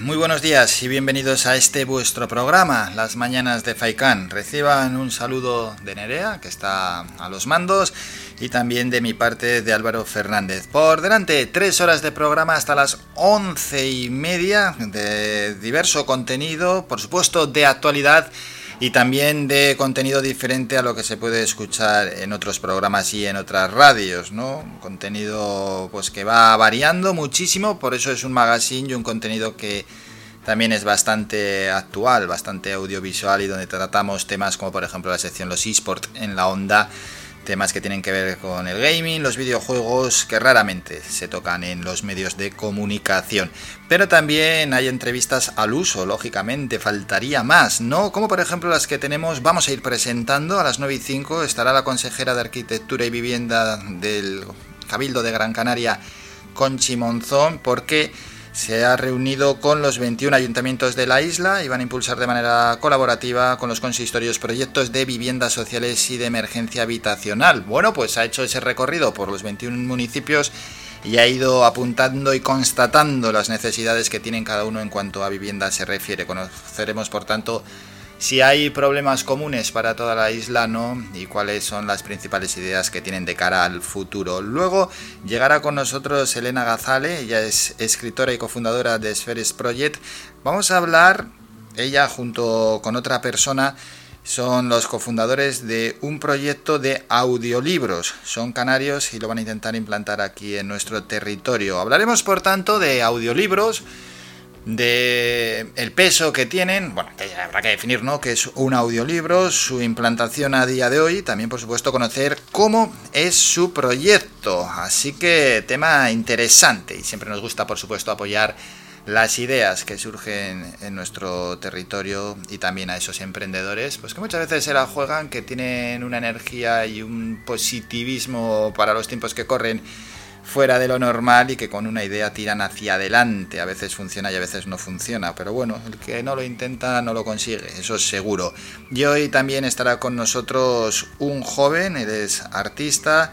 Muy buenos días y bienvenidos a este vuestro programa, Las Mañanas de Faikán. Reciban un saludo de Nerea, que está a los mandos, y también de mi parte de Álvaro Fernández. Por delante, tres horas de programa hasta las once y media de diverso contenido, por supuesto de actualidad y también de contenido diferente a lo que se puede escuchar en otros programas y en otras radios, ¿no? Contenido pues que va variando muchísimo, por eso es un magazine y un contenido que también es bastante actual, bastante audiovisual y donde tratamos temas como por ejemplo la sección Los eSports en la onda temas que tienen que ver con el gaming, los videojuegos que raramente se tocan en los medios de comunicación. Pero también hay entrevistas al uso, lógicamente, faltaría más, ¿no? Como por ejemplo las que tenemos, vamos a ir presentando a las 9 y 5, estará la consejera de Arquitectura y Vivienda del Cabildo de Gran Canaria, Conchi Monzón, porque se ha reunido con los 21 ayuntamientos de la isla y van a impulsar de manera colaborativa con los consistorios proyectos de viviendas sociales y de emergencia habitacional. Bueno, pues ha hecho ese recorrido por los 21 municipios y ha ido apuntando y constatando las necesidades que tienen cada uno en cuanto a vivienda se refiere. Conoceremos, por tanto, si hay problemas comunes para toda la isla, ¿no? Y cuáles son las principales ideas que tienen de cara al futuro. Luego llegará con nosotros Elena Gazale, ella es escritora y cofundadora de Spheres Project. Vamos a hablar, ella junto con otra persona, son los cofundadores de un proyecto de audiolibros. Son canarios y lo van a intentar implantar aquí en nuestro territorio. Hablaremos, por tanto, de audiolibros de el peso que tienen, bueno, habrá que definir, ¿no? Que es un audiolibro, su implantación a día de hoy, también por supuesto conocer cómo es su proyecto. Así que tema interesante y siempre nos gusta por supuesto apoyar las ideas que surgen en nuestro territorio y también a esos emprendedores, pues que muchas veces se la juegan, que tienen una energía y un positivismo para los tiempos que corren fuera de lo normal y que con una idea tiran hacia adelante. A veces funciona y a veces no funciona, pero bueno, el que no lo intenta no lo consigue, eso es seguro. Y hoy también estará con nosotros un joven, él es artista.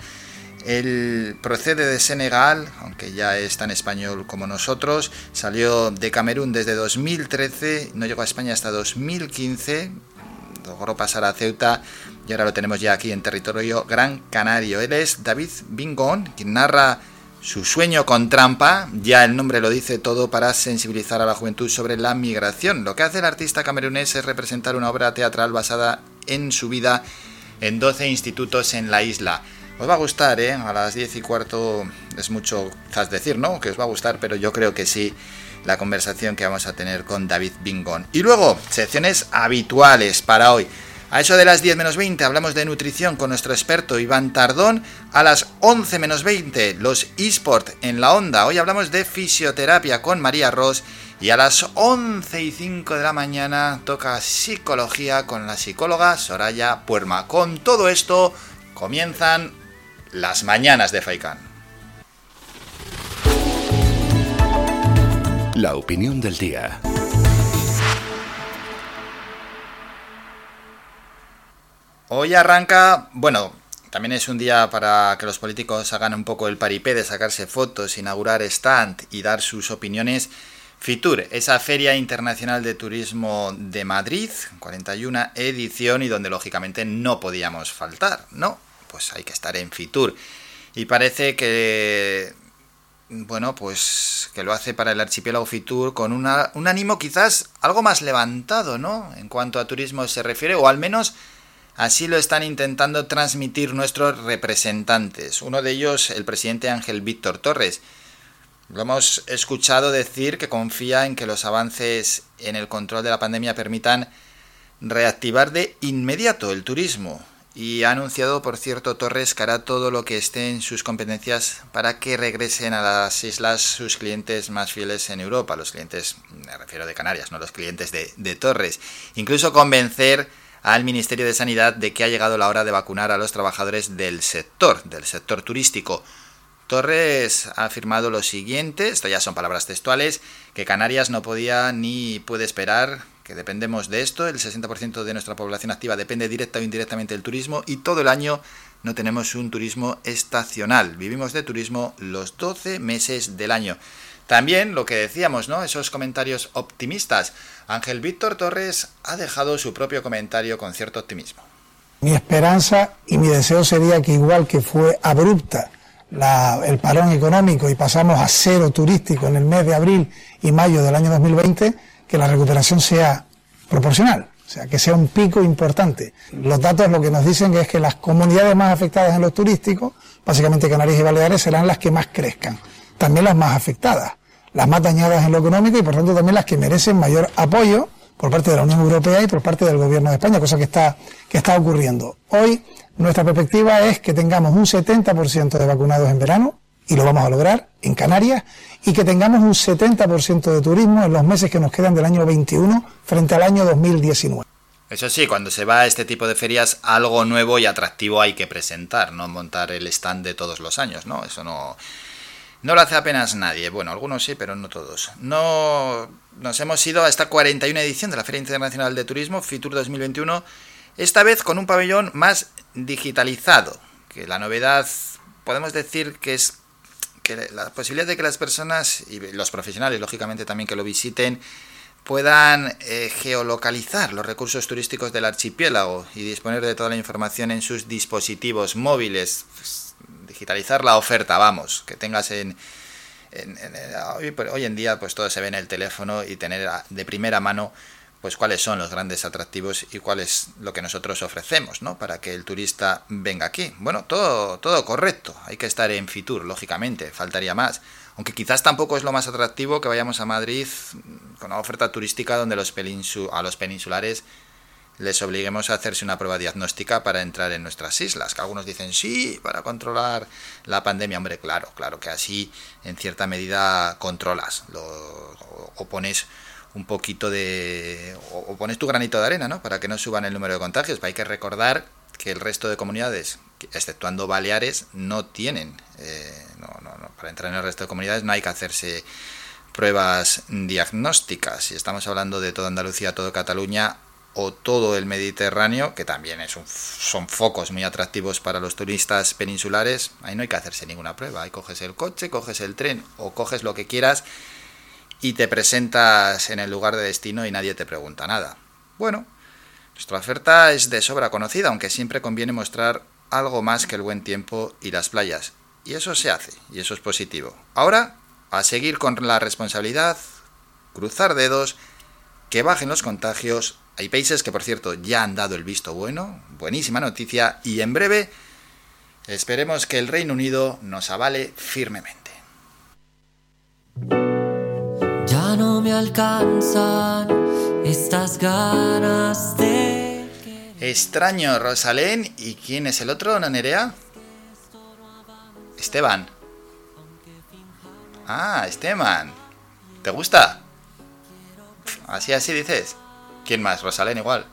Él procede de Senegal, aunque ya es tan español como nosotros. Salió de Camerún desde 2013, no llegó a España hasta 2015. Logró pasar a Ceuta y ahora lo tenemos ya aquí en territorio Gran Canario. Él es David Bingón, quien narra su sueño con trampa, ya el nombre lo dice todo para sensibilizar a la juventud sobre la migración. Lo que hace el artista camerunés es representar una obra teatral basada en su vida en 12 institutos en la isla. Os va a gustar, ¿eh? A las 10 y cuarto es mucho quizás decir, ¿no? Que os va a gustar, pero yo creo que sí la conversación que vamos a tener con David Bingón. Y luego, secciones habituales para hoy. A eso de las 10 menos 20 hablamos de nutrición con nuestro experto Iván Tardón. A las 11 menos 20 los eSport en la onda. Hoy hablamos de fisioterapia con María Ross. Y a las 11 y 5 de la mañana toca psicología con la psicóloga Soraya Puerma. Con todo esto comienzan las mañanas de Faikán. La opinión del día. Hoy arranca, bueno, también es un día para que los políticos hagan un poco el paripé de sacarse fotos, inaugurar stand y dar sus opiniones. Fitur, esa Feria Internacional de Turismo de Madrid, 41 edición y donde lógicamente no podíamos faltar, ¿no? Pues hay que estar en Fitur. Y parece que, bueno, pues que lo hace para el archipiélago Fitur con un ánimo quizás algo más levantado, ¿no? En cuanto a turismo se refiere, o al menos Así lo están intentando transmitir nuestros representantes. Uno de ellos, el presidente Ángel Víctor Torres. Lo hemos escuchado decir que confía en que los avances en el control de la pandemia permitan reactivar de inmediato el turismo y ha anunciado, por cierto, Torres que hará todo lo que esté en sus competencias para que regresen a las islas sus clientes más fieles en Europa, los clientes, me refiero de Canarias, no los clientes de, de Torres. Incluso convencer al Ministerio de Sanidad de que ha llegado la hora de vacunar a los trabajadores del sector, del sector turístico. Torres ha afirmado lo siguiente, esto ya son palabras textuales, que Canarias no podía ni puede esperar que dependemos de esto, el 60% de nuestra población activa depende directa o indirectamente del turismo y todo el año no tenemos un turismo estacional, vivimos de turismo los 12 meses del año. También lo que decíamos, ¿no? Esos comentarios optimistas. Ángel Víctor Torres ha dejado su propio comentario con cierto optimismo. Mi esperanza y mi deseo sería que igual que fue abrupta el parón económico y pasamos a cero turístico en el mes de abril y mayo del año 2020, que la recuperación sea proporcional, o sea, que sea un pico importante. Los datos lo que nos dicen es que las comunidades más afectadas en los turísticos, básicamente Canarias y Baleares, serán las que más crezcan, también las más afectadas, las más dañadas en lo económico y por tanto también las que merecen mayor apoyo por parte de la Unión Europea y por parte del Gobierno de España, cosa que está, que está ocurriendo. Hoy nuestra perspectiva es que tengamos un 70% de vacunados en verano, y lo vamos a lograr en Canarias, y que tengamos un 70% de turismo en los meses que nos quedan del año 21 frente al año 2019. Eso sí, cuando se va a este tipo de ferias, algo nuevo y atractivo hay que presentar, no montar el stand de todos los años, ¿no? Eso no, no lo hace apenas nadie. Bueno, algunos sí, pero no todos. No nos hemos ido a esta 41 edición de la Feria Internacional de Turismo, FITUR 2021, esta vez con un pabellón más digitalizado, que la novedad podemos decir que es que la posibilidad de que las personas y los profesionales, lógicamente también que lo visiten, puedan eh, geolocalizar los recursos turísticos del archipiélago y disponer de toda la información en sus dispositivos móviles, pues, digitalizar la oferta, vamos, que tengas en, hoy, hoy, en día pues todo se ve en el teléfono y tener de primera mano pues cuáles son los grandes atractivos y cuál es lo que nosotros ofrecemos, ¿no? Para que el turista venga aquí. Bueno, todo, todo correcto. Hay que estar en Fitur, lógicamente, faltaría más. Aunque quizás tampoco es lo más atractivo que vayamos a Madrid con una oferta turística donde los a los peninsulares les obliguemos a hacerse una prueba diagnóstica para entrar en nuestras islas. Que algunos dicen sí, para controlar la pandemia. Hombre, claro, claro que así en cierta medida controlas lo, o pones un poquito de... o, pones tu granito de arena, ¿no? Para que no suban el número de contagios. Hay que recordar que el resto de comunidades, exceptuando Baleares, no tienen... Eh, no, no, no, para entrar en el resto de comunidades no hay que hacerse pruebas diagnósticas. Si estamos hablando de toda Andalucía, toda Cataluña o todo el Mediterráneo, que también es un, son focos muy atractivos para los turistas peninsulares, ahí no hay que hacerse ninguna prueba. Ahí coges el coche, coges el tren o coges lo que quieras y te presentas en el lugar de destino y nadie te pregunta nada. Bueno, nuestra oferta es de sobra conocida, aunque siempre conviene mostrar algo más que el buen tiempo y las playas. Y eso se hace, y eso es positivo. Ahora, a seguir con la responsabilidad, cruzar dedos, que bajen los contagios. Hay países que, por cierto, ya han dado el visto bueno, buenísima noticia, y en breve esperemos que el Reino Unido nos avale firmemente. No me alcanzan estas ganas de... Extraño, Rosalén. ¿Y quién es el otro, Nerea? Esteban. Ah, Esteban. ¿Te gusta? Así, así dices. ¿Quién más? Rosalén igual.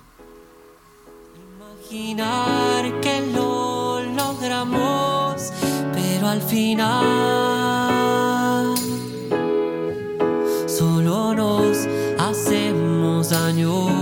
Imaginar que lo logramos, pero al final hacemos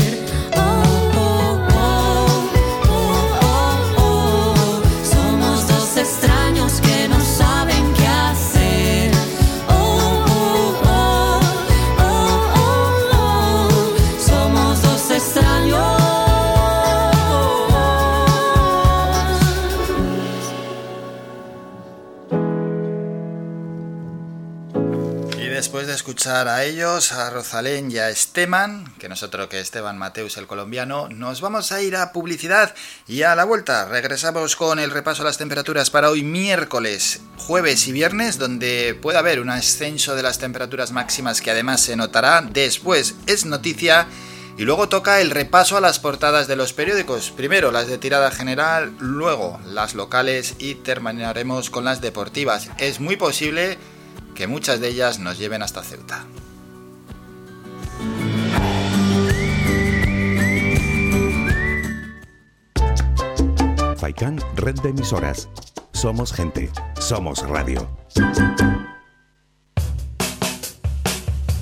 ellos, a Rosalén y a Esteban, que nosotros que Esteban Mateus el colombiano, nos vamos a ir a publicidad y a la vuelta regresamos con el repaso a las temperaturas para hoy miércoles, jueves y viernes, donde puede haber un ascenso de las temperaturas máximas que además se notará. Después es noticia y luego toca el repaso a las portadas de los periódicos. Primero las de tirada general, luego las locales y terminaremos con las deportivas. Es muy posible que muchas de ellas nos lleven hasta Ceuta. Faikan, red de emisoras. Somos gente, somos radio.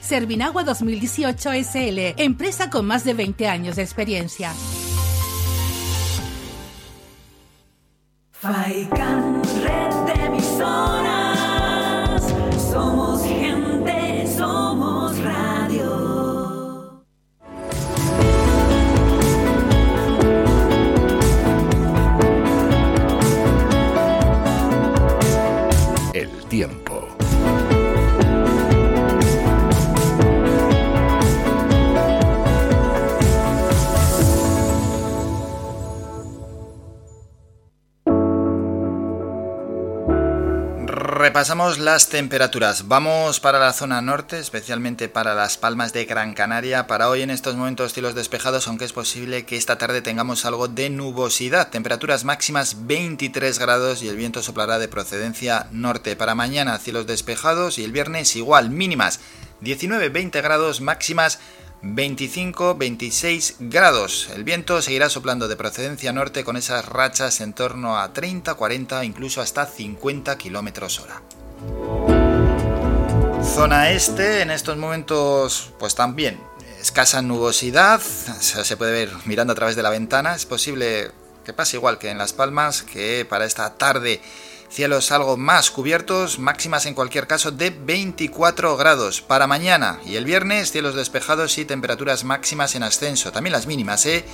Servinagua 2018 SL, empresa con más de 20 años de experiencia. Repasamos las temperaturas. Vamos para la zona norte, especialmente para las palmas de Gran Canaria. Para hoy en estos momentos cielos despejados, aunque es posible que esta tarde tengamos algo de nubosidad. Temperaturas máximas 23 grados y el viento soplará de procedencia norte. Para mañana cielos despejados y el viernes igual, mínimas 19-20 grados, máximas 25-26 grados. El viento seguirá soplando de procedencia norte con esas rachas en torno a 30, 40, incluso hasta 50 kilómetros hora. Zona este, en estos momentos, pues también escasa nubosidad, se puede ver mirando a través de la ventana. Es posible que pase igual que en Las Palmas, que para esta tarde Cielos algo más cubiertos, máximas en cualquier caso de 24 grados. Para mañana y el viernes, cielos despejados y temperaturas máximas en ascenso. También las mínimas, ¿eh?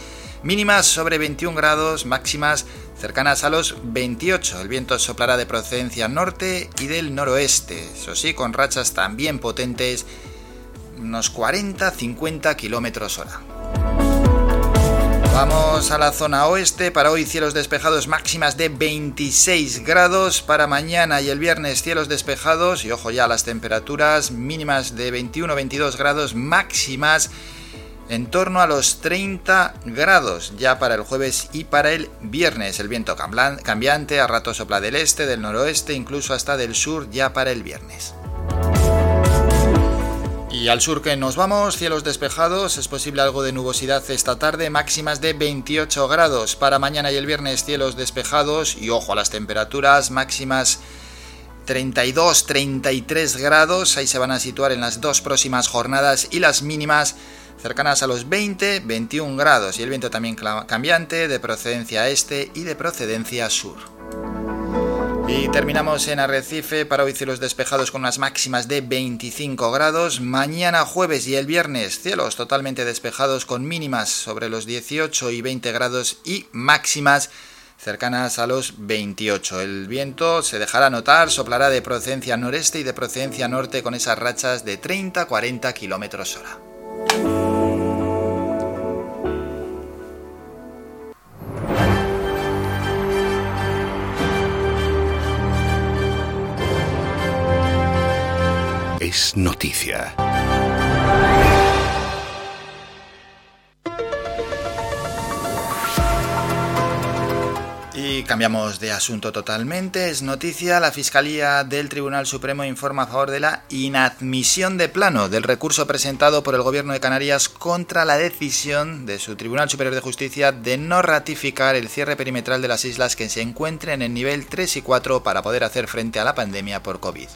Mínimas sobre 21 grados, máximas cercanas a los 28. El viento soplará de procedencia norte y del noroeste. Eso sí, con rachas también potentes, unos 40-50 kilómetros hora. Vamos a la zona oeste. Para hoy cielos despejados máximas de 26 grados. Para mañana y el viernes cielos despejados. Y ojo ya las temperaturas mínimas de 21-22 grados. Máximas en torno a los 30 grados ya para el jueves y para el viernes. El viento cambiante a rato sopla del este, del noroeste, incluso hasta del sur ya para el viernes. Y al sur que nos vamos, cielos despejados, es posible algo de nubosidad esta tarde, máximas de 28 grados. Para mañana y el viernes cielos despejados y ojo a las temperaturas máximas 32-33 grados, ahí se van a situar en las dos próximas jornadas y las mínimas cercanas a los 20-21 grados y el viento también cambiante de procedencia este y de procedencia sur. Y terminamos en Arrecife para hoy cielos despejados con unas máximas de 25 grados. Mañana jueves y el viernes cielos totalmente despejados con mínimas sobre los 18 y 20 grados y máximas cercanas a los 28. El viento se dejará notar, soplará de procedencia noreste y de procedencia norte con esas rachas de 30-40 kilómetros hora. Noticia. Y cambiamos de asunto totalmente. Es noticia, la Fiscalía del Tribunal Supremo informa a favor de la inadmisión de plano del recurso presentado por el Gobierno de Canarias contra la decisión de su Tribunal Superior de Justicia de no ratificar el cierre perimetral de las islas que se encuentren en el nivel 3 y 4 para poder hacer frente a la pandemia por COVID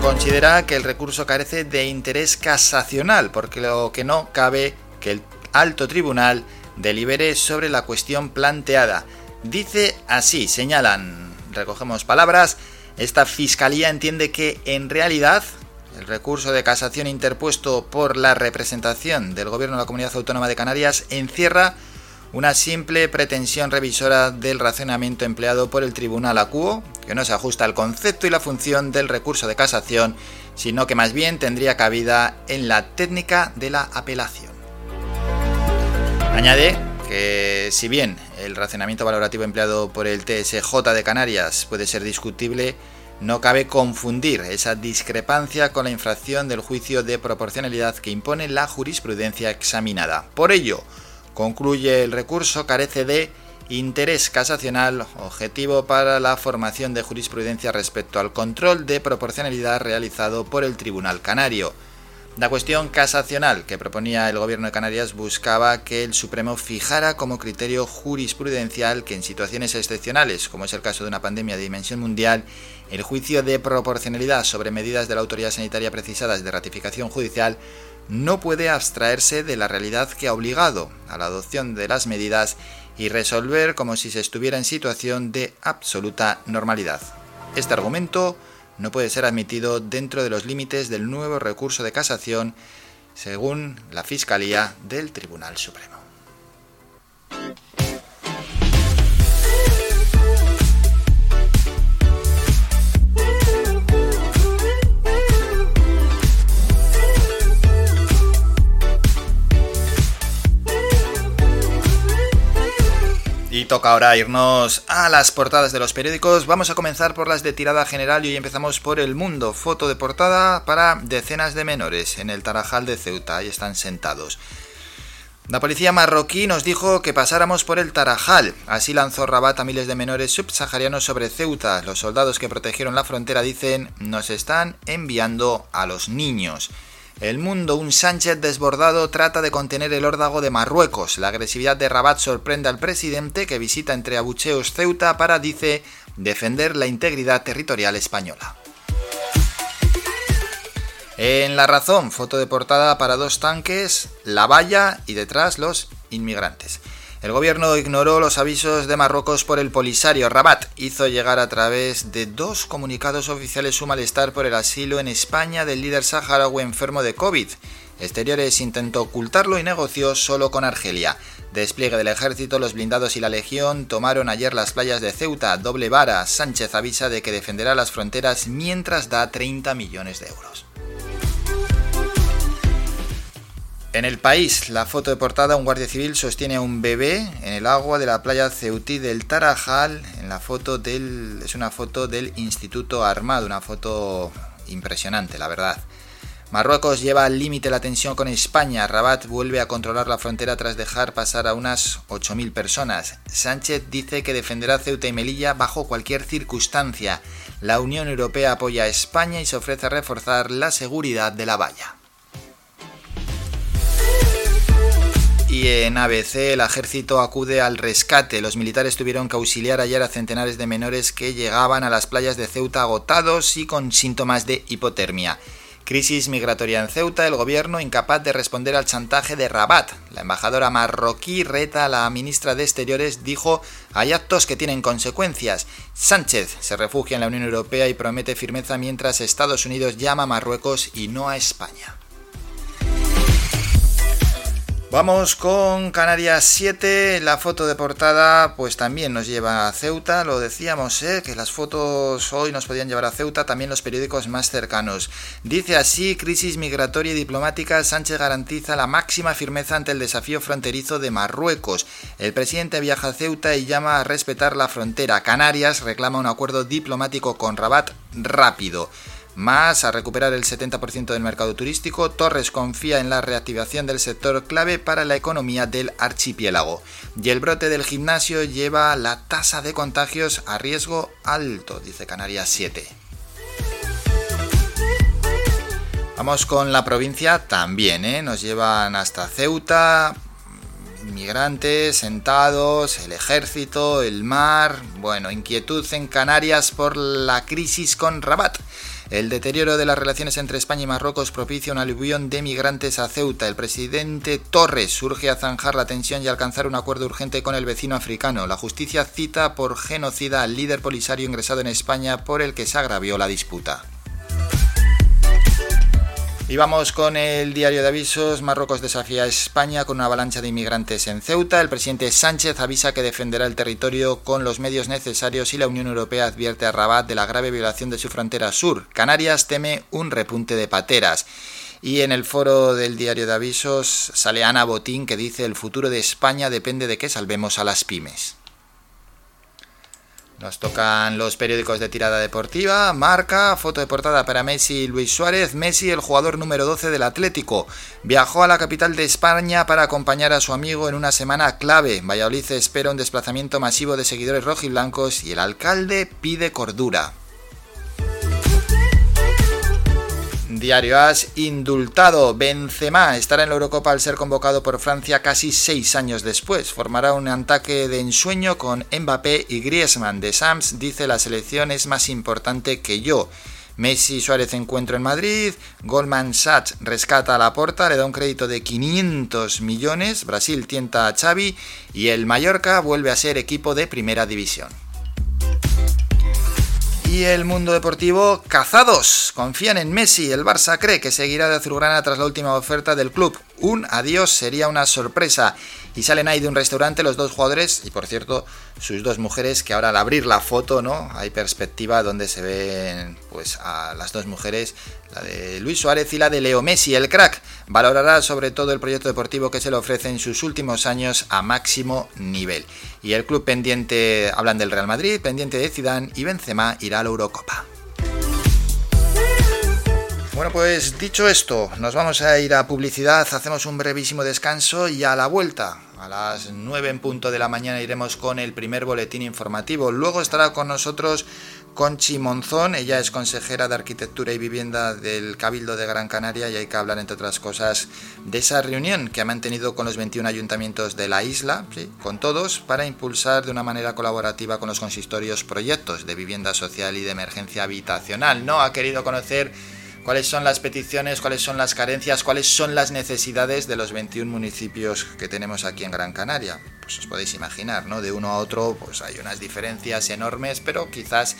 considera que el recurso carece de interés casacional, porque lo que no cabe que el alto tribunal delibere sobre la cuestión planteada. Dice así, señalan, recogemos palabras, esta fiscalía entiende que en realidad el recurso de casación interpuesto por la representación del Gobierno de la Comunidad Autónoma de Canarias encierra una simple pretensión revisora del razonamiento empleado por el Tribunal Acuo, que no se ajusta al concepto y la función del recurso de casación, sino que más bien tendría cabida en la técnica de la apelación. Añade que si bien el razonamiento valorativo empleado por el TSJ de Canarias puede ser discutible, no cabe confundir esa discrepancia con la infracción del juicio de proporcionalidad que impone la jurisprudencia examinada. Por ello, Concluye el recurso carece de interés casacional objetivo para la formación de jurisprudencia respecto al control de proporcionalidad realizado por el Tribunal Canario. La cuestión casacional que proponía el Gobierno de Canarias buscaba que el Supremo fijara como criterio jurisprudencial que en situaciones excepcionales, como es el caso de una pandemia de dimensión mundial, el juicio de proporcionalidad sobre medidas de la autoridad sanitaria precisadas de ratificación judicial no puede abstraerse de la realidad que ha obligado a la adopción de las medidas y resolver como si se estuviera en situación de absoluta normalidad. Este argumento no puede ser admitido dentro de los límites del nuevo recurso de casación según la Fiscalía del Tribunal Supremo. Toca ahora irnos a las portadas de los periódicos. Vamos a comenzar por las de tirada general y hoy empezamos por El Mundo. Foto de portada para decenas de menores en el Tarajal de Ceuta. Ahí están sentados. La policía marroquí nos dijo que pasáramos por el Tarajal. Así lanzó Rabat a miles de menores subsaharianos sobre Ceuta. Los soldados que protegieron la frontera dicen nos están enviando a los niños. El mundo, un Sánchez desbordado, trata de contener el órdago de Marruecos. La agresividad de Rabat sorprende al presidente que visita entre abucheos Ceuta para, dice, defender la integridad territorial española. En La Razón, foto de portada para dos tanques, la valla y detrás los inmigrantes. El gobierno ignoró los avisos de Marruecos por el Polisario. Rabat hizo llegar a través de dos comunicados oficiales su malestar por el asilo en España del líder saharaui enfermo de COVID. Exteriores intentó ocultarlo y negoció solo con Argelia. Despliegue del ejército, los blindados y la legión tomaron ayer las playas de Ceuta. Doble vara. Sánchez avisa de que defenderá las fronteras mientras da 30 millones de euros. En el país, la foto de portada, un guardia civil sostiene a un bebé en el agua de la playa Ceutí del Tarajal. En la foto del, es una foto del Instituto Armado, una foto impresionante, la verdad. Marruecos lleva al límite la tensión con España. Rabat vuelve a controlar la frontera tras dejar pasar a unas 8.000 personas. Sánchez dice que defenderá Ceuta y Melilla bajo cualquier circunstancia. La Unión Europea apoya a España y se ofrece a reforzar la seguridad de la valla. Y en ABC el ejército acude al rescate. Los militares tuvieron que auxiliar ayer a centenares de menores que llegaban a las playas de Ceuta agotados y con síntomas de hipotermia. Crisis migratoria en Ceuta, el gobierno incapaz de responder al chantaje de Rabat. La embajadora marroquí reta a la ministra de Exteriores, dijo, hay actos que tienen consecuencias. Sánchez se refugia en la Unión Europea y promete firmeza mientras Estados Unidos llama a Marruecos y no a España. Vamos con Canarias 7, la foto de portada pues también nos lleva a Ceuta, lo decíamos, ¿eh? que las fotos hoy nos podían llevar a Ceuta, también los periódicos más cercanos. Dice así, crisis migratoria y diplomática, Sánchez garantiza la máxima firmeza ante el desafío fronterizo de Marruecos. El presidente viaja a Ceuta y llama a respetar la frontera. Canarias reclama un acuerdo diplomático con Rabat rápido más a recuperar el 70% del mercado turístico, Torres confía en la reactivación del sector clave para la economía del archipiélago. Y el brote del gimnasio lleva la tasa de contagios a riesgo alto, dice Canarias 7. Vamos con la provincia también, ¿eh? nos llevan hasta Ceuta, inmigrantes sentados, el ejército, el mar, bueno, inquietud en Canarias por la crisis con Rabat. El deterioro de las relaciones entre España y Marruecos propicia una aluvión de migrantes a Ceuta. El presidente Torres surge a zanjar la tensión y alcanzar un acuerdo urgente con el vecino africano. La justicia cita por genocida al líder polisario ingresado en España por el que se agravió la disputa. Y vamos con el diario de avisos. Marruecos desafía a España con una avalancha de inmigrantes en Ceuta. El presidente Sánchez avisa que defenderá el territorio con los medios necesarios y la Unión Europea advierte a Rabat de la grave violación de su frontera sur. Canarias teme un repunte de pateras. Y en el foro del diario de avisos sale Ana Botín que dice el futuro de España depende de que salvemos a las pymes. Nos tocan los periódicos de tirada deportiva, marca, foto de portada para Messi y Luis Suárez. Messi, el jugador número 12 del Atlético, viajó a la capital de España para acompañar a su amigo en una semana clave. Valladolid espera un desplazamiento masivo de seguidores rojiblancos y el alcalde pide cordura. Diario As, indultado. Benzema estará en la Eurocopa al ser convocado por Francia casi seis años después. Formará un ataque de ensueño con Mbappé y Griezmann. De Sams dice la selección es más importante que yo. Messi Suárez encuentro en Madrid, Goldman Sachs rescata a la porta, le da un crédito de 500 millones, Brasil tienta a Xavi y el Mallorca vuelve a ser equipo de primera división. Y el mundo deportivo, cazados. Confían en Messi. El Barça cree que seguirá de azulgrana tras la última oferta del club. Un adiós sería una sorpresa. Y salen ahí de un restaurante los dos jugadores y por cierto sus dos mujeres que ahora al abrir la foto no hay perspectiva donde se ven pues a las dos mujeres la de Luis Suárez y la de Leo Messi el crack valorará sobre todo el proyecto deportivo que se le ofrece en sus últimos años a máximo nivel. Y el club pendiente, hablan del Real Madrid, pendiente de Zidane y Benzema irá a la Eurocopa. Bueno, pues dicho esto, nos vamos a ir a publicidad, hacemos un brevísimo descanso y a la vuelta, a las 9 en punto de la mañana, iremos con el primer boletín informativo. Luego estará con nosotros Conchi Monzón, ella es consejera de Arquitectura y Vivienda del Cabildo de Gran Canaria y hay que hablar, entre otras cosas, de esa reunión que ha mantenido con los 21 ayuntamientos de la isla, ¿sí? con todos, para impulsar de una manera colaborativa con los consistorios proyectos de vivienda social y de emergencia habitacional. No ha querido conocer cuáles son las peticiones, cuáles son las carencias, cuáles son las necesidades de los 21 municipios que tenemos aquí en Gran Canaria. Pues os podéis imaginar, ¿no? De uno a otro pues hay unas diferencias enormes, pero quizás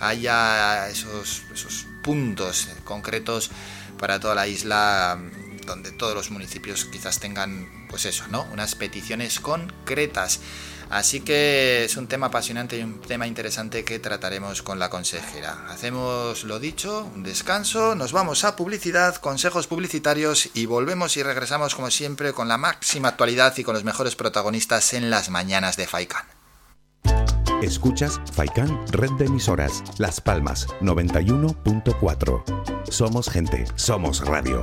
haya esos, esos puntos concretos para toda la isla donde todos los municipios quizás tengan pues eso, ¿no? Unas peticiones concretas. Así que es un tema apasionante y un tema interesante que trataremos con la consejera. Hacemos lo dicho, un descanso, nos vamos a publicidad, consejos publicitarios y volvemos y regresamos como siempre con la máxima actualidad y con los mejores protagonistas en las mañanas de Faikan. Escuchas Faikan Red de Emisoras, Las Palmas 91.4. Somos gente, somos radio.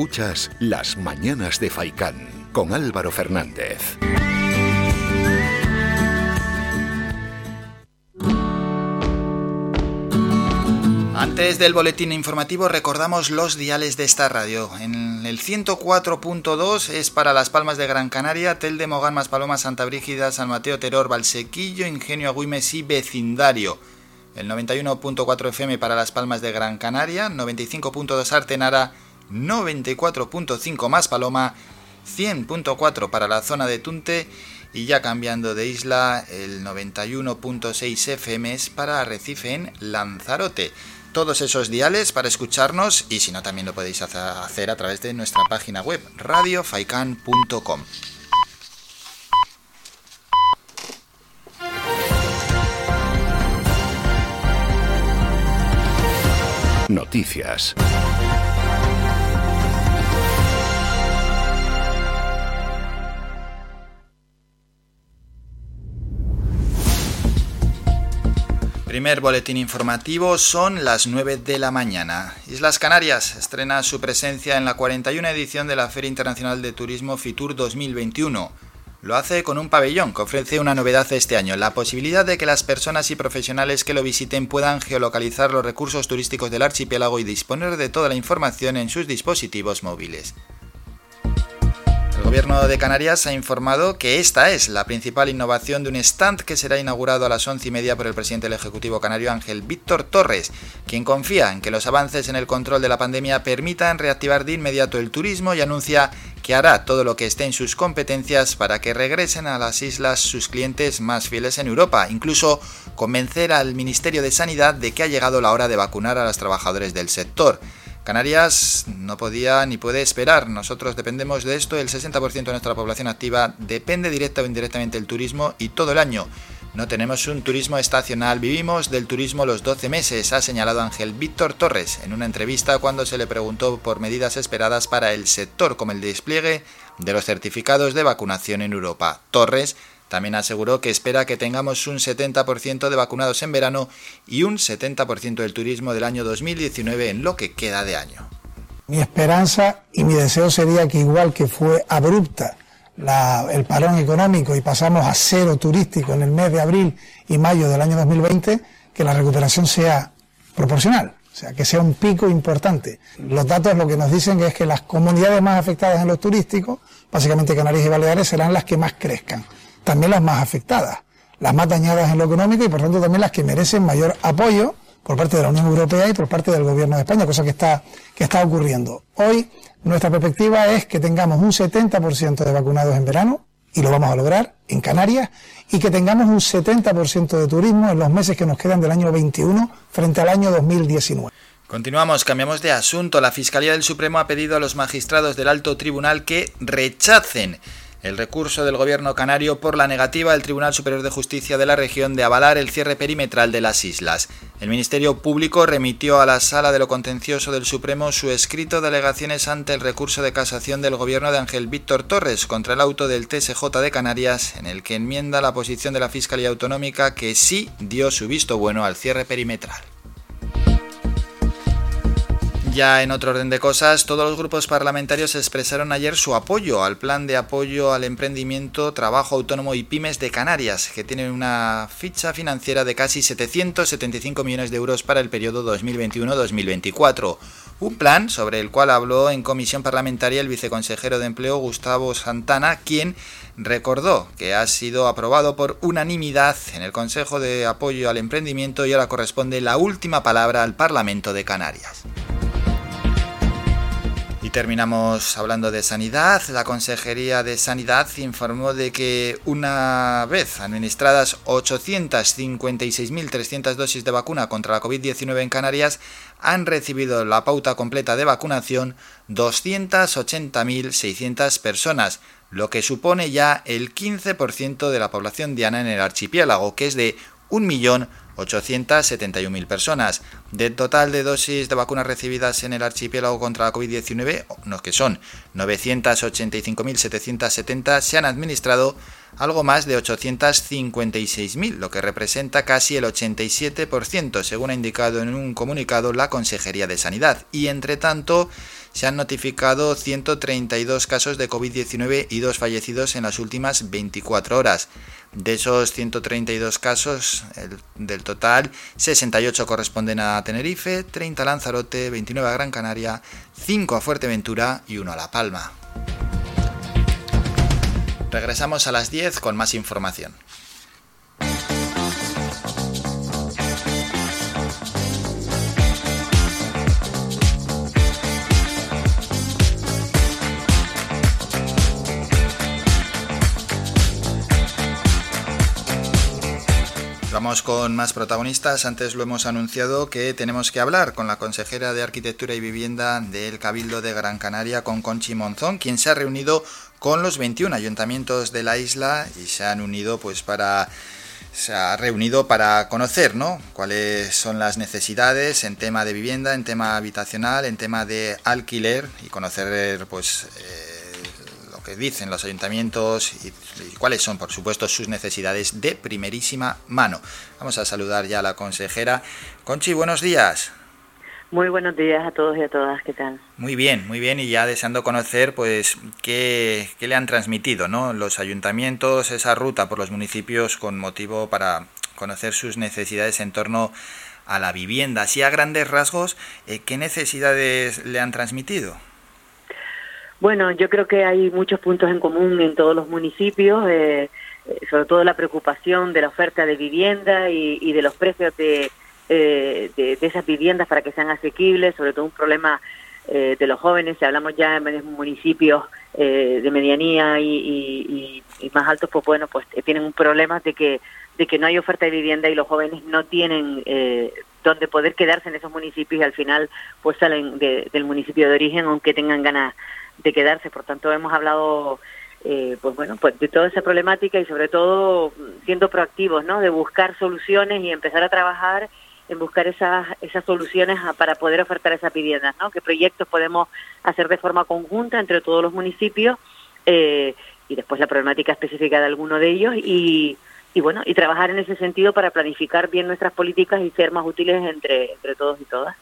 Escuchas Las Mañanas de Faicán con Álvaro Fernández. Antes del boletín informativo recordamos los diales de esta radio. En el 104.2 es para Las Palmas de Gran Canaria, Telde, Mogán, Maspaloma, Santa Brígida, San Mateo, Teror, Valsequillo, Ingenio, Agüimes y Vecindario. El 91.4 FM para Las Palmas de Gran Canaria, 95.2 Artenara, 94.5 Maspaloma, 100.4 para la zona de Tunte y ya cambiando de isla, el 91.6 FM es para Arrecife en Lanzarote. Todos esos diales para escucharnos y si no también lo podéis hacer a través de nuestra página web radiofaikan.com. Noticias. Primer boletín informativo son las 9 de la mañana. Islas Canarias estrena su presencia en la 41 edición de la Feria Internacional de Turismo Fitur 2021. Lo hace con un pabellón que ofrece una novedad este año, la posibilidad de que las personas y profesionales que lo visiten puedan geolocalizar los recursos turísticos del archipiélago y disponer de toda la información en sus dispositivos móviles. Gobierno de Canarias ha informado que esta es la principal innovación de un stand que será inaugurado a las once y media por el presidente del Ejecutivo canario Ángel Víctor Torres, quien confía en que los avances en el control de la pandemia permitan reactivar de inmediato el turismo y anuncia que hará todo lo que esté en sus competencias para que regresen a las islas sus clientes más fieles en Europa, incluso convencer al Ministerio de Sanidad de que ha llegado la hora de vacunar a los trabajadores del sector. Canarias no podía ni puede esperar. Nosotros dependemos de esto. El 60% de nuestra población activa depende directa o indirectamente del turismo y todo el año. no tenemos un turismo estacional, vivimos del turismo los 12 meses, ha señalado Ángel Víctor Torres en una entrevista cuando se le preguntó por medidas esperadas para el sector como el despliegue de los certificados de vacunación en Europa. Torres también aseguró que espera que tengamos un 70% de vacunados en verano y un 70% del turismo del año 2019 en lo que queda de año. Mi esperanza y mi deseo sería que igual que fue abrupta el parón económico y pasamos a cero turístico en el mes de abril y mayo del año 2020, que la recuperación sea proporcional, o sea, que sea un pico importante. Los datos lo que nos dicen es que las comunidades más afectadas en los turísticos, básicamente Canarias y Baleares, serán las que más crezcan, también las más afectadas, las más dañadas en lo económico y por tanto también las que merecen mayor apoyo por parte de la Unión Europea y por parte del Gobierno de España, cosa que está, que está ocurriendo. Hoy nuestra perspectiva es que tengamos un 70% de vacunados en verano, y lo vamos a lograr en Canarias, y que tengamos un 70% de turismo en los meses que nos quedan del año 21 frente al año 2019. Continuamos, cambiamos de asunto. La Fiscalía del Supremo ha pedido a los magistrados del Alto Tribunal que rechacen el recurso del gobierno canario por la negativa del Tribunal Superior de Justicia de la región de avalar el cierre perimetral de las islas. El Ministerio Público remitió a la Sala de lo Contencioso del Supremo su escrito de alegaciones ante el recurso de casación del gobierno de Ángel Víctor Torres contra el auto del TSJ de Canarias, en el que enmienda la posición de la Fiscalía Autonómica que sí dio su visto bueno al cierre perimetral. Ya en otro orden de cosas, todos los grupos parlamentarios expresaron ayer su apoyo al plan de apoyo al emprendimiento, trabajo autónomo y pymes de Canarias, que tiene una ficha financiera de casi 775 millones de euros para el periodo 2021-2024. Un plan sobre el cual habló en comisión parlamentaria el viceconsejero de Empleo Gustavo Santana, quien recordó que ha sido aprobado por unanimidad en el Consejo de Apoyo al Emprendimiento y ahora corresponde la última palabra al Parlamento de Canarias. Y terminamos hablando de sanidad. La Consejería de Sanidad informó de que una vez administradas 856.300 dosis de vacuna contra la COVID-19 en Canarias, han recibido la pauta completa de vacunación 280.600 personas, lo que supone ya el 15% de la población diana en el archipiélago, que es de 1.871.000 personas. Del total de dosis de vacunas recibidas en el archipiélago contra la COVID-19, que son 985.770, se han administrado algo más de 856.000, lo que representa casi el 87%, según ha indicado en un comunicado la Consejería de Sanidad. Y entre tanto, se han notificado 132 casos de COVID-19 y dos fallecidos en las últimas 24 horas. De esos 132 casos, el, del total, 68 corresponden a Tenerife, 30 a Lanzarote, 29 a Gran Canaria, 5 a Fuerteventura y 1 a La Palma. Regresamos a las 10 con más información. Vamos con más protagonistas. Antes lo hemos anunciado que tenemos que hablar con la consejera de Arquitectura y Vivienda del Cabildo de Gran Canaria, con Conchi Monzón, quien se ha reunido con los 21 ayuntamientos de la isla y se han unido pues para se ha reunido para conocer ¿no? cuáles son las necesidades en tema de vivienda, en tema habitacional, en tema de alquiler y conocer pues eh, lo que dicen los ayuntamientos y, y, cuáles son por supuesto sus necesidades de primerísima mano. Vamos a saludar ya a la consejera. Conchi, buenos días. Muy buenos días a todos y a todas, ¿qué tal? Muy bien, muy bien, y ya deseando conocer, pues, qué, qué, le han transmitido, ¿no? Los ayuntamientos, esa ruta por los municipios con motivo para conocer sus necesidades en torno a la vivienda. Así a grandes rasgos, eh, ¿qué necesidades le han transmitido? Bueno, yo creo que hay muchos puntos en común en todos los municipios, eh, sobre todo la preocupación de la oferta de vivienda y, de los precios de eh, de, esas viviendas para que sean asequibles, sobre todo un problema eh, de los jóvenes, si hablamos ya en municipios eh, de medianía y, más altos, pues bueno, pues tienen un problema de que, de que no hay oferta de vivienda y los jóvenes no tienen eh, donde poder quedarse en esos municipios y al final pues salen de, del municipio de origen aunque tengan ganas de quedarse. Por tanto, hemos hablado eh, pues bueno, pues de toda esa problemática y sobre todo siendo proactivos, ¿no? De buscar soluciones y empezar a trabajar en buscar esas, esas soluciones a- para poder ofertar esas viviendas, ¿no? ¿Qué proyectos podemos hacer de forma conjunta entre todos los municipios eh, y después la problemática específica de alguno de ellos y, y bueno, y trabajar en ese sentido para planificar bien nuestras políticas y ser más útiles entre, entre todos y todas.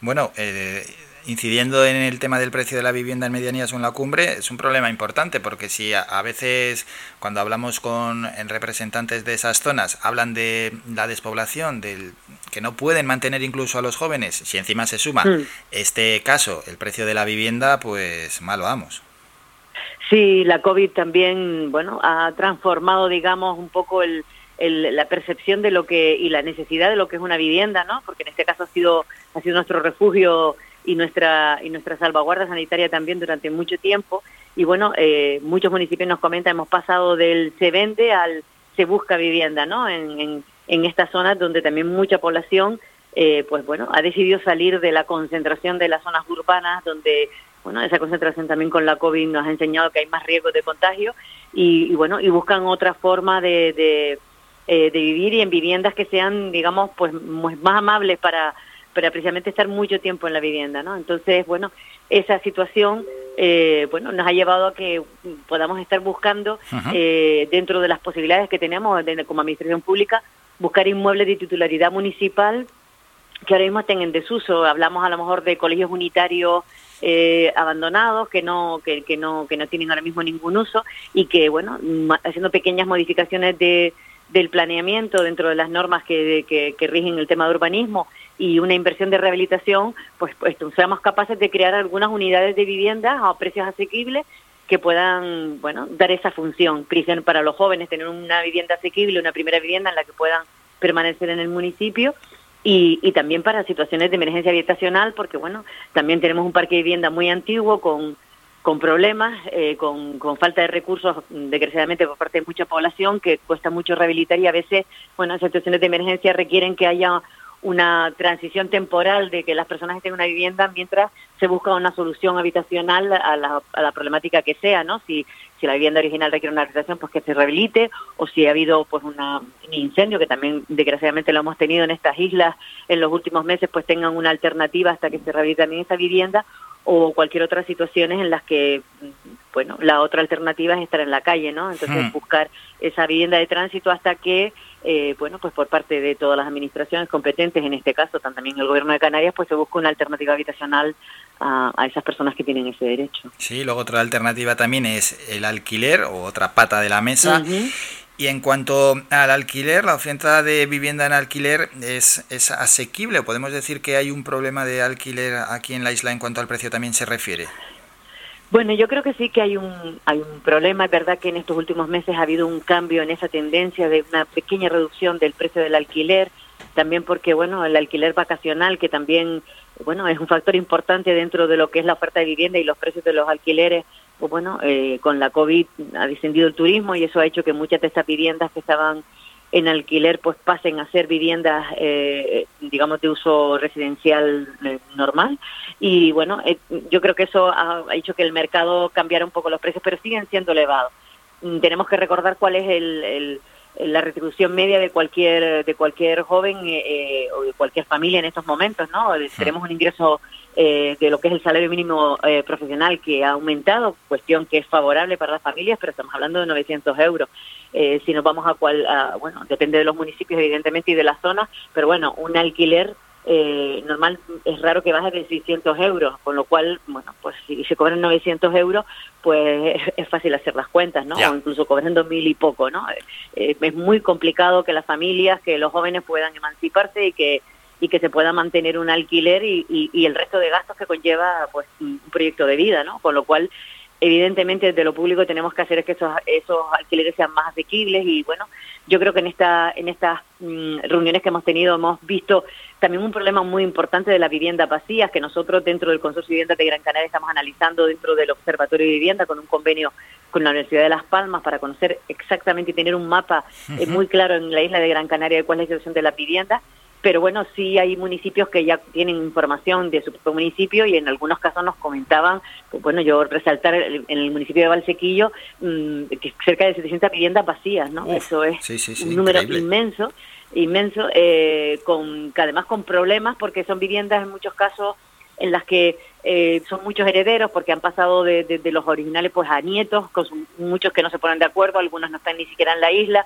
Bueno, eh, incidiendo en el tema del precio de la vivienda en medianías o en la cumbre, es un problema importante porque si a, a veces cuando hablamos con en representantes de esas zonas hablan de la despoblación, del que no pueden mantener incluso a los jóvenes, si encima se suma Mm. este caso, el precio de la vivienda, pues malo vamos. Sí, la COVID también, bueno, ha transformado, digamos, un poco el, el- la percepción de lo que y la necesidad de lo que es una vivienda, ¿no? Porque en este caso ha sido ha sido nuestro refugio y nuestra y nuestra salvaguarda sanitaria también durante mucho tiempo. Y bueno, eh, muchos municipios nos comentan hemos pasado del se vende al se busca vivienda, ¿no? En, en, estas zonas donde también mucha población, eh, pues bueno, ha decidido salir de la concentración de las zonas urbanas donde bueno, esa concentración también con la COVID nos ha enseñado que hay más riesgos de contagio y, y bueno, y buscan otra forma de, de, eh, de vivir y en viviendas que sean, digamos, pues mu- más amables para, para precisamente estar mucho tiempo en la vivienda, ¿no? Entonces, bueno, esa situación, eh, bueno, nos ha llevado a que podamos estar buscando eh, dentro de las posibilidades que tenemos de- como administración pública, buscar inmuebles de titularidad municipal que ahora mismo estén en desuso. Hablamos a lo mejor de colegios unitarios eh, abandonados que no que, que no que no tienen ahora mismo ningún uso y que bueno haciendo pequeñas modificaciones de del planeamiento dentro de las normas que, que, que rigen el tema de urbanismo y una inversión de rehabilitación, pues, pues seamos capaces de crear algunas unidades de vivienda a precios asequibles que puedan, bueno, dar esa función. Para los jóvenes, tener una vivienda asequible, una primera vivienda en la que puedan permanecer en el municipio y, y también para situaciones de emergencia habitacional, porque bueno, también tenemos un parque de vivienda muy antiguo con, con problemas, eh, con, con falta de recursos, desgraciadamente por parte de mucha población, que cuesta mucho rehabilitar y a veces, bueno, en situaciones de emergencia requieren que haya una transición temporal de que las personas estén en una vivienda mientras se busca una solución habitacional a la, a la problemática que sea, ¿no? Si, si la vivienda original requiere una rehabilitación, pues que se rehabilite, o si ha habido pues una, un incendio, que también desgraciadamente lo hemos tenido en estas islas en los últimos meses, pues tengan una alternativa hasta que se rehabilite también esa vivienda, o cualquier otra situaciones en las que, bueno, la otra alternativa es estar en la calle, ¿no? Entonces Hmm. buscar esa vivienda de tránsito hasta que, eh, bueno, pues por parte de todas las administraciones competentes, en este caso también el gobierno de Canarias, pues se busca una alternativa habitacional a, a esas personas que tienen ese derecho. Sí, luego otra alternativa también es el alquiler o otra pata de la mesa. Y en cuanto al alquiler, la oferta de vivienda en alquiler es, es asequible. ¿Podemos decir que hay un problema de alquiler aquí en la isla en cuanto al precio también se refiere? Bueno, yo creo que sí que hay un, hay un problema. Es verdad que en estos últimos meses ha habido un cambio en esa tendencia de una pequeña reducción del precio del alquiler, también porque, bueno, el alquiler vacacional, que también, bueno, es un factor importante dentro de lo que es la oferta de vivienda y los precios de los alquileres, pues bueno, eh, con la COVID ha descendido el turismo y eso ha hecho que muchas de estas viviendas que estaban en alquiler pues pasen a ser viviendas eh, digamos de uso residencial eh, normal. Y bueno eh, yo creo que eso ha, ha hecho que el mercado cambiara un poco los precios pero siguen siendo elevados. Mm, tenemos que recordar cuál es el, el- la retribución media de cualquier de cualquier joven eh, eh, o de cualquier familia en estos momentos no Eh, tenemos un ingreso eh, de lo que es el salario mínimo eh, profesional que ha aumentado cuestión que es favorable para las familias pero estamos hablando de 900 euros. Eh, si nos vamos a cual, a- bueno, depende de los municipios evidentemente y de la zona, pero bueno, un alquiler eh, normal es raro que baje de 600 euros, con lo cual, bueno, pues si se cobran 900 euros, pues es fácil hacer las cuentas, ¿no? Ya. O incluso cobrando mil y poco, ¿no? Eh, es muy complicado que las familias, que los jóvenes puedan emanciparse y que y que se pueda mantener un alquiler y, y- y el resto de gastos que conlleva pues un proyecto de vida, ¿no? Con lo cual evidentemente desde lo público tenemos que hacer es que esos, esos alquileres sean más asequibles y bueno, yo creo que en esta en estas mm, reuniones que hemos tenido hemos visto también un problema muy importante de las viviendas vacías que nosotros dentro del Consorcio de Viviendas de Gran Canaria estamos analizando dentro del Observatorio de Vivienda con un convenio con la Universidad de Las Palmas para conocer exactamente y tener un mapa eh, muy claro en la isla de Gran Canaria de cuál es la situación de las viviendas pero bueno, sí hay municipios que ya tienen información de su propio municipio y en algunos casos nos comentaban, pues bueno, yo resaltar en el municipio de Valsequillo, mm, que cerca de 700 viviendas vacías, ¿no? Uf, Eso es sí, sí, sí, un número increíble. inmenso, inmenso, eh, con, que además con problemas porque son viviendas en muchos casos en las que eh, son muchos herederos porque han pasado de, de- de los originales pues a nietos, con muchos que no se ponen de acuerdo, algunos no están ni siquiera en la isla.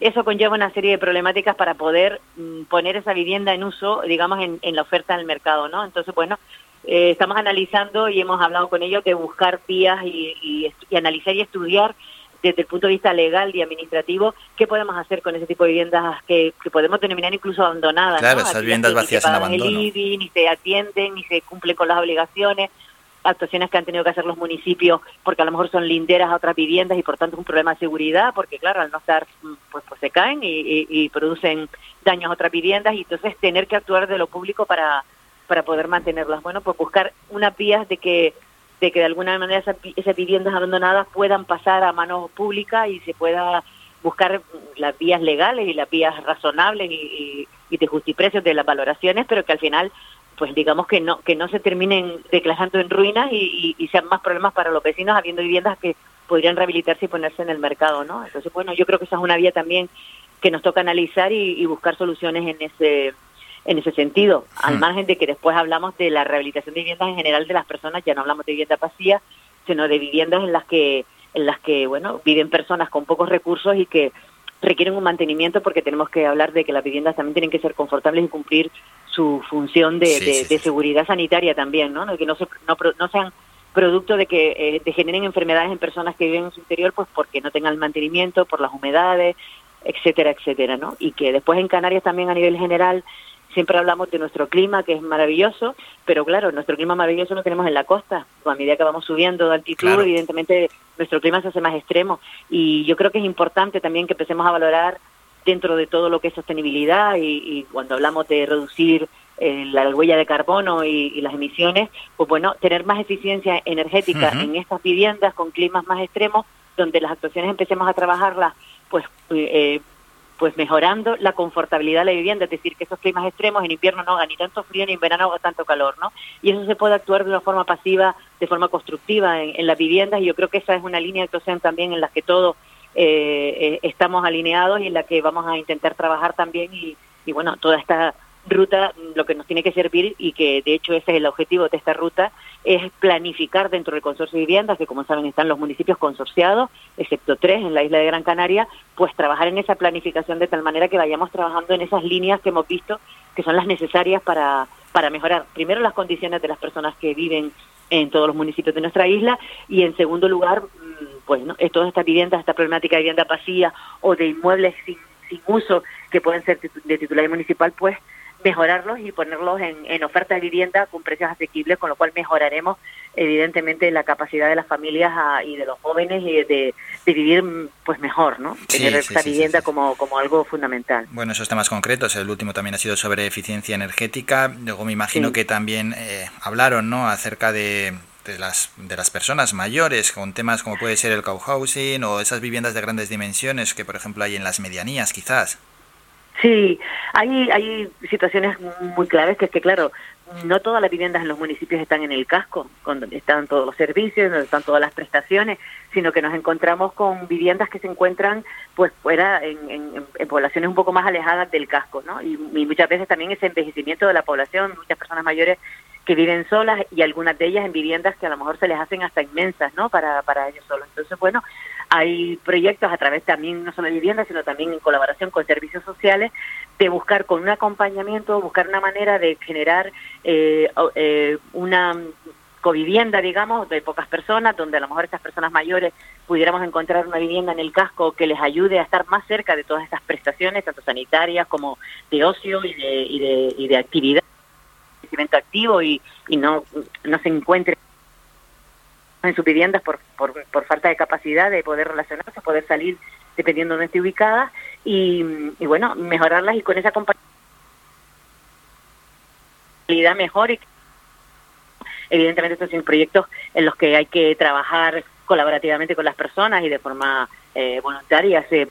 Eso conlleva una serie de problemáticas para poder mm, poner esa vivienda en uso, digamos, en, en la oferta del mercado, ¿no? Entonces, bueno, eh, estamos analizando y hemos hablado con ellos de buscar vías y, y y analizar y estudiar desde el punto de vista legal y administrativo qué podemos hacer con ese tipo de viviendas que, que podemos denominar incluso abandonadas. Claro, ¿no? esas viviendas vacías en abandono. Ni se atienden, ni se cumplen con las obligaciones actuaciones que han tenido que hacer los municipios porque a lo mejor son linderas a otras viviendas y por tanto es un problema de seguridad porque claro al no estar mm, pues pues se caen y, y- producen daños a otras viviendas. Y entonces tener que actuar de lo público para para poder mantenerlas. Bueno pues buscar unas vías de que de que de alguna manera esas, esas viviendas abandonadas puedan pasar a manos públicas y se pueda buscar mm, las vías legales y las vías razonables y, y, y de justiprecios de las valoraciones pero que al final pues digamos que no que no se terminen declarando en ruinas y, y- y sean más problemas para los vecinos habiendo viviendas que podrían rehabilitarse y ponerse en el mercado, ¿no? Entonces, bueno, yo creo que esa es una vía también que nos toca analizar y, y buscar soluciones en ese en ese sentido, al Hmm. margen de que después hablamos de la rehabilitación de viviendas en general de las personas, ya no hablamos de viviendas vacías, sino de viviendas en las que en las que, bueno, viven personas con pocos recursos y que requieren un mantenimiento porque tenemos que hablar de que las viviendas también tienen que ser confortables y cumplir su función de, Sí, de- sí, de sí. seguridad sanitaria también, ¿no? Que no, se, no, no sean producto de que eh, de generen enfermedades en personas que viven en su interior, pues porque no tengan el mantenimiento, por las humedades, etcétera, etcétera, ¿no? Y que después en Canarias también a nivel general siempre hablamos de nuestro clima, que es maravilloso, pero claro, nuestro clima maravilloso lo tenemos en la costa. A medida que vamos subiendo de altitud, Claro. evidentemente nuestro clima se hace más extremo. Y yo creo que es importante también que empecemos a valorar dentro de todo lo que es sostenibilidad y, y cuando hablamos de reducir eh, la huella de carbono y, y las emisiones, pues bueno, tener más eficiencia energética en estas viviendas con climas más extremos, donde las actuaciones empecemos a trabajarlas, pues eh, pues mejorando la confortabilidad de la vivienda, es decir, que esos climas extremos en invierno no hagan ni tanto frío ni en verano haga tanto calor, ¿no? Y eso se puede actuar de una forma pasiva, de forma constructiva en, en las viviendas y yo creo que esa es una línea de actuación también en la que todos eh, eh, estamos alineados y en la que vamos a intentar trabajar también y, y bueno, toda esta ruta mm, lo que nos tiene que servir y que de hecho ese es el objetivo de esta ruta es planificar dentro del consorcio de viviendas que como saben están los municipios consorciados excepto tres en la isla de Gran Canaria pues trabajar en esa planificación de tal manera que vayamos trabajando en esas líneas que hemos visto que son las necesarias para para mejorar primero las condiciones de las personas que viven en todos los municipios de nuestra isla y en segundo lugar mm, pues ¿no? todas estas viviendas esta problemática de vivienda vacía o de inmuebles sin, sin uso que pueden ser de titularidad municipal pues mejorarlos y ponerlos en, en oferta de vivienda con precios asequibles, con lo cual mejoraremos evidentemente la capacidad de las familias ah, y de los jóvenes y de, de vivir mm, pues mejor, ¿no? Sí, Tener esta sí, vivienda sí. Como, como algo fundamental. Bueno, esos temas concretos. El último también ha sido sobre eficiencia energética. Luego me imagino que también eh, hablaron, ¿no? Acerca de, de las de las personas mayores con temas como puede ser el cohousing o esas viviendas de grandes dimensiones que, por ejemplo, hay en las medianías, quizás. Sí, hay, hay situaciones muy claves que es que, claro, no todas las viviendas en los municipios están en el casco, donde están todos los servicios, donde están todas las prestaciones, sino que nos encontramos con viviendas que se encuentran pues fuera en, en- en poblaciones un poco más alejadas del casco, ¿no? Y, y muchas veces también ese envejecimiento de la población, muchas personas mayores que viven solas y algunas de ellas en viviendas que a lo mejor se les hacen hasta inmensas, ¿no? Para, para ellos solos. Entonces, bueno, hay proyectos a través también no solo de viviendas, sino también en colaboración con servicios sociales de buscar con un acompañamiento, buscar una manera de generar eh, eh, una covivienda, digamos, de pocas personas, donde a lo mejor estas personas mayores pudiéramos encontrar una vivienda en el casco que les ayude a estar más cerca de todas estas prestaciones, tanto sanitarias como de ocio y de, y de, y de actividad, crecimiento activo y, y no, no se encuentre en sus viviendas por, por, por falta de capacidad de poder relacionarse, poder salir dependiendo de dónde esté ubicada y, y bueno, mejorarlas y con esa compañía mejor y evidentemente estos son proyectos en los que hay que trabajar colaborativamente con las personas y de forma eh, voluntaria se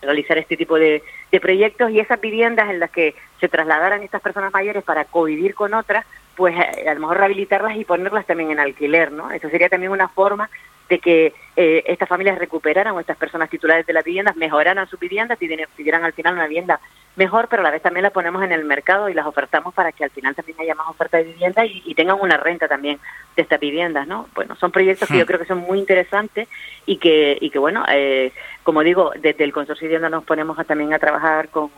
realizar este tipo de, de proyectos y esas viviendas en las que se trasladaran estas personas mayores para convivir con otras, pues eh, a lo mejor rehabilitarlas y ponerlas también en alquiler, ¿no? Eso sería también una forma de que eh, estas familias recuperaran o estas personas titulares de las viviendas mejoraran sus viviendas y tuvieran al final una vivienda mejor, pero a la vez también la ponemos en el mercado y las ofertamos para que al final también haya más oferta de vivienda y, y tengan una renta también de estas viviendas, ¿no? Bueno, son proyectos que Hmm. yo creo que son muy interesantes y que, y que bueno, eh, como digo, desde el Consorcio de Vivienda nos ponemos a, también a trabajar con,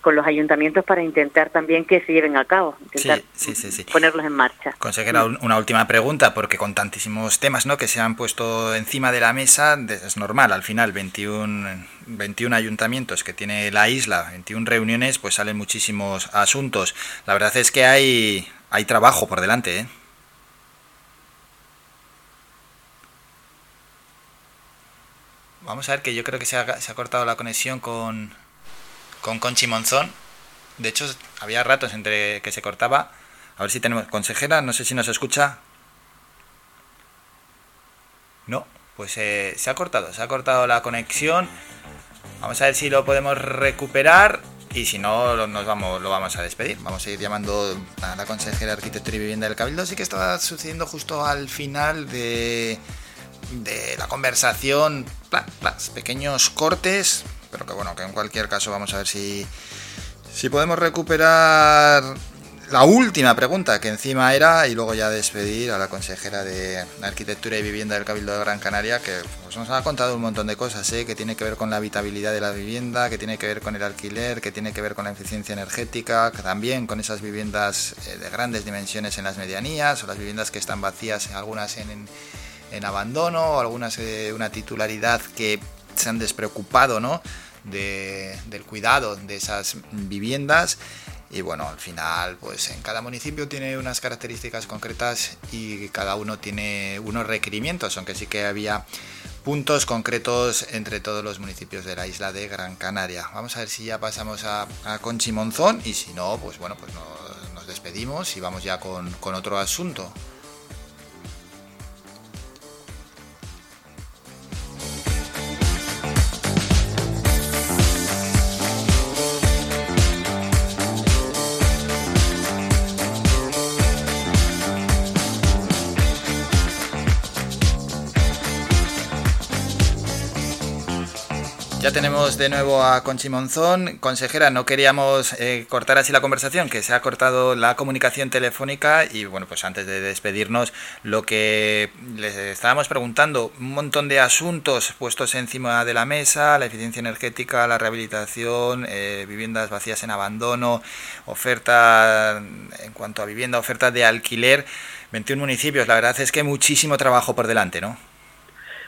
con los ayuntamientos para intentar también que se lleven a cabo, intentar Sí, sí, sí, ponerlos en marcha. Consejera, un- una última pregunta, porque con tantísimos temas ¿no? que se han puesto encima de la mesa, es normal, al final 21, 21 ayuntamientos que tiene la isla, 21 reuniones, pues salen muchísimos asuntos. La verdad es que hay, hay trabajo por delante, ¿eh? Vamos a ver que yo creo que se ha, se ha cortado la conexión con, con Conchi Monzón. De hecho, había ratos entre que se cortaba. A ver si tenemos consejera, no sé si nos escucha. No, pues eh, se ha cortado, se ha cortado la conexión. Vamos a ver si lo podemos recuperar y si no nos vamos, lo vamos a despedir. Vamos a ir llamando a la consejera de Arquitectura y Vivienda del Cabildo. Sí que estaba sucediendo justo al final de, de la conversación, pla, plas, pequeños cortes, pero que bueno, que en cualquier caso vamos a ver si, si podemos recuperar la última pregunta que encima era y luego ya despedir a la consejera de Arquitectura y Vivienda del Cabildo de Gran Canaria que pues, nos ha contado un montón de cosas, ¿eh? que tiene que ver con la habitabilidad de la vivienda, que tiene que ver con el alquiler, que tiene que ver con la eficiencia energética, que también con esas viviendas eh, de grandes dimensiones en las medianías o las viviendas que están vacías, algunas en, en, abandono o algunas de una titularidad que se han despreocupado ¿no? de, del cuidado de esas viviendas y bueno, al final, pues en cada municipio tiene unas características concretas y cada uno tiene unos requerimientos, aunque sí que había puntos concretos entre todos los municipios de la isla de Gran Canaria. Vamos a ver si ya pasamos a, a Conchi Monzón y si no, pues bueno, pues nos, despedimos y vamos ya con otro asunto. Ya tenemos de nuevo a Conchi Monzón. Consejera, no queríamos eh, cortar así la conversación, que se ha cortado la comunicación telefónica y bueno, pues antes de despedirnos, lo que les estábamos preguntando, un montón de asuntos puestos encima de la mesa, la eficiencia energética, la rehabilitación, eh, viviendas vacías en abandono, oferta en cuanto a vivienda, oferta de alquiler, 21 municipios, la verdad es que muchísimo trabajo por delante, ¿no?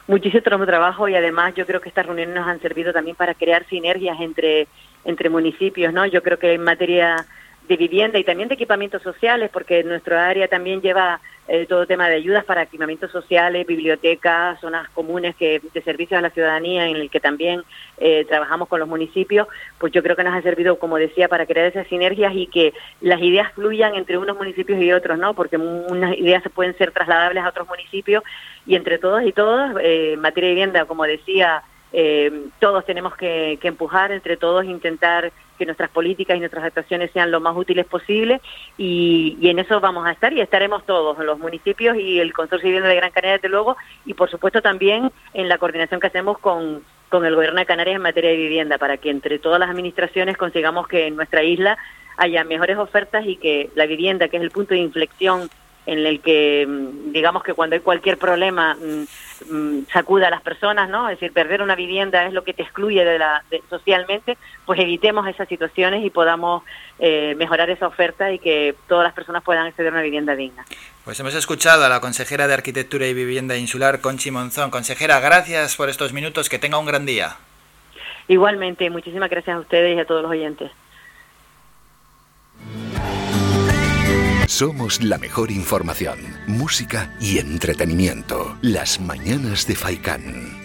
Muchísimo trabajo y además yo creo que estas reuniones nos han servido también para crear sinergias entre, entre municipios, ¿no? Yo creo que en materia de vivienda y también de equipamientos sociales, porque nuestro área también lleva eh, todo tema de ayudas para equipamientos sociales, bibliotecas, zonas comunes que de servicios a la ciudadanía, en el que también eh, trabajamos con los municipios, pues yo creo que nos ha servido, como decía, para crear esas sinergias y que las ideas fluyan entre unos municipios y otros, ¿no? Porque unas ideas pueden ser trasladables a otros municipios y entre todos y todas, eh, en materia de vivienda, como decía, eh, todos tenemos que, que empujar, entre todos intentar que nuestras políticas y nuestras actuaciones sean lo más útiles posible y, en eso vamos a estar y estaremos todos, los municipios y el Consorcio de Vivienda de Gran Canaria, desde luego, y por supuesto también en la coordinación que hacemos con, con el Gobierno de Canarias en materia de vivienda, para que entre todas las administraciones consigamos que en nuestra isla haya mejores ofertas y que la vivienda, que es el punto de inflexión en el que mm, digamos que cuando hay cualquier problema mm, mm, sacuda a las personas, ¿no? Es decir, perder una vivienda es lo que te excluye de la de- socialmente, pues evitemos esas situaciones y podamos eh, mejorar esa oferta y que todas las personas puedan acceder a una vivienda digna. Pues hemos escuchado a la consejera de Arquitectura y Vivienda Insular, Conchi Monzón. Consejera, gracias por estos minutos, que tenga un gran día. Igualmente, muchísimas gracias a ustedes y a todos los oyentes. Somos la mejor información, música y entretenimiento. Las mañanas de Faikán.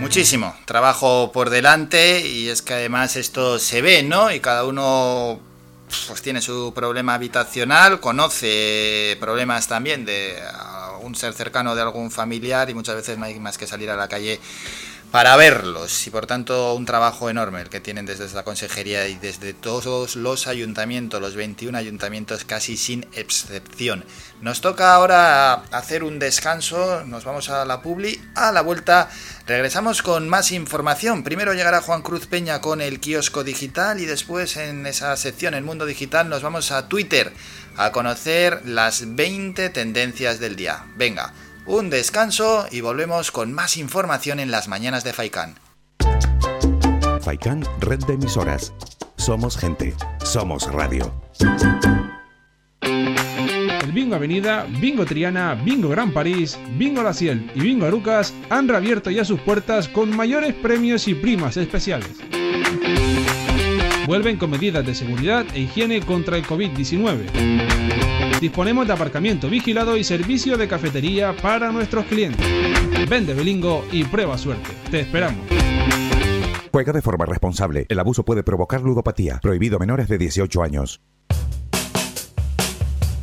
Muchísimo trabajo por delante y es que además esto se ve, ¿no? Y cada uno pues tiene su problema habitacional, conoce problemas también de un ser cercano de algún familiar y muchas veces no hay más que salir a la calle para verlos y por tanto un trabajo enorme el que tienen desde la consejería y desde todos los ayuntamientos, los 21 ayuntamientos casi sin excepción. Nos toca ahora hacer un descanso, nos vamos a la publi, a la vuelta regresamos con más información. Primero llegará Juan Cruz Peña con el kiosco digital y después en esa sección El Mundo Digital nos vamos a Twitter a conocer las 20 tendencias del día. Venga un descanso y volvemos con más información en las mañanas de Faikan. Faikan, red de emisoras. Somos gente, somos radio. El Bingo Avenida, Bingo Triana, Bingo Gran París, Bingo La Ciel y Bingo Arucas han reabierto ya sus puertas con mayores premios y primas especiales. Vuelven con medidas de seguridad e higiene contra el COVID-19. Disponemos de aparcamiento vigilado y servicio de cafetería para nuestros clientes. Vende Belingo y prueba suerte. Te esperamos. Juega de forma responsable. El abuso puede provocar ludopatía. Prohibido menores de 18 años.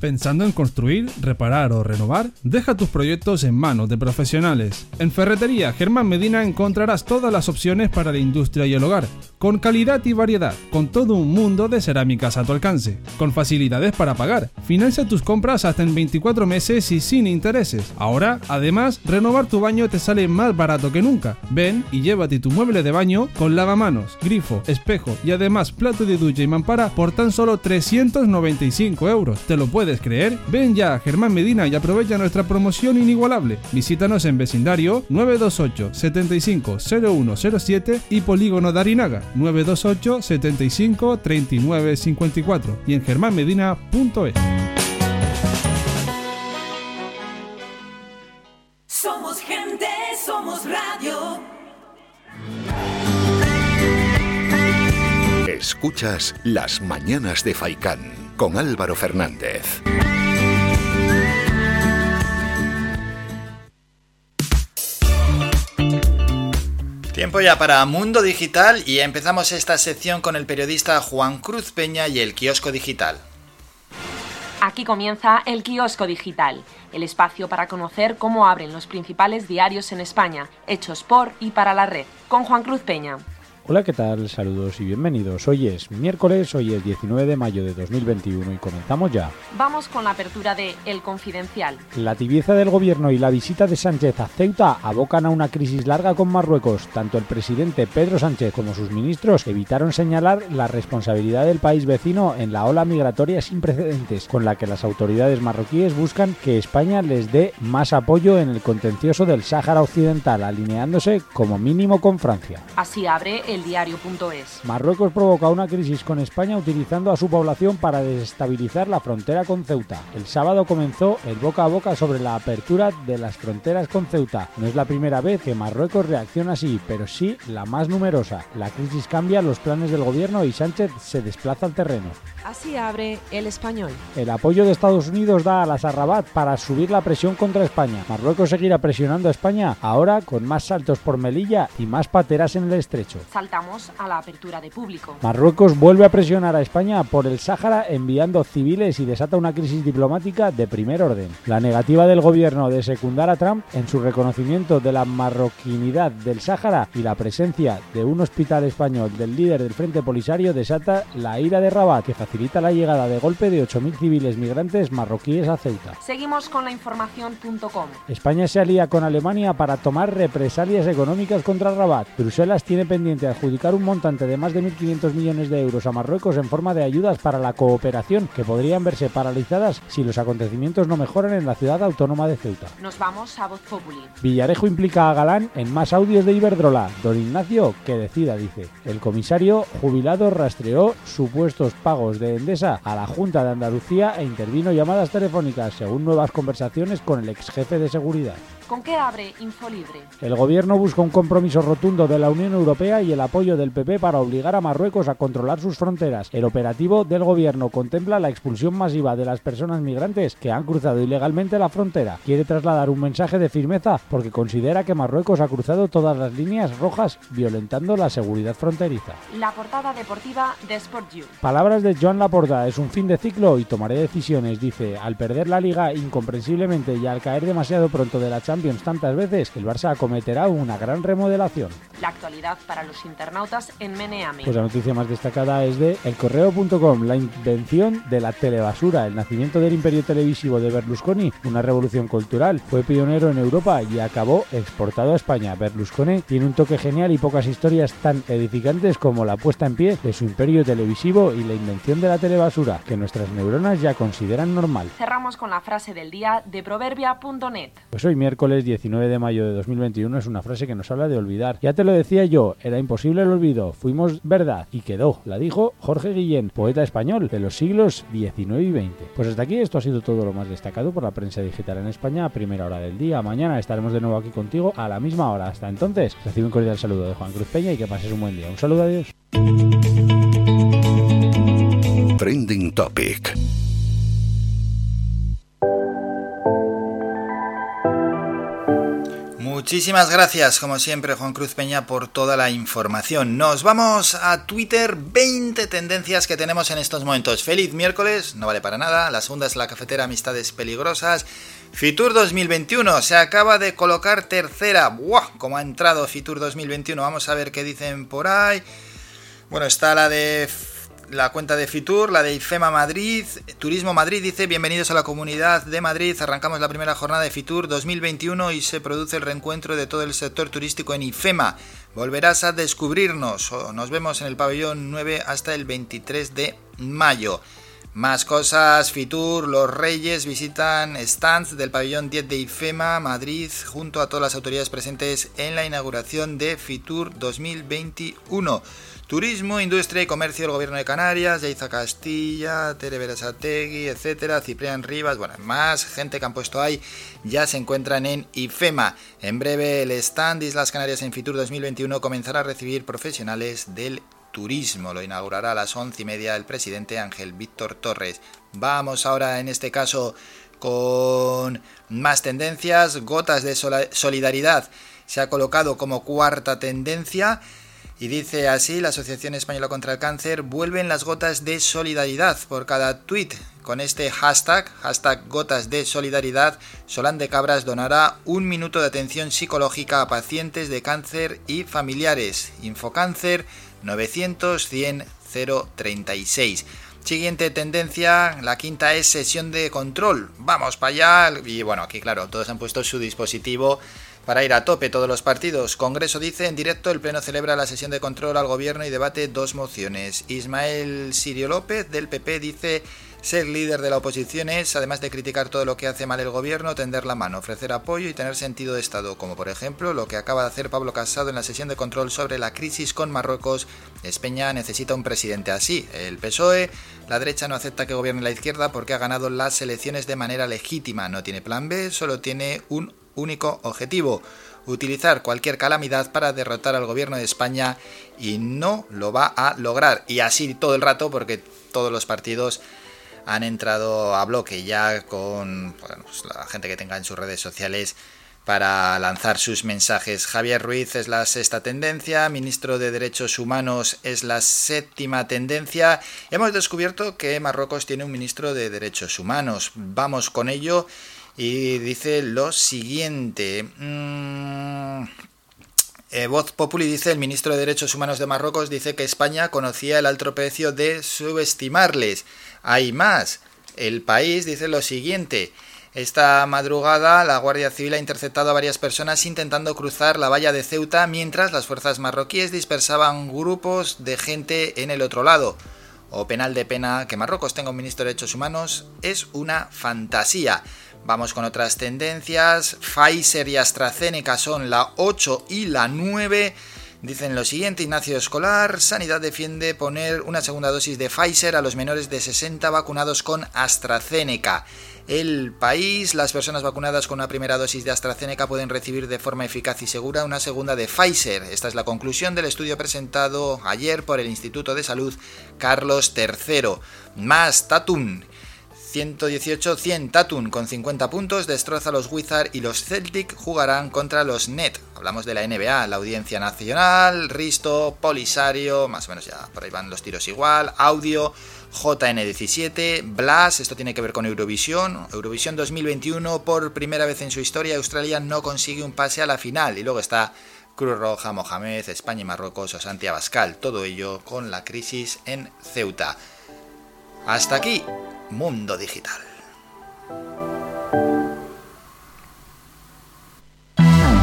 ¿Pensando en construir, reparar o renovar? Deja tus proyectos en manos de profesionales. En Ferretería Germán Medina encontrarás todas las opciones para la industria y el hogar, con calidad y variedad, con todo un mundo de cerámicas a tu alcance, con facilidades para pagar. Financia tus compras hasta en 24 meses y sin intereses. Ahora, además, renovar tu baño te sale más barato que nunca. Ven y llévate tu mueble de baño con lavamanos, grifo, espejo y además plato de ducha y mampara por tan solo 395 euros. ¿Te lo puedes creer? Ven ya a Germán Medina y aprovecha nuestra promoción inigualable. Visítanos en vecindario 928 75 0107 y Polígono Darinaga 928 75 39 54 y en germánmedina.es. Somos gente, somos radio. Escuchas Las Mañanas de Faicán con Álvaro Fernández. Tiempo ya para Mundo Digital y empezamos esta sección con el periodista Juan Cruz Peña y el kiosco digital. Aquí comienza el kiosco digital, el espacio para conocer cómo abren los principales diarios en España, hechos por y para la red, con Juan Cruz Peña. Hola, ¿qué tal? Saludos y bienvenidos. Hoy es miércoles, hoy es 19 de mayo de 2021 y comenzamos ya. Vamos con la apertura de El Confidencial. La tibieza del gobierno y la visita de Sánchez a Ceuta abocan a una crisis larga con Marruecos. Tanto el presidente Pedro Sánchez como sus ministros evitaron señalar la responsabilidad del país vecino en la ola migratoria sin precedentes, con la que las autoridades marroquíes buscan que España les dé más apoyo en el contencioso del Sáhara Occidental, alineándose como mínimo con Francia. Así abre el diario.es. Marruecos provoca una crisis con España utilizando a su población para desestabilizar la frontera con Ceuta. El sábado comenzó el boca a boca sobre la apertura de las fronteras con Ceuta. No es la primera vez que Marruecos reacciona así, pero sí la más numerosa. La crisis cambia los planes del gobierno y Sánchez se desplaza al terreno. Así abre el español. El apoyo de Estados Unidos da a las Arrabat para subir la presión contra España. Marruecos seguirá presionando a España, ahora con más saltos por Melilla y más pateras en el estrecho. Saltamos a la apertura de público. Marruecos vuelve a presionar a España por el Sáhara enviando civiles y desata una crisis diplomática de primer orden. La negativa del gobierno de secundar a Trump en su reconocimiento de la marroquinidad del Sáhara y la presencia de un hospital español del líder del Frente Polisario desata la ira de Rabat que facilita la llegada de golpe de 8.000 civiles migrantes marroquíes a Ceuta. Seguimos con la información.com. España se alía con Alemania para tomar represalias económicas contra Rabat. Bruselas tiene pendiente adjudicar un montante de más de 1.500 millones de euros a Marruecos en forma de ayudas para la cooperación que podrían verse paralizadas si los acontecimientos no mejoran en la ciudad autónoma de Ceuta. Nos vamos a Voz Populi. Villarejo implica a Galán en más audios de Iberdrola. Don Ignacio, que decida, dice. El comisario jubilado rastreó supuestos pagos de Endesa a la Junta de Andalucía e intervino llamadas telefónicas según nuevas conversaciones con el ex jefe de seguridad. ¿Con qué abre Infolibre? El gobierno busca un compromiso rotundo de la Unión Europea y el apoyo del PP para obligar a Marruecos a controlar sus fronteras. El operativo del gobierno contempla la expulsión masiva de las personas migrantes que han cruzado ilegalmente la frontera. Quiere trasladar un mensaje de firmeza porque considera que Marruecos ha cruzado todas las líneas rojas violentando la seguridad fronteriza. La portada deportiva de Sport You. Palabras de Joan Laporta, es un fin de ciclo y tomaré decisiones, dice, al perder la liga incomprensiblemente y al caer demasiado pronto de la Champions Champions tantas veces, el Barça acometerá una gran remodelación. La actualidad para los internautas en Meneami. Pues la noticia más destacada es de elcorreo.com, la invención de la telebasura, el nacimiento del imperio televisivo de Berlusconi, una revolución cultural. Fue pionero en Europa y acabó exportado a España. Berlusconi tiene un toque genial y pocas historias tan edificantes como la puesta en pie de su imperio televisivo y la invención de la telebasura, que nuestras neuronas ya consideran normal. Cerramos con la frase del día de proverbia.net. Pues hoy miércoles 19 de mayo de 2021 es una frase que nos habla de olvidar. Ya te lo decía yo, era imposible el olvido, fuimos verdad y quedó. La dijo Jorge Guillén, poeta español de los siglos XIX y XX. Pues hasta aquí esto ha sido todo lo más destacado por la prensa digital en España a primera hora del día. Mañana estaremos de nuevo aquí contigo a la misma hora. Hasta entonces, recibe un cordial saludo de Juan Cruz Peña y que pases un buen día. Un saludo, adiós. Trending Topic. Muchísimas gracias, como siempre, Juan Cruz Peña, por toda la información. Nos vamos a Twitter, 20 tendencias que tenemos en estos momentos. Feliz miércoles, no vale para nada. La segunda es la cafetera Amistades Peligrosas. Fitur 2021 se acaba de colocar tercera. ¡Buah! Como ha entrado Fitur 2021, vamos a ver qué dicen por ahí. Bueno, está la de la cuenta de Fitur, la de IFEMA Madrid, Turismo Madrid dice bienvenidos a la comunidad de Madrid, arrancamos la primera jornada de Fitur 2021 y se produce el reencuentro de todo el sector turístico en IFEMA. Volverás a descubrirnos, nos vemos en el pabellón 9 hasta el 23 de mayo. Más cosas, Fitur, los Reyes visitan stands del pabellón 10 de IFEMA, Madrid, junto a todas las autoridades presentes en la inauguración de Fitur 2021. Turismo, Industria y Comercio del Gobierno de Canarias, Yaiza Castilla, Tere Berasategui, etcétera, Ciprián Rivas, bueno, más gente que han puesto ahí ya se encuentran en IFEMA. En breve el stand Islas Canarias en Fitur 2021 comenzará a recibir profesionales del turismo. Lo inaugurará a las once y media el presidente Ángel Víctor Torres. Vamos ahora en este caso con más tendencias. Gotas de solidaridad se ha colocado como cuarta tendencia. Y dice así, la Asociación Española contra el Cáncer vuelven las gotas de solidaridad por cada tweet. Con este hashtag, hashtag gotas de solidaridad, Solán de Cabras donará un minuto de atención psicológica a pacientes de cáncer y familiares. Infocáncer 900 100 036. Siguiente tendencia, la quinta es sesión de control. Vamos para allá. Y bueno, aquí claro, todos han puesto su dispositivo para ir a tope todos los partidos, Congreso dice en directo el Pleno celebra la sesión de control al gobierno y debate dos mociones. Ismael Sirio López del PP dice ser líder de la oposición es, además de criticar todo lo que hace mal el gobierno, tender la mano, ofrecer apoyo y tener sentido de Estado, como por ejemplo lo que acaba de hacer Pablo Casado en la sesión de control sobre la crisis con Marruecos. España necesita un presidente así. El PSOE, la derecha no acepta que gobierne la izquierda porque ha ganado las elecciones de manera legítima. No tiene plan B, solo tiene un único objetivo, utilizar cualquier calamidad para derrotar al gobierno de España y no lo va a lograr. Y así todo el rato porque todos los partidos han entrado a bloque ya con pues, la gente que tenga en sus redes sociales para lanzar sus mensajes. Javier Ruiz es la sexta tendencia, ministro de Derechos Humanos es la séptima tendencia. Hemos descubierto que Marruecos tiene un ministro de Derechos Humanos. Vamos con ello y dice lo siguiente. Mm, eh, Voz Populi dice, el ministro de Derechos Humanos de Marruecos dice que España conocía el alto precio de subestimarles. Hay más. El país dice lo siguiente. Esta madrugada la Guardia Civil ha interceptado a varias personas intentando cruzar la valla de Ceuta mientras las fuerzas marroquíes dispersaban grupos de gente en el otro lado. O penal de pena que Marruecos tenga un ministro de Derechos Humanos es una fantasía. Vamos con otras tendencias. Pfizer y AstraZeneca son la 8 y la 9. Dicen lo siguiente, Ignacio Escolar, Sanidad defiende poner una segunda dosis de Pfizer a los menores de 60 vacunados con AstraZeneca. El país, las personas vacunadas con una primera dosis de AstraZeneca pueden recibir de forma eficaz y segura una segunda de Pfizer. Esta es la conclusión del estudio presentado ayer por el Instituto de Salud Carlos III. Más Tatum 118-100 Tatun con 50 puntos destroza los Wizards y los Celtic jugarán contra los Net. Hablamos de la NBA, la Audiencia Nacional, Risto, Polisario, más o menos ya por ahí van los tiros igual, Audio, JN17, Blas, esto tiene que ver con Eurovisión. Eurovisión 2021, por primera vez en su historia, Australia no consigue un pase a la final. Y luego está Cruz Roja, Mohamed, España y Marruecos o Santi Abascal. Todo ello con la crisis en Ceuta. Hasta aquí, Mundo Digital.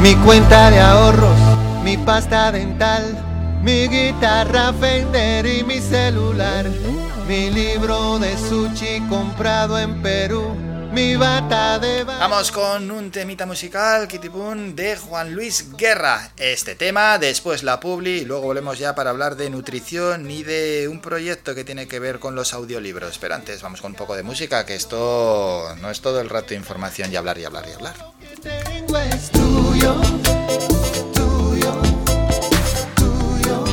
Mi cuenta de ahorros, mi pasta dental, mi guitarra Fender y mi celular, mi libro de sushi comprado en Perú, mi bata de... Vamos con un temita musical, Boon, de Juan Luis Guerra. Este tema, después la publi y luego volvemos ya para hablar de nutrición y de un proyecto que tiene que ver con los audiolibros. Pero antes vamos con un poco de música, que esto no es todo el rato información y hablar y hablar y hablar. Tengo es tuyo, tuyo, tuyo,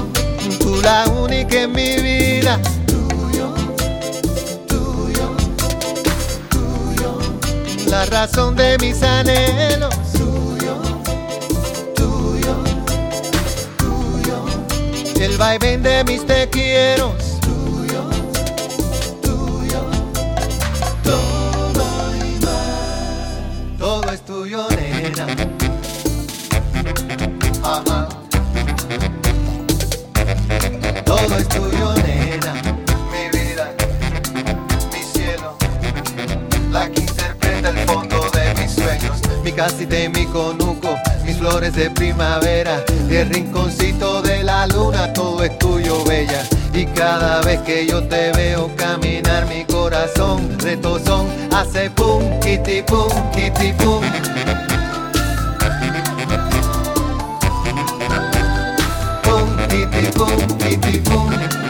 tú la única en mi vida. La razón de mis anhelos. Tuyo, tuyo, tuyo, el vaivén de mis te quiero. Tuyo, tuyo, todo y más. Todo es tuyo, nena. Ajá. Todo es tuyo, nena. Mi vida, mi cielo. La que Mi casita mi conuco. Mis flores de primavera. Y el rinconcito de la luna. Todo es tuyo, bella. Y cada vez que yo te veo caminar, mi corazón retozón hace pum, kitty pum, kitty pum. Pum, kitty pum, kitty pum.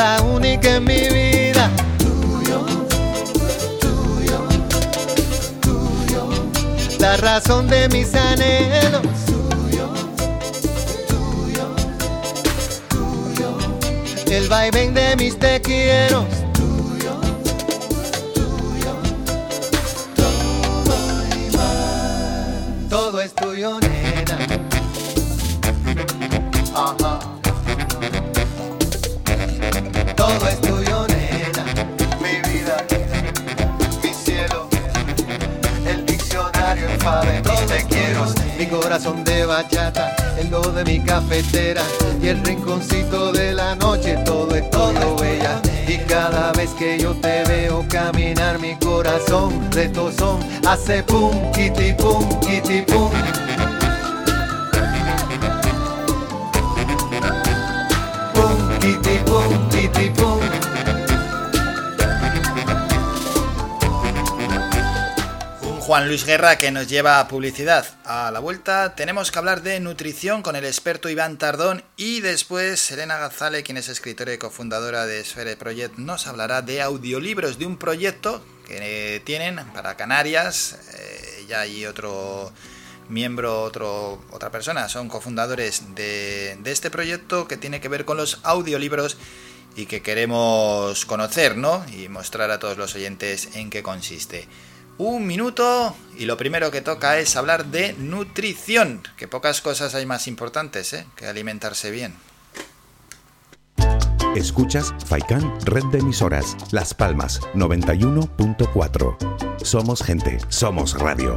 la única en mi vida. Tuyo, tuyo, tuyo, la razón de mis anhelos. Tuyo, tuyo, tuyo, el vaivén de mis te quiero. Tuyo, tuyo, todo. Todo es tuyo, hace pum, kitty pum, kitty pum. Pum, kitty pum. Un Juan Luis Guerra que nos lleva a publicidad. A la vuelta tenemos que hablar de nutrición con el experto Iván Tardón y después Elena Gazale, quien es escritora y cofundadora de Sphere Project, nos hablará de audiolibros de un proyecto que tienen para Canarias. Eh, ya hay otro miembro, otro, otra persona, son cofundadores de, de este proyecto que tiene que ver con los audiolibros y que queremos conocer, ¿no? Y mostrar a todos los oyentes en qué consiste. Un minuto y lo primero que toca es hablar de nutrición, que pocas cosas hay más importantes ¿eh? que alimentarse bien. Escuchas Faikan Red de Emisoras, Las Palmas 91.4. Somos gente, somos radio.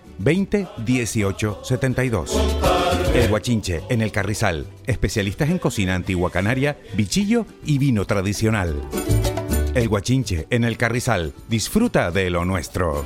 20 18 72. El Guachinche, en el Carrizal, especialistas en cocina antigua canaria, bichillo y vino tradicional. El Guachinche, en el Carrizal, disfruta de lo nuestro.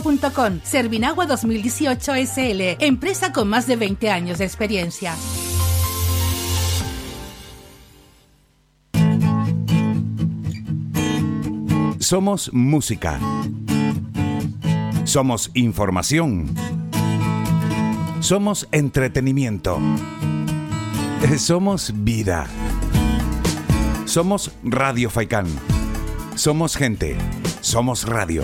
Servinagua 2018 SL, empresa con más de 20 años de experiencia. Somos música. Somos información. Somos entretenimiento. Somos vida. Somos Radio Faikán. Somos gente. Somos radio.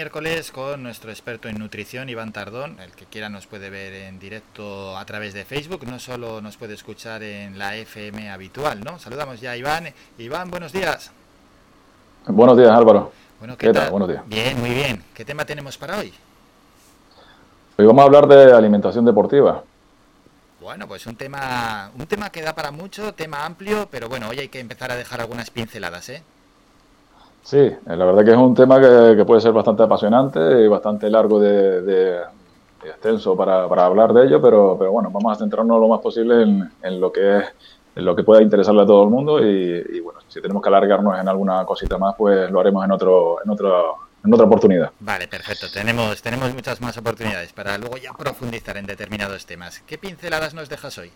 Miércoles con nuestro experto en nutrición, Iván Tardón. El que quiera nos puede ver en directo a través de Facebook, no solo nos puede escuchar en la FM habitual, ¿no? Saludamos ya a Iván. Iván, buenos días. Buenos días, Álvaro. Bueno, ¿qué, ¿Qué tal? tal? Buenos días. Bien, muy bien. ¿Qué tema tenemos para hoy? Hoy vamos a hablar de alimentación deportiva. Bueno, pues un tema, un tema que da para mucho, tema amplio, pero bueno, hoy hay que empezar a dejar algunas pinceladas, ¿eh? Sí, eh, la verdad que es un tema que, puede ser bastante apasionante y bastante largo de, de- extenso para, para hablar de ello, pero, pero bueno, vamos a centrarnos lo más posible en, lo que es en lo que pueda interesarle a todo el mundo y, y, bueno, si tenemos que alargarnos en alguna cosita más, pues lo haremos en otro, en otro, en otra oportunidad. Vale, perfecto. Tenemos, tenemos muchas más oportunidades para luego ya profundizar en determinados temas. ¿Qué pinceladas nos dejas hoy?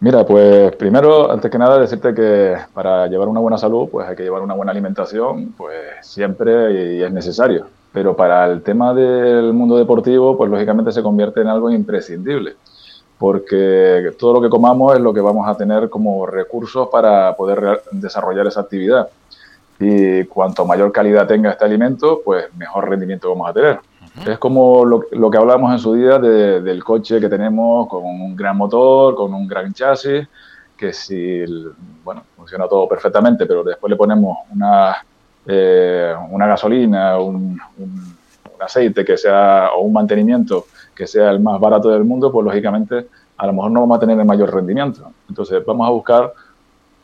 Mira, pues primero, antes que nada, decirte que para llevar una buena salud, pues hay que llevar una buena alimentación, pues siempre y es necesario. Pero para el tema del mundo deportivo, pues lógicamente se convierte en algo imprescindible, porque todo lo que comamos es lo que vamos a tener como recursos para poder desarrollar esa actividad. Y cuanto mayor calidad tenga este alimento, pues mejor rendimiento vamos a tener. Es como lo, lo que hablábamos en su día de- del coche que tenemos con un gran motor, con un gran chasis, que si, bueno, funciona todo perfectamente, pero después le ponemos una, eh, una gasolina, un aceite que sea, o un mantenimiento que sea el más barato del mundo, pues lógicamente a lo mejor no vamos a tener el mayor rendimiento. Entonces vamos a buscar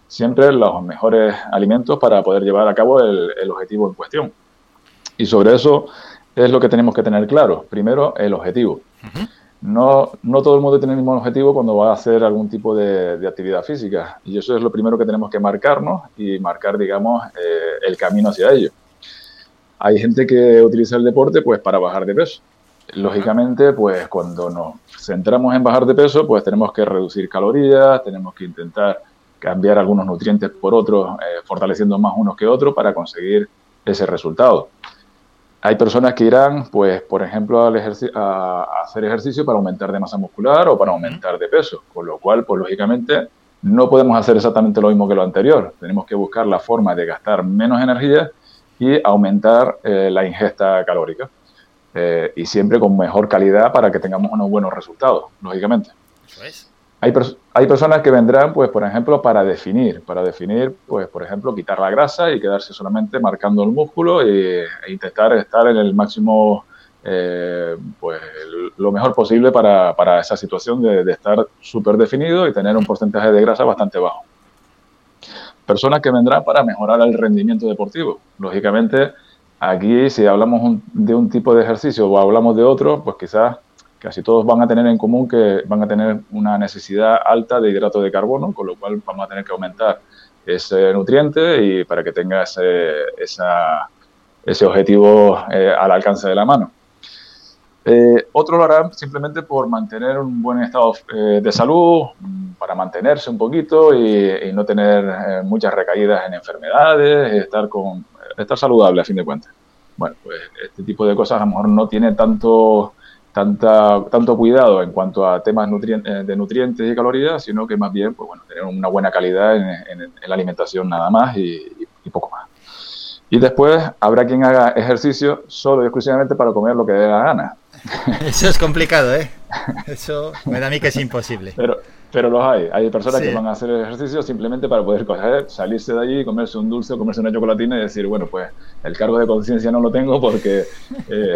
siempre los mejores alimentos para poder llevar a cabo el, el objetivo en cuestión. Y sobre eso es lo que tenemos que tener claro. Primero, el objetivo. No, no todo el mundo tiene el mismo objetivo cuando va a hacer algún tipo de, de actividad física. Y eso es lo primero que tenemos que marcarnos y marcar, digamos, eh, el camino hacia ello. Hay gente que utiliza el deporte pues para bajar de peso. Lógicamente, pues cuando nos centramos en bajar de peso, pues tenemos que reducir calorías, tenemos que intentar cambiar algunos nutrientes por otros, eh, fortaleciendo más unos que otros para conseguir ese resultado. Hay personas que irán, pues, por ejemplo, al a, hacer ejercicio para aumentar de masa muscular o para aumentar de peso, con lo cual, pues, lógicamente, no podemos hacer exactamente lo mismo que lo anterior. Tenemos que buscar la forma de gastar menos energía y aumentar eh, la ingesta calórica. Eh, y siempre con mejor calidad para que tengamos unos buenos resultados, lógicamente. Eso es. Hay, hay, personas que vendrán, pues, por ejemplo, para definir, para definir, pues, por ejemplo, quitar la grasa y quedarse solamente marcando el músculo e, intentar estar en el máximo, eh, pues, lo mejor posible para, para esa situación de, de estar súper definido y tener un porcentaje de grasa bastante bajo. Personas que vendrán para mejorar el rendimiento deportivo. Lógicamente, Aquí, si hablamos de un tipo de ejercicio o hablamos de otro, pues quizás casi todos van a tener en común que van a tener una necesidad alta de hidrato de carbono, con lo cual vamos a tener que aumentar ese nutriente y para que tenga ese, ese objetivo eh, al alcance de la mano. Eh, otro lo harán simplemente por mantener un buen estado eh, de salud, para mantenerse un poquito y, no tener muchas recaídas en enfermedades, estar con estar saludable a fin de cuentas. Bueno, pues este tipo de cosas a lo mejor no tiene tanto, tanta, tanto cuidado en cuanto a temas eh, de nutrientes y calorías, sino que más bien, pues bueno, tener una buena calidad en, la alimentación nada más y, poco más. Y después habrá quien haga ejercicio solo y exclusivamente para comer lo que dé la gana. Eso es complicado, ¿eh? Eso me da a mí que es imposible. Pero, pero los hay. Hay personas que van a hacer ejercicio simplemente para poder coger, salirse de allí, comerse un dulce, comerse una chocolatina y decir, bueno, pues el cargo de conciencia no lo tengo porque eh,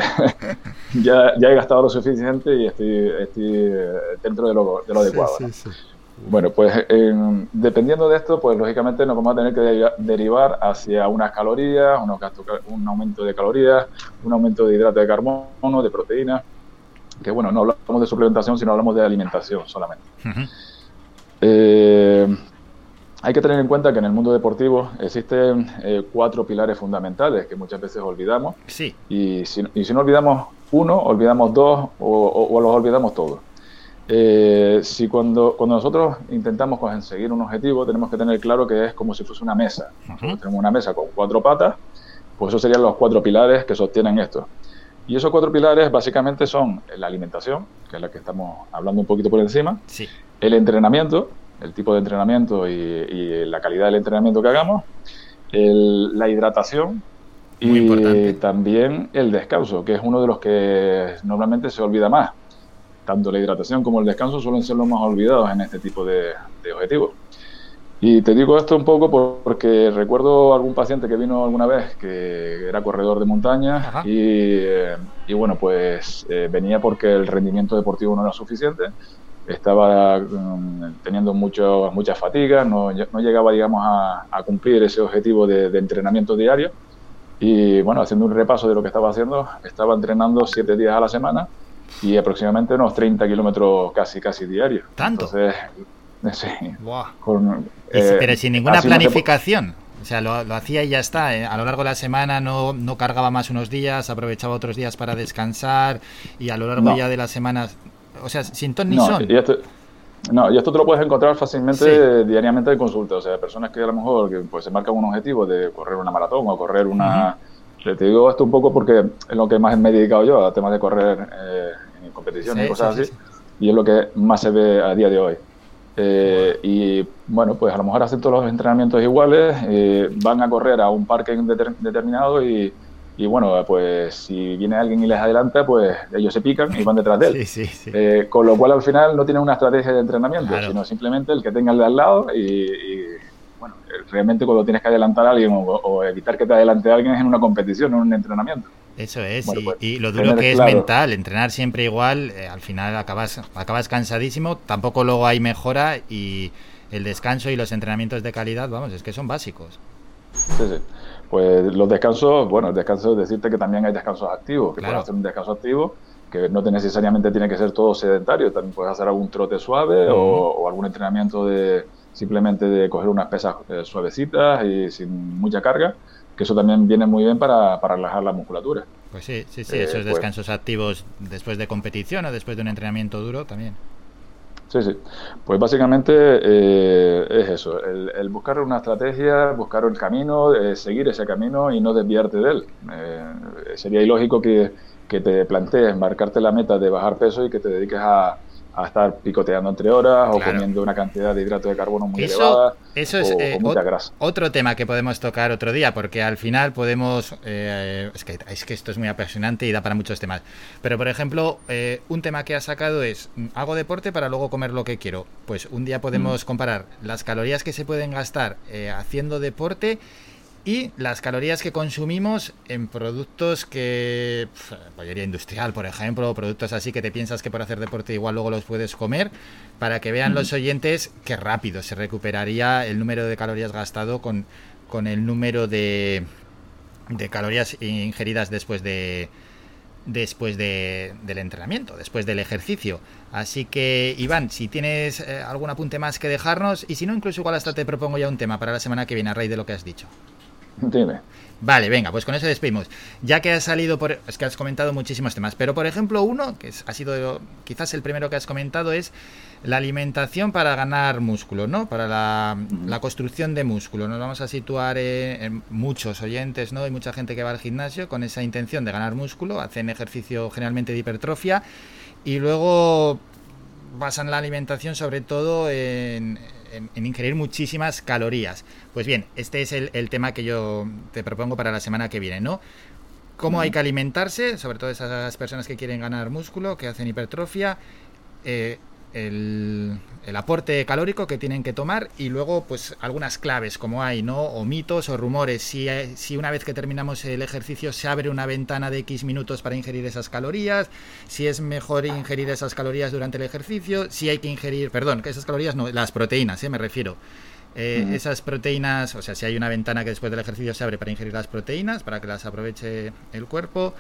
ya, ya, he gastado lo suficiente y estoy, estoy eh, dentro de lo, de lo adecuado. bueno, pues dependiendo de esto, pues lógicamente nos vamos a tener que derivar hacia unas calorías, unos gastos, un aumento de calorías, un aumento de hidrato de carbono, de proteínas que bueno, no hablamos de suplementación, sino hablamos de alimentación solamente. Eh, hay que tener en cuenta que en el mundo deportivo existen eh, cuatro pilares fundamentales que muchas veces olvidamos. Sí. Y si, y si no olvidamos uno, olvidamos dos o, los olvidamos todos. Eh, si cuando, cuando nosotros intentamos conseguir un objetivo, tenemos que tener claro que es como si fuese una mesa. tenemos una mesa con cuatro patas, pues esos serían los cuatro pilares que sostienen esto. Y esos cuatro pilares básicamente son la alimentación, que es la que estamos hablando un poquito por encima, sí. El entrenamiento, el tipo de entrenamiento y, la calidad del entrenamiento que hagamos, la hidratación y también el descanso, que es uno de los que normalmente se olvida más. Tanto la hidratación como el descanso suelen ser los más olvidados en este tipo de objetivos. Y te digo esto un poco porque recuerdo algún paciente que vino alguna vez que era corredor de montaña y, y, bueno, pues eh, venía porque el rendimiento deportivo no era suficiente, estaba mm, teniendo mucho, muchas fatigas, no, no, llegaba, digamos, a, a cumplir ese objetivo de, de, entrenamiento diario y bueno, haciendo un repaso de lo que estaba haciendo, estaba entrenando siete días a la semana y aproximadamente unos 30 kilómetros casi, casi diarios. ¿Tanto? Entonces, Sí. Eh, pero sin ninguna planificación. O sea, lo, hacía y ya está. Eh. A lo largo de la semana no, no, cargaba más unos días, aprovechaba otros días para descansar y a lo largo ya de las semanas. O sea, sin ton ni no, son. Y esto, no, y esto te lo puedes encontrar fácilmente diariamente en consulta. O sea, personas que a lo mejor que, pues, se marcan un objetivo de correr una maratón o correr una. Te digo esto un poco porque es lo que más me he dedicado yo, a temas de correr eh, en competiciones y cosas así. Y es lo que más se ve a día de hoy. Eh, y bueno, pues a lo mejor hacen todos los entrenamientos iguales, eh, van a correr a un parque determinado y, y, bueno, pues si viene alguien y les adelanta, pues ellos se pican y van detrás de él. Eh, con lo cual al final no tienen una estrategia de entrenamiento, sino simplemente el que tenga el de al lado y, bueno, realmente cuando tienes que adelantar a alguien o, evitar que te adelante a alguien es en una competición, no en un entrenamiento. Eso es, y, pues, lo duro que es mental, entrenar siempre igual, eh, al final acabas, acabas cansadísimo, tampoco luego hay mejora y el descanso y los entrenamientos de calidad, vamos, es que son básicos. Sí, sí. Pues los descansos, bueno, el descanso es decirte que también hay descansos activos, que puedes hacer un descanso activo, que no necesariamente tiene que ser todo sedentario, también puedes hacer algún trote suave o, algún entrenamiento de simplemente de coger unas pesas eh, suavecitas y sin mucha carga que eso también viene muy bien para, para relajar la musculatura. Pues sí, sí, sí, esos eh, pues descansos activos después de competición o después de un entrenamiento duro también. Sí, sí. Pues básicamente eh, es eso, el, buscar una estrategia, buscar el camino, eh, seguir ese camino y no desviarte de él. Eh, sería ilógico que, que te plantees marcarte la meta de bajar peso y que te dediques a, a estar picoteando entre horas o comiendo una cantidad de hidratos de carbono muy elevada eso es eh, otro tema que podemos tocar otro día porque al final podemos eh, es, que, es que esto es muy apasionante y da para muchos temas. Pero por ejemplo eh, un tema que ha sacado es hago deporte para luego comer lo que quiero. Pues un día podemos mm. comparar las calorías que se pueden gastar haciendo deporte y las calorías que consumimos en productos que, pollería industrial, por ejemplo, productos así que te piensas que por hacer deporte igual luego los puedes comer, para que vean los oyentes que rápido se recuperaría el número de calorías gastado con, con el número de, de calorías ingeridas después de después de, del entrenamiento, después del ejercicio. Así que, Iván, si tienes eh, algún apunte más que dejarnos, y si no, incluso igual hasta te propongo ya un tema para la semana que viene a raíz de lo que has dicho. Dime. Vale, venga, pues con eso despedimos. Ya que has salido por. Es que has comentado muchísimos temas, pero por ejemplo, uno, que ha sido quizás el primero que has comentado, es la alimentación para ganar músculo, ¿no? Para la, construcción de músculo. Nos vamos a situar en, muchos oyentes, ¿no? Hay mucha gente que va al gimnasio con esa intención de ganar músculo, hacen ejercicio generalmente de hipertrofia y luego basan la alimentación sobre todo en en, ingerir muchísimas calorías. Pues bien, este es el, tema que yo te propongo para la semana que viene, ¿no? Cómo hay que alimentarse, sobre todo esas personas que quieren ganar músculo, que hacen hipertrofia, eh, el, aporte calórico que tienen que tomar y luego pues algunas claves como hay, ¿no? O mitos o rumores. Si, si una vez que terminamos el ejercicio se abre una ventana de X minutos para ingerir esas calorías, si es mejor ingerir esas calorías durante el ejercicio, si hay que ingerir, perdón, que esas calorías no, las proteínas, ¿eh? me refiero. Eh, esas proteínas, o sea, si hay una ventana que después del ejercicio se abre para ingerir las proteínas, para que las aproveche el cuerpo,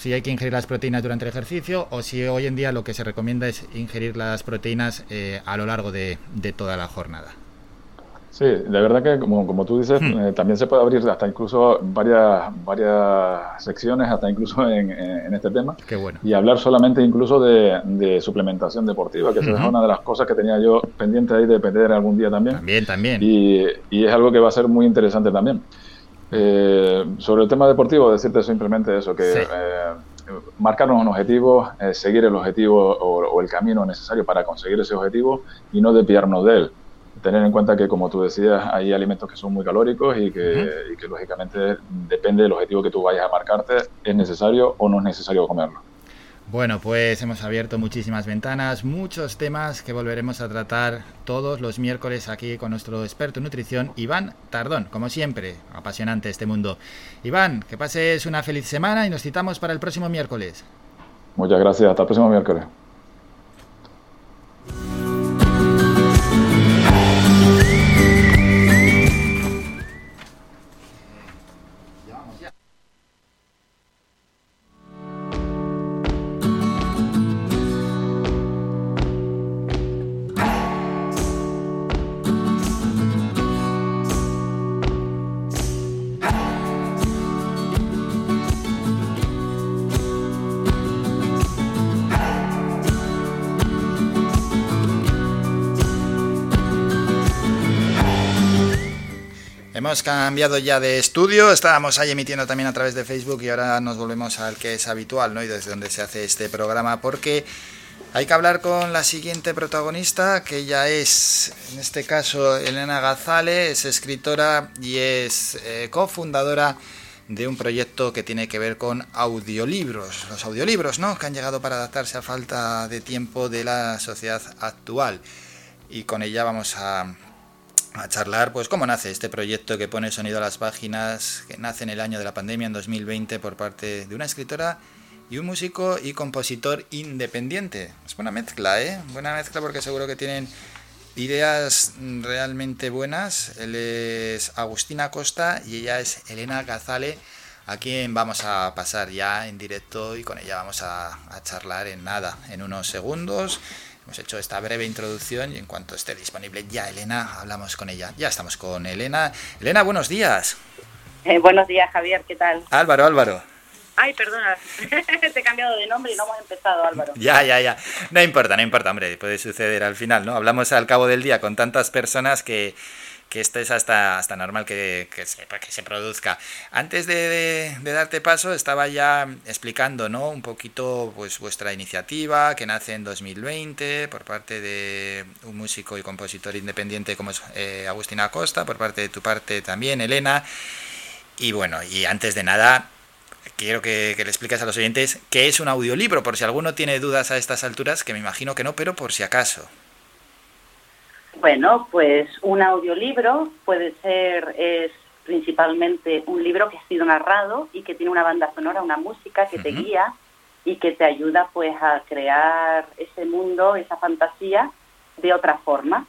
si hay que ingerir las proteínas durante el ejercicio o si hoy en día lo que se recomienda es ingerir las proteínas eh, a lo largo de toda la jornada. Sí, de verdad que como, como tú dices, hmm. eh, también se puede abrir hasta incluso varias, varias secciones, hasta incluso en, en este tema. Qué bueno. Y hablar solamente incluso de, de suplementación deportiva, que es una de las cosas que tenía yo pendiente ahí de pedir algún día también. También, también. Y, y es algo que va a ser muy interesante también. Eh, sobre el tema deportivo, decirte simplemente eso, que eh, marcarnos un objetivo, seguir el objetivo o, o, el camino necesario para conseguir ese objetivo y no desviarnos de él tener en cuenta que, como tú decías, hay alimentos que son muy calóricos y que, lógicamente, depende del objetivo que tú vayas a marcarte, es necesario o no es necesario comerlo. Bueno, pues hemos abierto muchísimas ventanas, muchos temas que volveremos a tratar todos los miércoles aquí con nuestro experto en nutrición, Iván Tardón. Como siempre, apasionante este mundo. Iván, que pases una feliz semana y nos citamos para el próximo miércoles. Muchas gracias, hasta el próximo miércoles. Hemos cambiado ya de estudio, estábamos ahí emitiendo también a través de Facebook y ahora nos volvemos al que es habitual, ¿no? Y desde donde se hace este programa, porque hay que hablar con la siguiente protagonista, que ella es, en este caso, Elena Gazale, es escritora y es eh, cofundadora de un proyecto que tiene que ver con audiolibros, los audiolibros, ¿no? Que han llegado para adaptarse a falta de tiempo de la sociedad actual. Y con ella vamos a a charlar pues cómo nace este proyecto que pone sonido a las páginas, que nace en el año de la pandemia, en 2020, por parte de una escritora y un músico y compositor independiente. Es buena mezcla, ¿eh? Buena mezcla porque seguro que tienen ideas realmente buenas. Él es Agustina Costa y ella es Elena Gazale, a quien vamos a pasar ya en directo y con ella vamos a, a charlar en nada, en unos segundos. Hemos hecho esta breve introducción y en cuanto esté disponible ya Elena, hablamos con ella. Ya estamos con Elena. Elena, buenos días. Eh, buenos días, Javier, ¿qué tal? Álvaro, Álvaro. Ay, perdona, te he cambiado de nombre y no hemos empezado, Álvaro. Ya, ya, ya. No importa, no importa, hombre, puede suceder al final, ¿no? Hablamos al cabo del día con tantas personas que, que esto es hasta, normal que, que, se, que se produzca. Antes de, de, darte paso, estaba ya explicando ¿no? un poquito pues, vuestra iniciativa que nace en 2020 por parte de un músico y compositor independiente como es eh, Agustín Acosta, por parte de tu parte también, Elena. Y bueno, y antes de nada, quiero que, que, le expliques a los oyentes qué es un audiolibro, por si alguno tiene dudas a estas alturas, que me imagino que no, pero por si acaso. Bueno, pues un audiolibro puede ser, es principalmente un libro que ha sido narrado y que tiene una banda sonora, una música que te guía y que te ayuda pues a crear ese mundo, esa fantasía de otra forma,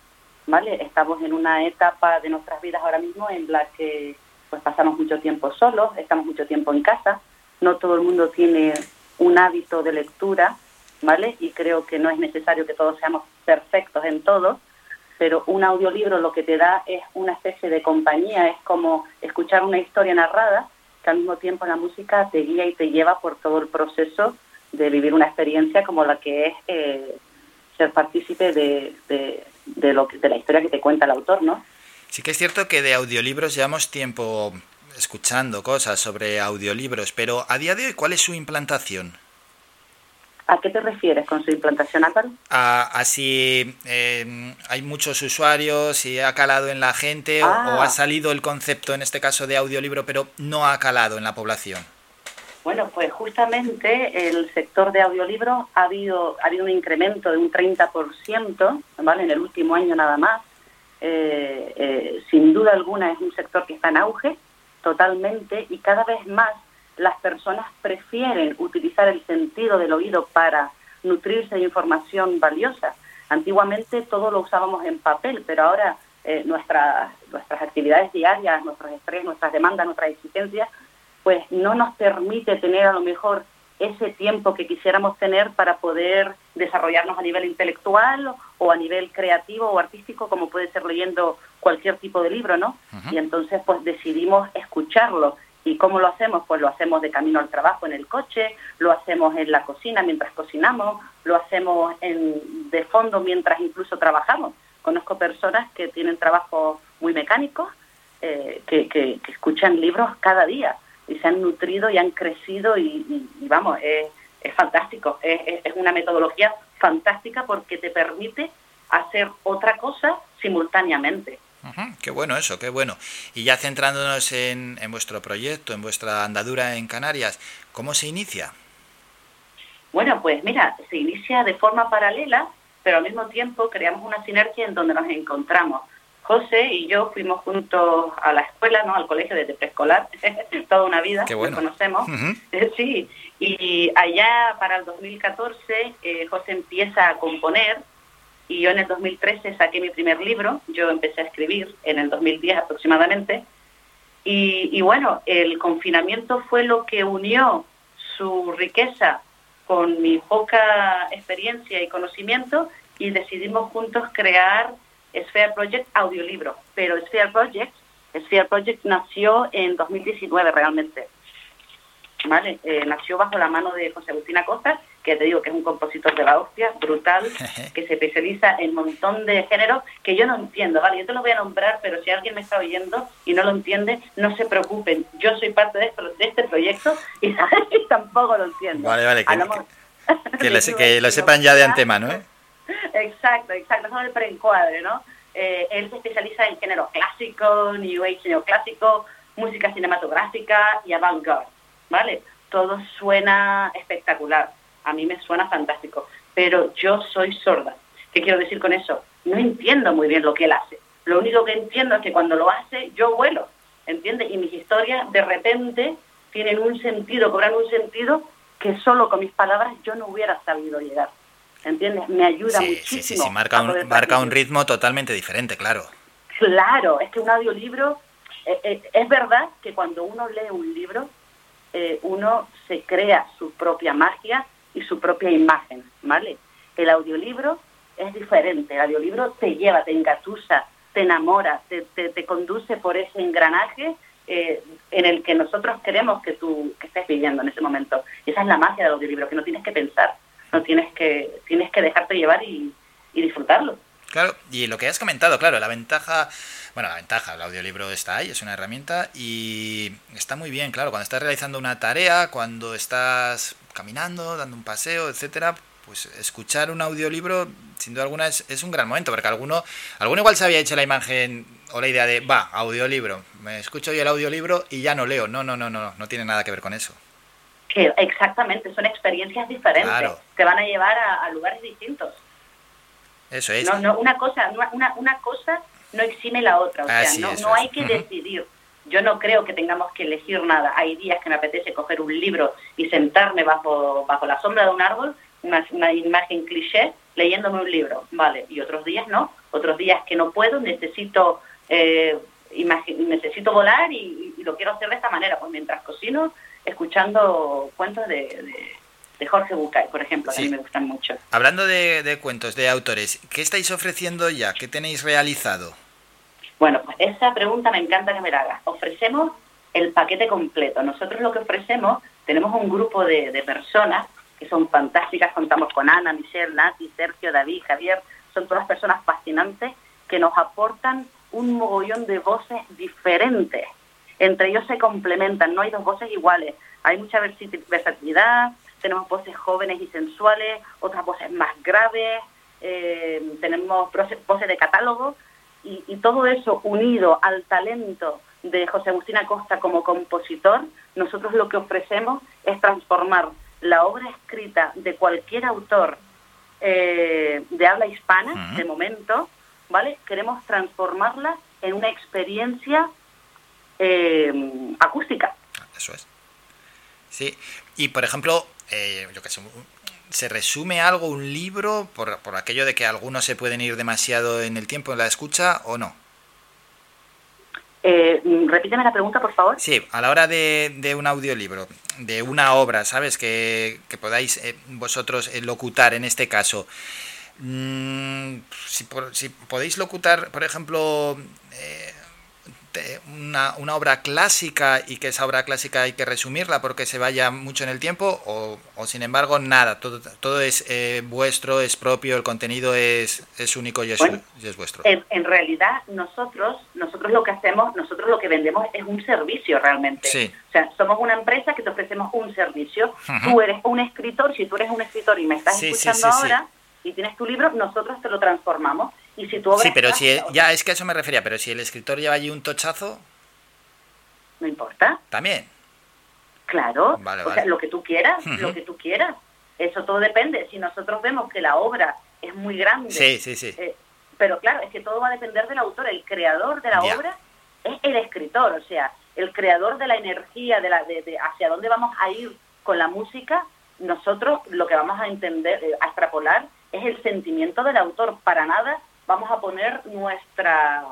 ¿vale? Estamos en una etapa de nuestras vidas ahora mismo en la que pues pasamos mucho tiempo solos, estamos mucho tiempo en casa, no todo el mundo tiene un hábito de lectura, ¿vale? Y creo que no es necesario que todos seamos perfectos en todo, pero un audiolibro lo que te da es una especie de compañía, es como escuchar una historia narrada, que al mismo tiempo la música te guía y te lleva por todo el proceso de vivir una experiencia como la que es eh, ser partícipe de, de, de, lo que, de la historia que te cuenta el autor, ¿no? Sí que es cierto que de audiolibros llevamos tiempo escuchando cosas sobre audiolibros, pero a día de hoy, ¿cuál es su implantación? ¿A qué te refieres con su implantación, Álvaro? A, a si eh, hay muchos usuarios, si ha calado en la gente ah. o, o, ha salido el concepto, en este caso, de audiolibro, pero no ha calado en la población. Bueno, pues justamente el sector de audiolibro ha habido, ha habido un incremento de un 30%, ¿vale? En el último año nada más. Eh, eh, sin duda alguna es un sector que está en auge totalmente y cada vez más las personas prefieren utilizar el sentido del oído para nutrirse de información valiosa. Antiguamente todo lo usábamos en papel, pero ahora eh, nuestras, nuestras actividades diarias, nuestros estrés, nuestras demandas, nuestras exigencias, pues no nos permite tener a lo mejor ese tiempo que quisiéramos tener para poder desarrollarnos a nivel intelectual o a nivel creativo o artístico, como puede ser leyendo cualquier tipo de libro, ¿no? Uh -huh. Y entonces pues decidimos escucharlo ¿Y cómo lo hacemos? Pues lo hacemos de camino al trabajo en el coche, lo hacemos en la cocina mientras cocinamos, lo hacemos en, de fondo mientras incluso trabajamos. Conozco personas que tienen trabajos muy mecánicos, eh, que, que, que, escuchan libros cada día y se han nutrido y han crecido y, y, vamos, es, es fantástico, es, es una metodología fantástica porque te permite hacer otra cosa simultáneamente. Uh -huh, qué bueno eso, qué bueno. Y ya centrándonos en, en, vuestro proyecto, en vuestra andadura en Canarias, ¿cómo se inicia? Bueno, pues mira, se inicia de forma paralela, pero al mismo tiempo creamos una sinergia en donde nos encontramos. José y yo fuimos juntos a la escuela, ¿no? Al colegio desde preescolar, toda una vida, Qué bueno. nos conocemos. Uh -huh. Sí, y allá para el 2014 eh, José empieza a componer y yo en el 2013 saqué mi primer libro, yo empecé a escribir en el 2010 aproximadamente, y, bueno, el confinamiento fue lo que unió su riqueza con mi poca experiencia y conocimiento y decidimos juntos crear Sphere Project audiolibro, pero Sphere Project, Sphere Project nació en 2019 realmente. ¿Vale? Eh, nació bajo la mano de José Agustín Acosta que te digo que es un compositor de la hostia, brutal, que se especializa en un montón de géneros que yo no entiendo, ¿vale? Yo te lo voy a nombrar, pero si alguien me está oyendo y no lo entiende, no se preocupen. Yo soy parte de, esto, de este proyecto y, tampoco lo entiendo. Vale, vale, que, que, que, lo, que lo sepan ya de antemano, ¿eh? Exacto, exacto, eso es el preencuadre, ¿no? Eh, él se especializa en género clásico, New Age neoclásico, música cinematográfica y avant-garde, ¿vale? Todo suena espectacular a mí me suena fantástico, pero yo soy sorda. ¿Qué quiero decir con eso? No entiendo muy bien lo que él hace. Lo único que entiendo es que cuando lo hace, yo vuelo, ¿entiendes? Y mis historias de repente tienen un sentido, cobran un sentido que solo con mis palabras yo no hubiera sabido llegar. ¿Entiendes? Me ayuda sí, muchísimo. Sí, sí, sí, marca un, marca un ritmo totalmente diferente, claro. Claro, es que un audiolibro, eh, eh, es verdad que cuando uno lee un libro, eh, uno se crea su propia magia, y su propia imagen, ¿vale? El audiolibro es diferente, el audiolibro te lleva, te engatusa, te enamora, te, te, te conduce por ese engranaje eh, en el que nosotros queremos que tú que estés viviendo en ese momento. Y esa es la magia del audiolibro, que no tienes que pensar, no tienes que, tienes que dejarte llevar y, y disfrutarlo. Claro, y lo que has comentado, claro, la ventaja, bueno, la ventaja, el audiolibro está ahí, es una herramienta y está muy bien, claro, cuando estás realizando una tarea, cuando estás caminando, dando un paseo, etcétera, pues escuchar un audiolibro, sin duda alguna, es, es un gran momento, porque alguno, alguno igual se había hecho la imagen o la idea de, va, audiolibro, me escucho yo el audiolibro y ya no leo. No, no, no, no, no tiene nada que ver con eso. Que exactamente, son experiencias diferentes Claro. que van a llevar a, a lugares distintos. Eso es. No, no, una cosa, una, una, cosa no exime la otra, o sea, no, no hay que decidir. Yo no creo que tengamos que elegir nada. Hay días que me apetece coger un libro y sentarme bajo, bajo la sombra de un árbol, una, una imagen cliché, leyéndome un libro, ¿vale? Y otros días no. Otros días que no puedo, necesito eh, necesito volar y, y lo quiero hacer de esta manera, pues mientras cocino, escuchando cuentos de, de, de Jorge Bucay, por ejemplo, que a mí me gustan mucho. Hablando de, de cuentos, de autores, ¿qué estáis ofreciendo ya? ¿Qué tenéis realizado? Bueno, pues esa pregunta me encanta que me la hagas. Ofrecemos el paquete completo. Nosotros lo que ofrecemos, tenemos un grupo de, personas que son fantásticas. Contamos con Ana, Michelle, Nati, Sergio, David, Javier. Son todas personas fascinantes que nos aportan un mogollón de voces diferentes. Entre ellos se complementan, no hay dos voces iguales. Hay mucha versatilidad, tenemos voces jóvenes y sensuales, otras voces más graves, eh, tenemos voces de catálogo y, y todo eso unido al talento de José Agustín Acosta como compositor, nosotros lo que ofrecemos es transformar la obra escrita de cualquier autor eh, de habla hispana, de momento, ¿vale? Queremos transformarla en una experiencia eh, acústica. Eso es. Sí, y por ejemplo, eh, yo qué sé, ¿se resume algo un libro por, por aquello de que algunos se pueden ir demasiado en el tiempo en la escucha o no? Eh, repíteme la pregunta, por favor. Sí, a la hora de, de un audiolibro, de una obra, ¿sabes? Que, que podáis eh, vosotros eh, locutar en este caso. Mm, si, por- si podéis locutar, por ejemplo, eh, una, una obra clásica y que esa obra clásica hay que resumirla porque se vaya mucho en el tiempo, o, o sin embargo, nada, todo, todo es eh, vuestro, es propio, el contenido es, es único y es, Bueno, y es vuestro. En, en realidad, nosotros, nosotros lo que hacemos, nosotros lo que vendemos es un servicio realmente. Sí. O sea, somos una empresa que te ofrecemos un servicio. Tú eres un escritor, si tú eres un escritor y me estás Sí, escuchando sí. ahora y tienes tu libro, nosotros te lo transformamos. Y si tu obra Sí, pero si ya es que a eso me refería, pero si el escritor lleva allí un tochazo, no importa. también. Claro, Vale, o vale. sea, lo que tú quieras, lo que tú quieras. Eso todo depende. Si nosotros vemos que la obra es muy grande, Sí, sí, sí. eh, pero claro, es que todo va a depender del autor. El creador de la obra es el escritor, o sea, el creador de la energía, de, la, de, de hacia dónde vamos a ir con la música. Nosotros lo que vamos a entender, eh, a extrapolar, es el sentimiento del autor. Para nada vamos a poner nuestra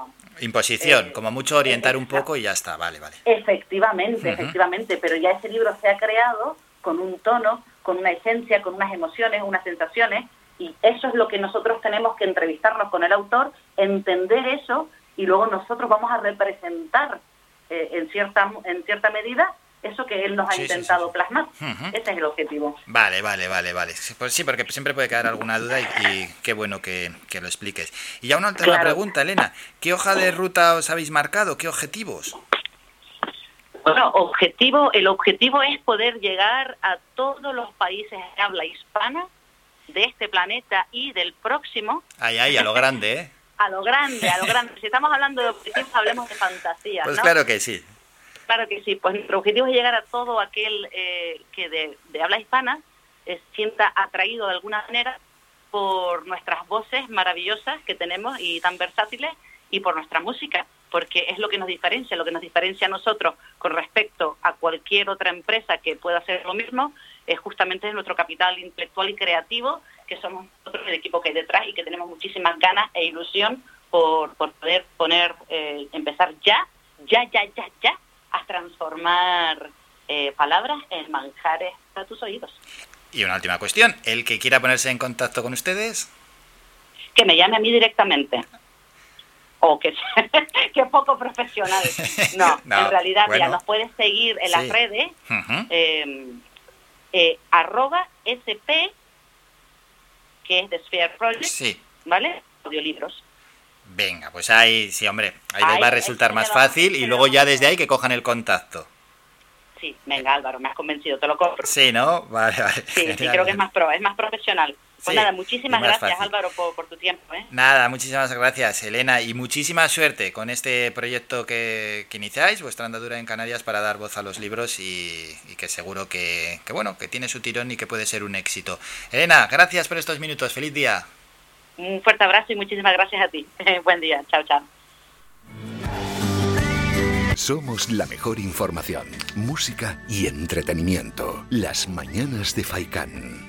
Imposición, Eh, como mucho orientar un poco y ya está, vale, vale. Efectivamente, efectivamente, pero ya ese libro se ha creado con un tono, con una esencia, con unas emociones, unas sensaciones, y eso es lo que nosotros tenemos que entrevistarnos con el autor, entender eso, y luego nosotros vamos a representar eh, en, cierta, en cierta medida eso que él nos ha Sí, sí, intentado plasmar. Ese es el objetivo. Vale, vale, vale, vale. Pues sí, porque siempre puede quedar alguna duda y, y qué bueno que, que lo expliques. Y ya una última Claro. pregunta, Elena. ¿Qué hoja de ruta os habéis marcado? ¿Qué objetivos? Bueno, objetivo, el objetivo es poder llegar a todos los países de habla hispana de este planeta y del próximo Ay, ay, a lo grande, ¿eh? a lo grande, a lo grande. Si estamos hablando de objetivos, hablemos de fantasía, Pues ¿no? claro que sí. Claro que sí. Pues nuestro objetivo es llegar a todo aquel eh, que de, habla hispana sienta atraído de alguna manera por nuestras voces maravillosas que tenemos y tan versátiles y por nuestra música, porque es lo que nos diferencia, lo que nos diferencia a nosotros con respecto a cualquier otra empresa que pueda hacer lo mismo, es justamente nuestro capital intelectual y creativo, que somos nosotros el equipo que hay detrás y que tenemos muchísimas ganas e ilusión por, por poder poner, eh, empezar ya, ya, ya, ya, ya, a transformar eh, palabras en manjares para tus oídos. Y una última cuestión. El que quiera ponerse en contacto con ustedes, Que me llame a mí directamente. o que, que poco profesional. No, No, en realidad, mira, bueno. nos puedes seguir en las redes, eh, eh, arroba SP, que es de Sphere Project, Sí. ¿vale? Audiolibros. Venga, pues ahí, sí, hombre, ahí, Ahí, les va a resultar más fácil y luego ya desde ahí que cojan el contacto. Sí, venga Álvaro, me has convencido, te lo compro. Sí, ¿no? Vale, vale. Sí, sí, creo que es más pro, es más profesional. Pues Sí, nada, muchísimas gracias fácil. Álvaro por, por tu tiempo, ¿eh? Nada, muchísimas gracias, Elena, y muchísima suerte con este proyecto que, que iniciáis, vuestra andadura en Canarias, para dar voz a los libros y, y que seguro que, que, bueno, que tiene su tirón y que puede ser un éxito. Elena, gracias por estos minutos, feliz día. Un fuerte abrazo y muchísimas gracias a ti. Buen día, chao, chao. Somos la mejor información, música y entretenimiento. Las mañanas de Faikán.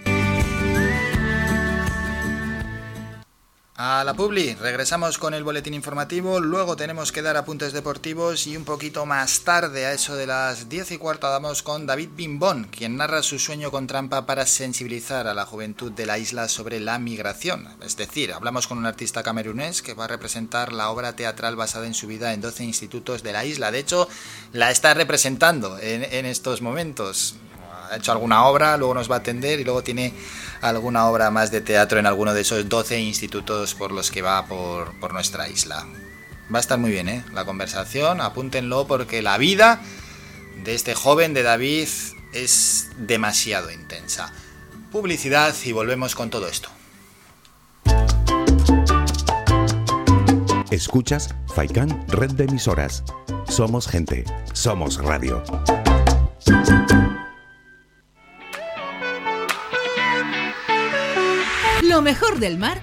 A la Publi, regresamos con el boletín informativo, luego tenemos que dar apuntes deportivos y un poquito más tarde, a eso de las 10 y cuarto, damos con David Bimbón, quien narra su sueño con trampa para sensibilizar a la juventud de la isla sobre la migración. Es decir, hablamos con un artista camerunés que va a representar la obra teatral basada en su vida en 12 institutos de la isla. De hecho, la está representando en, en estos momentos ha hecho alguna obra, luego nos va a atender y luego tiene alguna obra más de teatro en alguno de esos 12 institutos por los que va por, por nuestra isla. Va a estar muy bien, ¿eh? La conversación, apúntenlo porque la vida de este joven de David es demasiado intensa. Publicidad y volvemos con todo esto. Escuchas Faikan Red de Emisoras. Somos gente, somos radio. Lo mejor del mar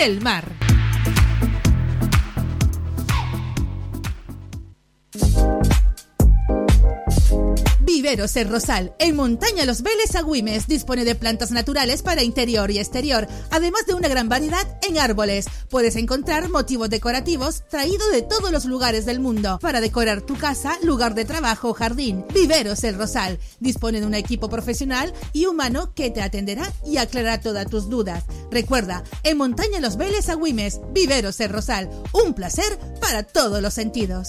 del mar. Viveros El Rosal, en Montaña Los Vélez Agüimes, dispone de plantas naturales para interior y exterior, además de una gran variedad en árboles. Puedes encontrar motivos decorativos traídos de todos los lugares del mundo para decorar tu casa, lugar de trabajo o jardín. Viveros El Rosal dispone de un equipo profesional y humano que te atenderá y aclarará todas tus dudas. Recuerda, en Montaña Los Vélez Agüimes, Viveros El Rosal, un placer para todos los sentidos.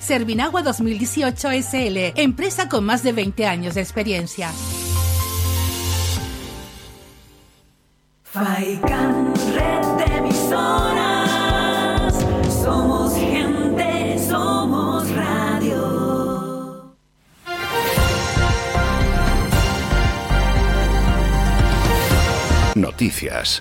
Servinagua 2018 SL, empresa con más de 20 años de experiencia. Faikan, red de emisoras. Somos gente, somos radio. Noticias.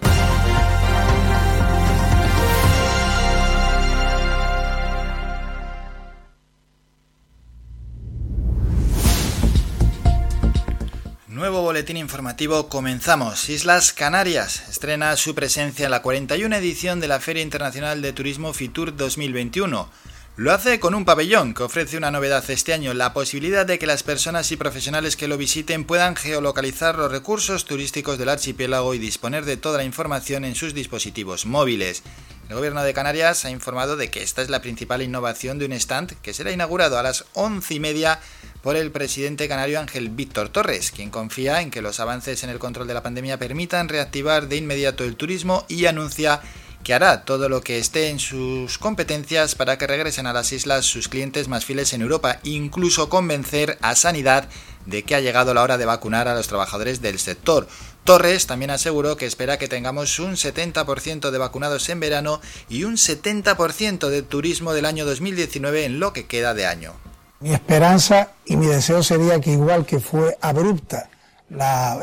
Nuevo boletín informativo, comenzamos. Islas Canarias estrena su presencia en la 41 edición de la Feria Internacional de Turismo Fitur 2021. Lo hace con un pabellón que ofrece una novedad este año, la posibilidad de que las personas y profesionales que lo visiten puedan geolocalizar los recursos turísticos del archipiélago y disponer de toda la información en sus dispositivos móviles. El gobierno de Canarias ha informado de que esta es la principal innovación de un stand que será inaugurado a las once y media por el presidente canario Ángel Víctor Torres, quien confía en que los avances en el control de la pandemia permitan reactivar de inmediato el turismo y anuncia que hará todo lo que esté en sus competencias para que regresen a las islas sus clientes más fieles en Europa, incluso convencer a Sanidad de que ha llegado la hora de vacunar a los trabajadores del sector. Torres también aseguró que espera que tengamos un 70% de vacunados en verano y un 70% de turismo del año 2019 en lo que queda de año. Mi esperanza y mi deseo sería que igual que fue abrupta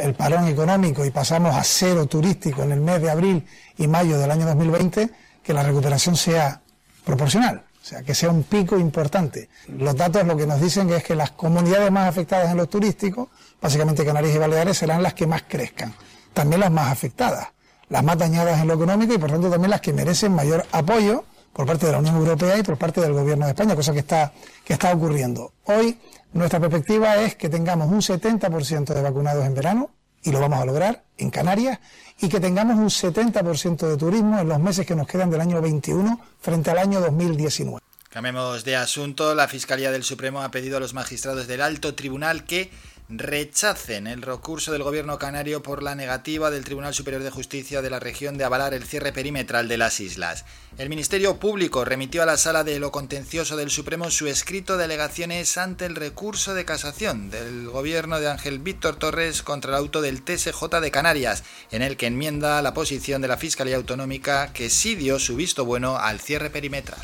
el parón económico y pasamos a cero turístico en el mes de abril y mayo del año 2020, que la recuperación sea proporcional, o sea, que sea un pico importante. Los datos lo que nos dicen es que las comunidades más afectadas en los turísticos, básicamente Canarias y Baleares, serán las que más crezcan, también las más afectadas, las más dañadas en lo económico y por tanto también las que merecen mayor apoyo por parte de la Unión Europea y por parte del Gobierno de España, cosa que está, que está ocurriendo. Hoy nuestra perspectiva es que tengamos un 70% de vacunados en verano, y lo vamos a lograr en Canarias, y que tengamos un 70% de turismo en los meses que nos quedan del año 21 frente al año 2019. Cambiemos de asunto. La Fiscalía del Supremo ha pedido a los magistrados del Alto Tribunal que rechacen el recurso del gobierno canario por la negativa del Tribunal Superior de Justicia de la región de avalar el cierre perimetral de las islas. El Ministerio Público remitió a la Sala de lo Contencioso del Supremo su escrito de alegaciones ante el recurso de casación del gobierno de Ángel Víctor Torres contra el auto del TSJ de Canarias, en el que enmienda la posición de la Fiscalía Autonómica que sí dio su visto bueno al cierre perimetral.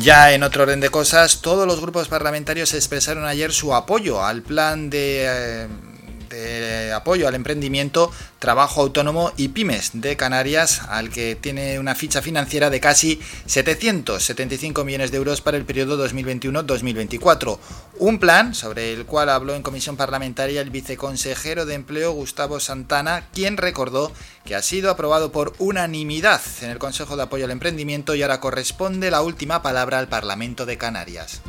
Ya en otro orden de cosas, todos los grupos parlamentarios expresaron ayer su apoyo al plan de, eh, de apoyo al emprendimiento Trabajo Autónomo y Pymes de Canarias, al que tiene una ficha financiera de casi 775 millones de euros para el periodo 2021-2024. Un plan sobre el cual habló en comisión parlamentaria el viceconsejero de Empleo Gustavo Santana, quien recordó que ha sido aprobado por unanimidad en el Consejo de Apoyo al Emprendimiento y ahora corresponde la última palabra al Parlamento de Canarias.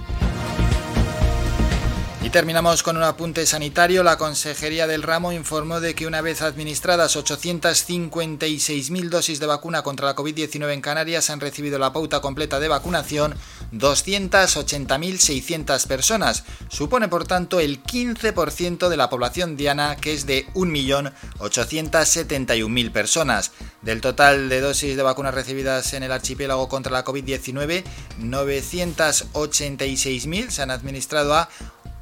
Y terminamos con un apunte sanitario. La Consejería del Ramo informó de que una vez administradas 856.000 dosis de vacuna contra la COVID-19 en Canarias han recibido la pauta completa de vacunación 280.600 personas. Supone por tanto el 15% de la población diana que es de 1.871.000 personas. Del total de dosis de vacunas recibidas en el archipiélago contra la COVID-19, 986.000 se han administrado a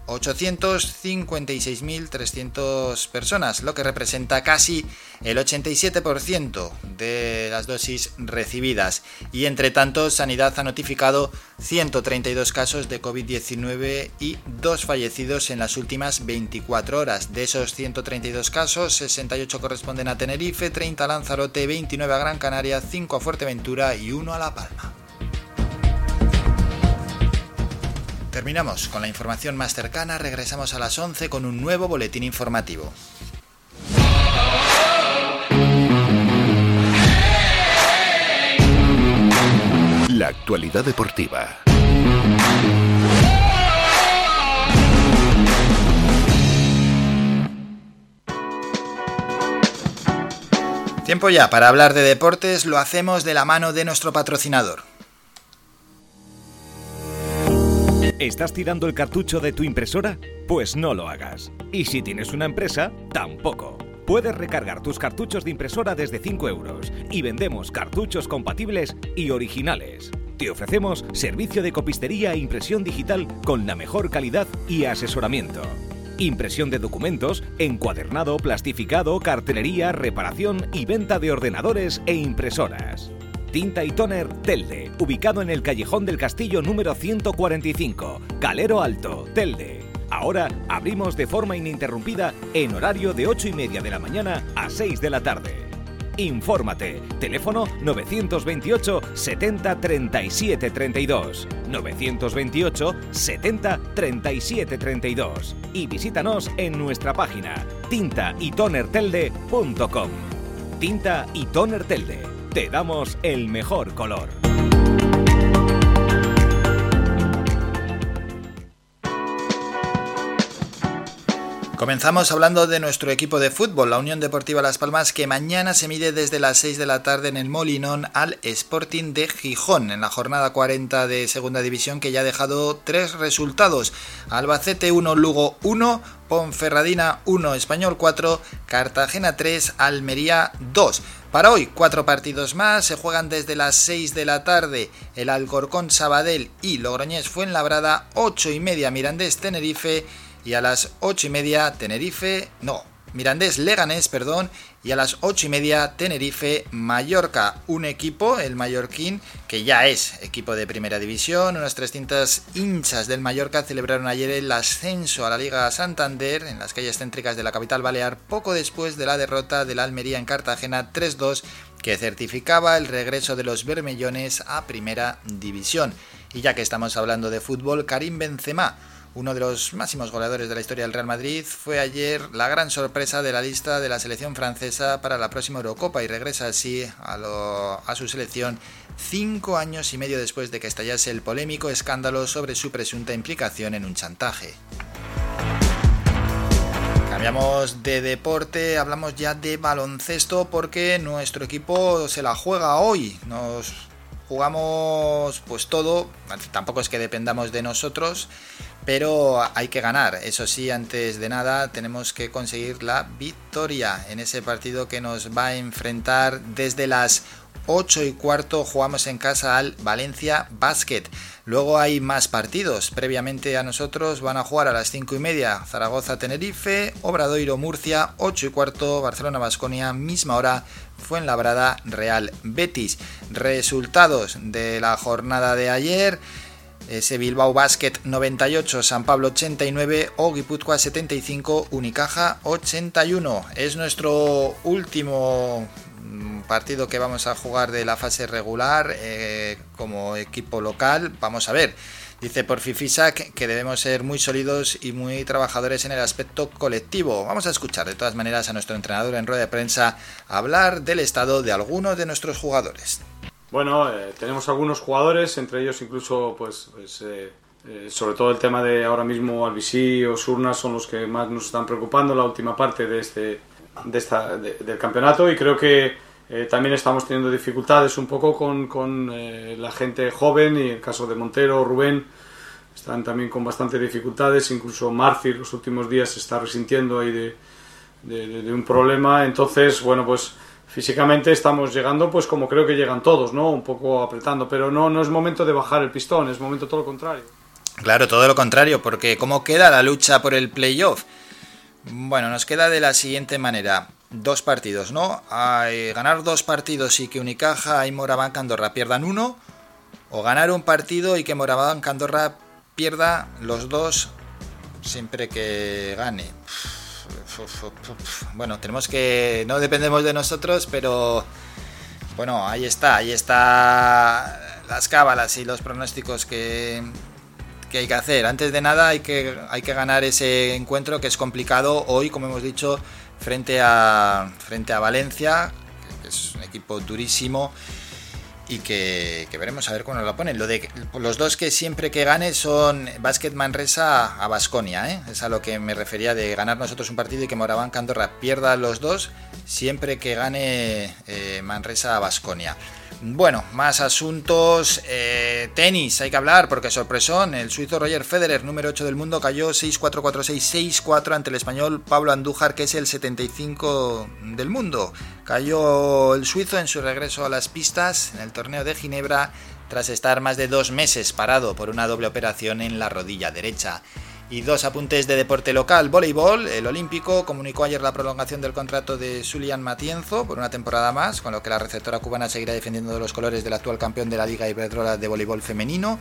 856.300 personas, lo que representa casi el 87% de las dosis recibidas. Y entre tanto, Sanidad ha notificado 132 casos de COVID-19 y dos fallecidos en las últimas 24 horas. De esos 132 casos, 68 corresponden a Tenerife, 30 a Lanzarote, 29 a Gran Canaria, 5 a Fuerteventura y 1 a La Palma. Terminamos con la información más cercana, regresamos a las 11 con un nuevo boletín informativo. La actualidad deportiva. Tiempo ya para hablar de deportes, lo hacemos de la mano de nuestro patrocinador. ¿Estás tirando el cartucho de tu impresora? Pues no lo hagas. Y si tienes una empresa, tampoco. Puedes recargar tus cartuchos de impresora desde 5 euros y vendemos cartuchos compatibles y originales. Te ofrecemos servicio de copistería e impresión digital con la mejor calidad y asesoramiento. Impresión de documentos, encuadernado, plastificado, cartelería, reparación y venta de ordenadores e impresoras. Tinta y Toner Telde, ubicado en el Callejón del Castillo número 145, Calero Alto, Telde. Ahora abrimos de forma ininterrumpida en horario de 8 y media de la mañana a 6 de la tarde. Infórmate. Teléfono 928 70 37 32. 928 70 37 32. Y visítanos en nuestra página tintaytonertelde.com. Tinta y Toner Telde te damos el mejor color. Comenzamos hablando de nuestro equipo de fútbol, la Unión Deportiva Las Palmas, que mañana se mide desde las 6 de la tarde en el Molinón al Sporting de Gijón, en la jornada 40 de Segunda División, que ya ha dejado tres resultados. Albacete 1, Lugo 1, Ponferradina 1, Español 4, Cartagena 3, Almería 2. Para hoy, cuatro partidos más, se juegan desde las 6 de la tarde el Alcorcón Sabadell y Logroñés Fuenlabrada, 8 y media Mirandés Tenerife y a las 8 y media Tenerife, no, Mirandés Leganés, perdón, y a las 8 y media Tenerife Mallorca, un equipo, el Mallorquín, que ya es equipo de primera división, unas 300 hinchas del Mallorca celebraron ayer el ascenso a la Liga Santander en las calles céntricas de la capital balear, poco después de la derrota de la Almería en Cartagena 3-2 que certificaba el regreso de los bermellones a primera división. Y ya que estamos hablando de fútbol, Karim Benzema uno de los máximos goleadores de la historia del Real Madrid, fue ayer la gran sorpresa de la lista de la selección francesa para la próxima Eurocopa y regresa así a, su selección cinco años y medio después de que estallase el polémico escándalo sobre su presunta implicación en un chantaje. Cambiamos de deporte, hablamos ya de baloncesto porque nuestro equipo se la juega hoy. Nos jugamos pues todo, tampoco es que dependamos de nosotros, pero hay que ganar. Eso sí, antes de nada tenemos que conseguir la victoria en ese partido que nos va a enfrentar desde las 8 y cuarto jugamos en casa al Valencia Basket. Luego hay más partidos. Previamente a nosotros van a jugar a las 5 y media Zaragoza Tenerife, Obradoiro Murcia, 8 y cuarto Barcelona Basconia, misma hora Fuenlabrada Real Betis. Resultados de la jornada de ayer. Ese Bilbao Basket 98, San Pablo 89 o Guipúzcoa 75, Unicaja 81. Es nuestro último mm, partido que vamos a jugar de la fase regular eh, como equipo local. Vamos a ver. Dice por Fifisac que debemos ser muy sólidos y muy trabajadores en el aspecto colectivo. Vamos a escuchar de todas maneras a nuestro entrenador en rueda de prensa hablar del estado de algunos de nuestros jugadores. Bueno, eh, tenemos algunos jugadores, entre ellos incluso, pues, pues eh, eh, sobre todo el tema de ahora mismo Albisí o Surna son los que más nos están preocupando la última parte de este, de esta, del campeonato. Y creo que también estamos teniendo dificultades un poco con, con la gente joven y el caso de Montero, Rubén, están también con bastantes dificultades, incluso Marci los últimos días se está resintiendo ahí de, de un problema, entonces, bueno, pues físicamente estamos llegando pues como creo que llegan todos, ¿no? Un poco apretando, pero no, no es momento de bajar el pistón, es momento todo lo contrario. Claro, todo lo contrario, porque ¿cómo queda la lucha por el playoff? Bueno, nos queda de la siguiente manera. Dos partidos, ¿no? Ganar dos partidos y que Unicaja y Moraván Andorra pierdan uno, o ganar un partido y que Moraván Andorra pierda los dos siempre que gane bueno, tenemos que, no dependemos de nosotros, pero bueno, ahí está, ahí está las cábalas y los pronósticos que, que hay que hacer. Antes de nada hay que, hay que ganar ese encuentro que es complicado hoy, como hemos dicho, frente a, frente a Valencia, que es un equipo durísimo y que, veremos a ver nos la ponen. Lo de, los dos que siempre que gane son Basket Manresa a Basconia, ¿eh? es a lo que me refería de ganar nosotros un partido y que Moraván Candorra pierda los dos siempre que gane eh, Manresa a Basconia. Bueno, más asuntos. Eh, tenis, hay que hablar porque sorpresón. El suizo Roger Federer, número 8 del mundo, cayó 6-4-4-6-6-4 ante el español Pablo Andújar, que es el 75 del mundo. Cayó el suizo en su regreso a las pistas en el torneo de Ginebra tras estar más de dos meses parado por una doble operación en la rodilla derecha. Y dos apuntes de deporte local. Voleibol, el Olímpico comunicó ayer la prolongación del contrato de Julián Matienzo por una temporada más, con lo que la receptora cubana seguirá defendiendo los colores del actual campeón de la Liga Iberdrola de voleibol femenino.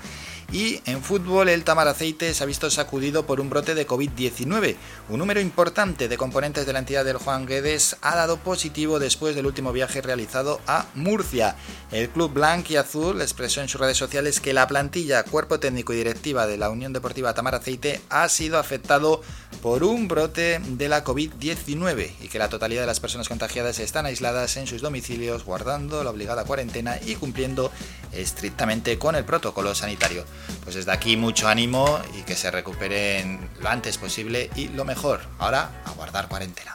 Y en fútbol, el Tamar Aceite se ha visto sacudido por un brote de COVID-19. Un número importante de componentes de la entidad del Juan Guedes ha dado positivo después del último viaje realizado a Murcia. El club blanco y azul expresó en sus redes sociales que la plantilla, cuerpo técnico y directiva de la Unión Deportiva Tamar Aceite ha sido afectado por un brote de la COVID-19 y que la totalidad de las personas contagiadas están aisladas en sus domicilios guardando la obligada cuarentena y cumpliendo estrictamente con el protocolo sanitario. Pues desde aquí mucho ánimo y que se recuperen lo antes posible y lo mejor, ahora a guardar cuarentena.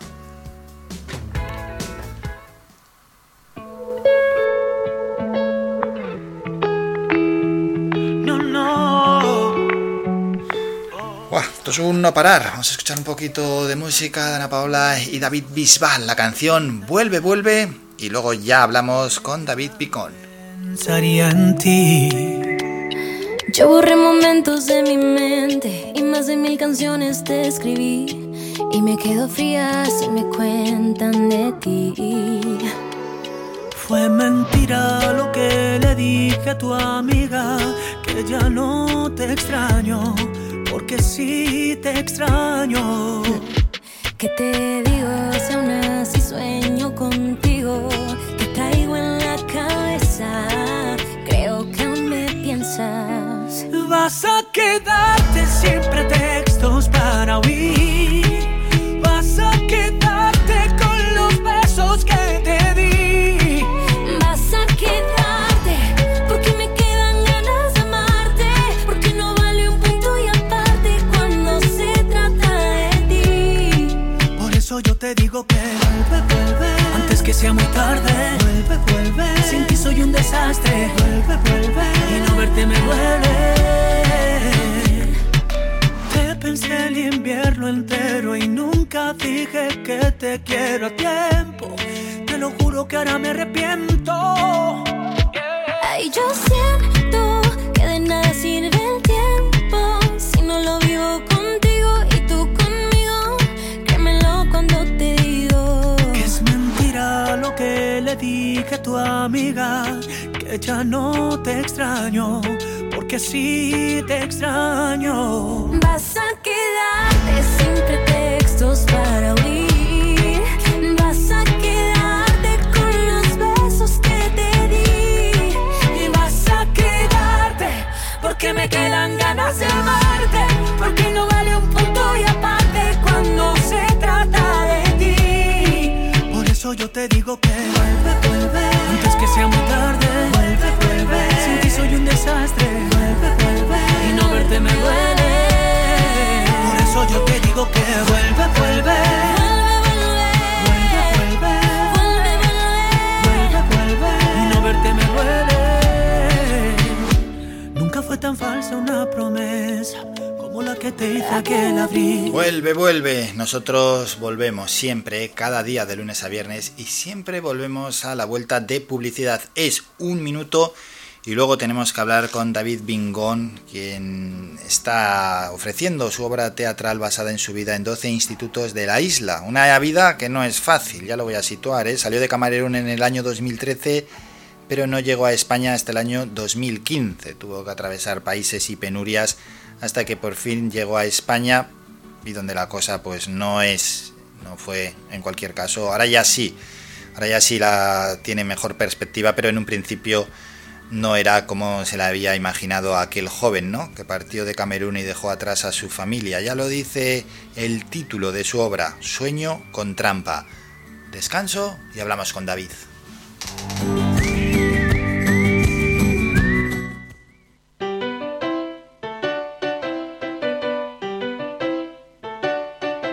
esto es un no parar. Vamos a escuchar un poquito de música de Ana Paola y David Bisbal. La canción Vuelve, vuelve. Y luego ya hablamos con David Picón. Pensaría en ti Yo borré momentos de mi mente y más de mil canciones te escribí. Y me quedo fría si me cuentan de ti. Fue mentira lo que le dije a tu amiga, que ya no te extraño, porque sí te extraño. ¿Qué te digo si aún así sueño contigo? Te traigo en la cabeza, Vas a quedarte siempre textos para oír. Vas a quedarte con los besos que te di. Vas a quedarte porque me quedan ganas de amarte, porque no vale un punto y aparte cuando se trata de ti. Por eso yo te digo que sea muy tarde, vuelve, vuelve. Sin ti soy un desastre, vuelve, vuelve. Y no verte me duele. Te pensé el invierno entero y nunca dije que te quiero a tiempo. Te lo juro que ahora me arrepiento. Ay, yo siento que de nada sirve el tiempo si no lo vivo que le dije a tu amiga, que ya no te extraño, porque sí te extraño. Vas a quedarte sin pretextos para huir. Vas a quedarte con los besos que te di. Y vas a quedarte porque me quedan ganas de amarte, porque no vale un punto y aparte cuando eso yo te digo que vuelve, vuelve, antes que sea muy tarde. Vuelve, vuelve, sin ti soy un desastre. Vuelve, vuelve, y no verte me duele. Por eso yo te digo que vuelve, vuelve. Vuelve, vuelve. Vuelve, vuelve, y no verte me duele. Nunca fue tan falsa una promesa que te hice aquel abril. Vuelve, vuelve. Nosotros volvemos siempre, cada día de lunes a viernes y siempre volvemos a la vuelta de publicidad. Es un minuto y luego tenemos que hablar con David Bingón, quien está ofreciendo su obra teatral basada en su vida en 12 institutos de la isla. Una vida que no es fácil, ya lo voy a situar. ¿eh? Salió de Camerún en el año 2013 pero no llegó a España hasta el año 2015. Tuvo que atravesar países y penurias hasta que por fin llegó a España y donde la cosa pues no es, no fue en cualquier caso. Ahora ya sí, ahora ya sí la tiene mejor perspectiva, pero en un principio no era como se la había imaginado aquel joven, ¿no? Que partió de Camerún y dejó atrás a su familia. Ya lo dice el título de su obra, Sueño con trampa. Descanso y hablamos con David.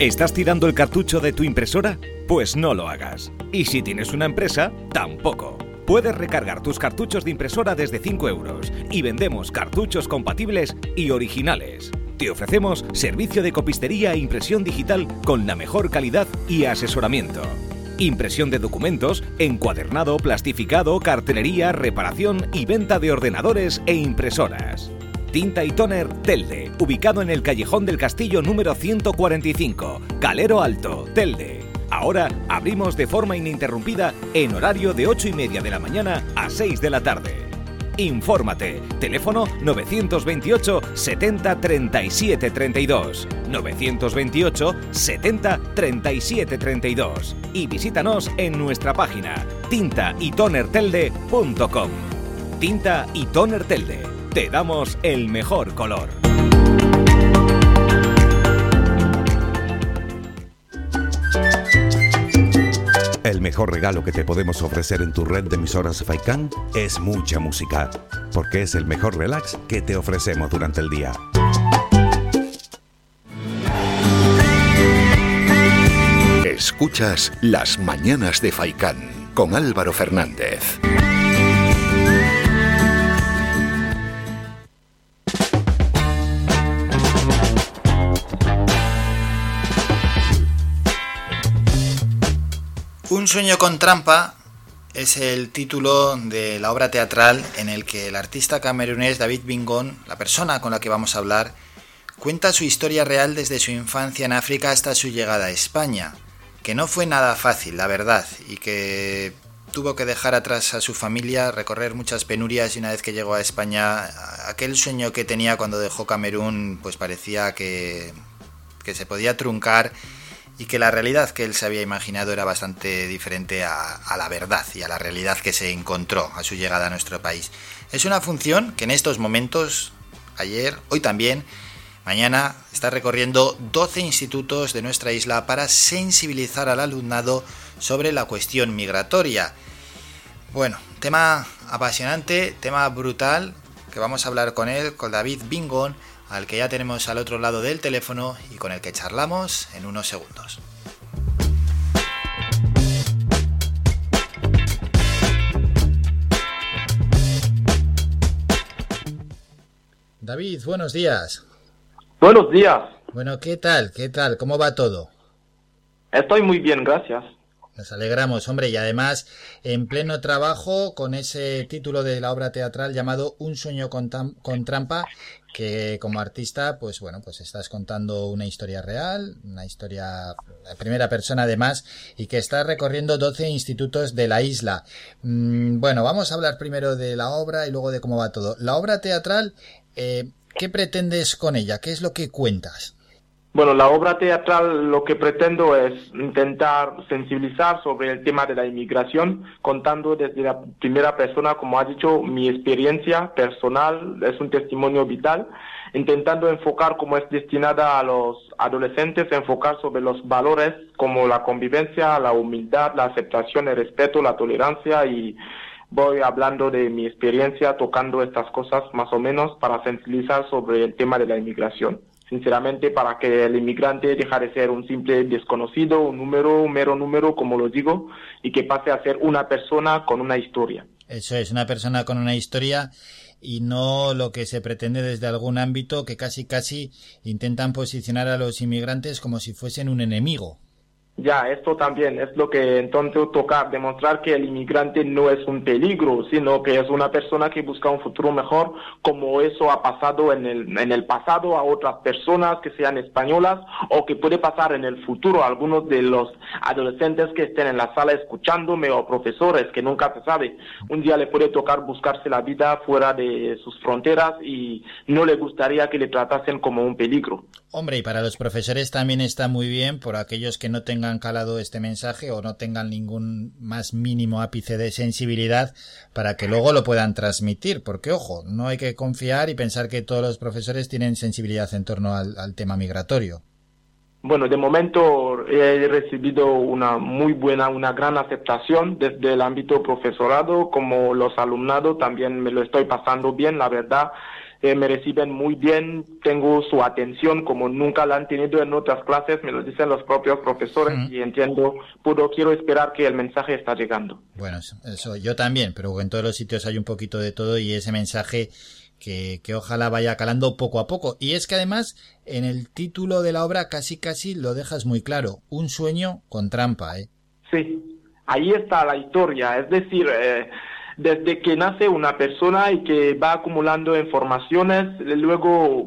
¿Estás tirando el cartucho de tu impresora? Pues no lo hagas. Y si tienes una empresa, tampoco. Puedes recargar tus cartuchos de impresora desde 5 euros y vendemos cartuchos compatibles y originales. Te ofrecemos servicio de copistería e impresión digital con la mejor calidad y asesoramiento. Impresión de documentos, encuadernado, plastificado, cartelería, reparación y venta de ordenadores e impresoras. Tinta y Toner Telde, ubicado en el Callejón del Castillo número 145, Calero Alto, Telde. Ahora abrimos de forma ininterrumpida en horario de 8 y media de la mañana a 6 de la tarde. Infórmate. Teléfono 928 70 37 32. 928 70 37 32. Y visítanos en nuestra página tintaitonertelde.com. Tinta y Toner Telde. Te damos el mejor color. El mejor regalo que te podemos ofrecer en tu red de emisoras Faikan es mucha música, porque es el mejor relax que te ofrecemos durante el día. Escuchas Las Mañanas de Faicán con Álvaro Fernández. Un sueño con trampa es el título de la obra teatral en el que el artista camerunés David Bingón, la persona con la que vamos a hablar, cuenta su historia real desde su infancia en África hasta su llegada a España, que no fue nada fácil, la verdad, y que tuvo que dejar atrás a su familia, recorrer muchas penurias y una vez que llegó a España, aquel sueño que tenía cuando dejó Camerún, pues parecía que, que se podía truncar y que la realidad que él se había imaginado era bastante diferente a, la verdad y a la realidad que se encontró a su llegada a nuestro país. Es una función que en estos momentos, ayer, hoy también, mañana, está recorriendo 12 institutos de nuestra isla para sensibilizar al alumnado sobre la cuestión migratoria. Bueno, tema apasionante, tema brutal, que vamos a hablar con él, con David Bingón, al que ya tenemos al otro lado del teléfono y con el que charlamos en unos segundos. David, buenos días. Buenos días. Bueno, ¿qué tal? ¿Qué tal? ¿Cómo va todo? Estoy muy bien, gracias. Nos alegramos, hombre, y además en pleno trabajo con ese título de la obra teatral llamado Un sueño con, con, trampa, que como artista, pues bueno, pues estás contando una historia real, una historia de primera persona además, y que estás recorriendo 12 institutos de la isla. Mm, bueno, vamos a hablar primero de la obra y luego de cómo va todo. La obra teatral, eh, ¿qué pretendes con ella? ¿Qué es lo que cuentas? Bueno, la obra teatral lo que pretendo es intentar sensibilizar sobre el tema de la inmigración, contando desde la primera persona, como ha dicho, mi experiencia personal, es un testimonio vital, intentando enfocar como es destinada a los adolescentes, enfocar sobre los valores como la convivencia, la humildad, la aceptación, el respeto, la tolerancia y voy hablando de mi experiencia tocando estas cosas más o menos para sensibilizar sobre el tema de la inmigración sinceramente, para que el inmigrante deje de ser un simple desconocido, un número, un mero número, como lo digo, y que pase a ser una persona con una historia. Eso es, una persona con una historia y no lo que se pretende desde algún ámbito que casi casi intentan posicionar a los inmigrantes como si fuesen un enemigo. Ya, esto también es lo que entonces toca demostrar que el inmigrante no es un peligro, sino que es una persona que busca un futuro mejor, como eso ha pasado en el, en el pasado a otras personas que sean españolas o que puede pasar en el futuro a algunos de los adolescentes que estén en la sala escuchándome o profesores que nunca se sabe. Un día le puede tocar buscarse la vida fuera de sus fronteras y no le gustaría que le tratasen como un peligro. Hombre, y para los profesores también está muy bien por aquellos que no tengan calado este mensaje o no tengan ningún más mínimo ápice de sensibilidad para que luego lo puedan transmitir. Porque, ojo, no hay que confiar y pensar que todos los profesores tienen sensibilidad en torno al, al tema migratorio. Bueno, de momento he recibido una muy buena, una gran aceptación desde el ámbito profesorado como los alumnados. También me lo estoy pasando bien, la verdad eh, me reciben muy bien, tengo su atención como nunca la han tenido en otras clases, me lo dicen los propios profesores y entiendo, puedo, quiero esperar que el mensaje está llegando. Bueno, eso yo también, pero en todos los sitios hay un poquito de todo y ese mensaje que, que, ojalá vaya calando poco a poco. Y es que además en el título de la obra casi casi lo dejas muy claro, un sueño con trampa, ¿eh? Sí, ahí está la historia, es decir, eh, desde que nace una persona y que va acumulando informaciones, luego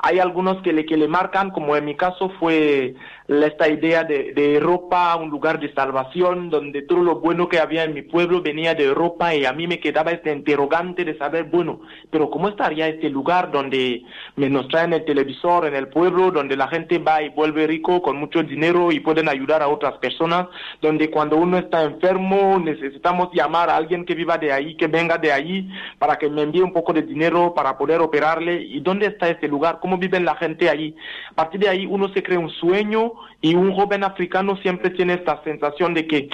hay algunos que le, que le marcan, como en mi caso fue esta idea de, de, Europa, un lugar de salvación, donde todo lo bueno que había en mi pueblo venía de Europa y a mí me quedaba este interrogante de saber, bueno, pero ¿cómo estaría este lugar donde me nos traen el televisor en el pueblo, donde la gente va y vuelve rico con mucho dinero y pueden ayudar a otras personas, donde cuando uno está enfermo necesitamos llamar a alguien que viva de ahí, que venga de ahí, para que me envíe un poco de dinero para poder operarle? ¿Y dónde está este lugar? ¿Cómo viven la gente allí? A partir de ahí uno se crea un sueño y un joven africano siempre tiene esta sensación de que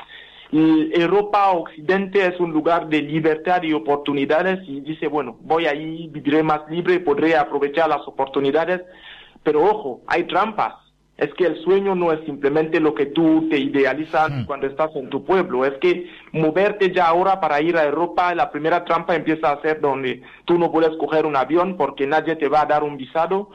Europa Occidente es un lugar de libertad y oportunidades y dice, bueno, voy ahí, viviré más libre, podré aprovechar las oportunidades, pero ojo, hay trampas. Es que el sueño no es simplemente lo que tú te idealizas cuando estás en tu pueblo, es que moverte ya ahora para ir a Europa, la primera trampa empieza a ser donde tú no puedes coger un avión porque nadie te va a dar un visado,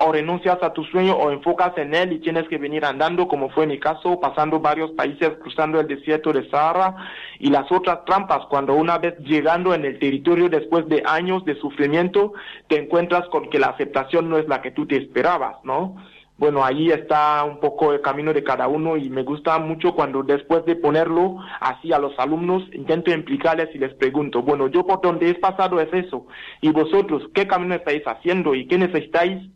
o renuncias a tu sueño o enfocas en él y tienes que venir andando, como fue mi caso, pasando varios países, cruzando el desierto de Sahara y las otras trampas, cuando una vez llegando en el territorio después de años de sufrimiento, te encuentras con que la aceptación no es la que tú te esperabas, ¿no? Bueno, ahí está un poco el camino de cada uno y me gusta mucho cuando después de ponerlo así a los alumnos, intento implicarles y les pregunto, bueno, yo por donde he pasado es eso, y vosotros, ¿qué camino estáis haciendo y qué necesitáis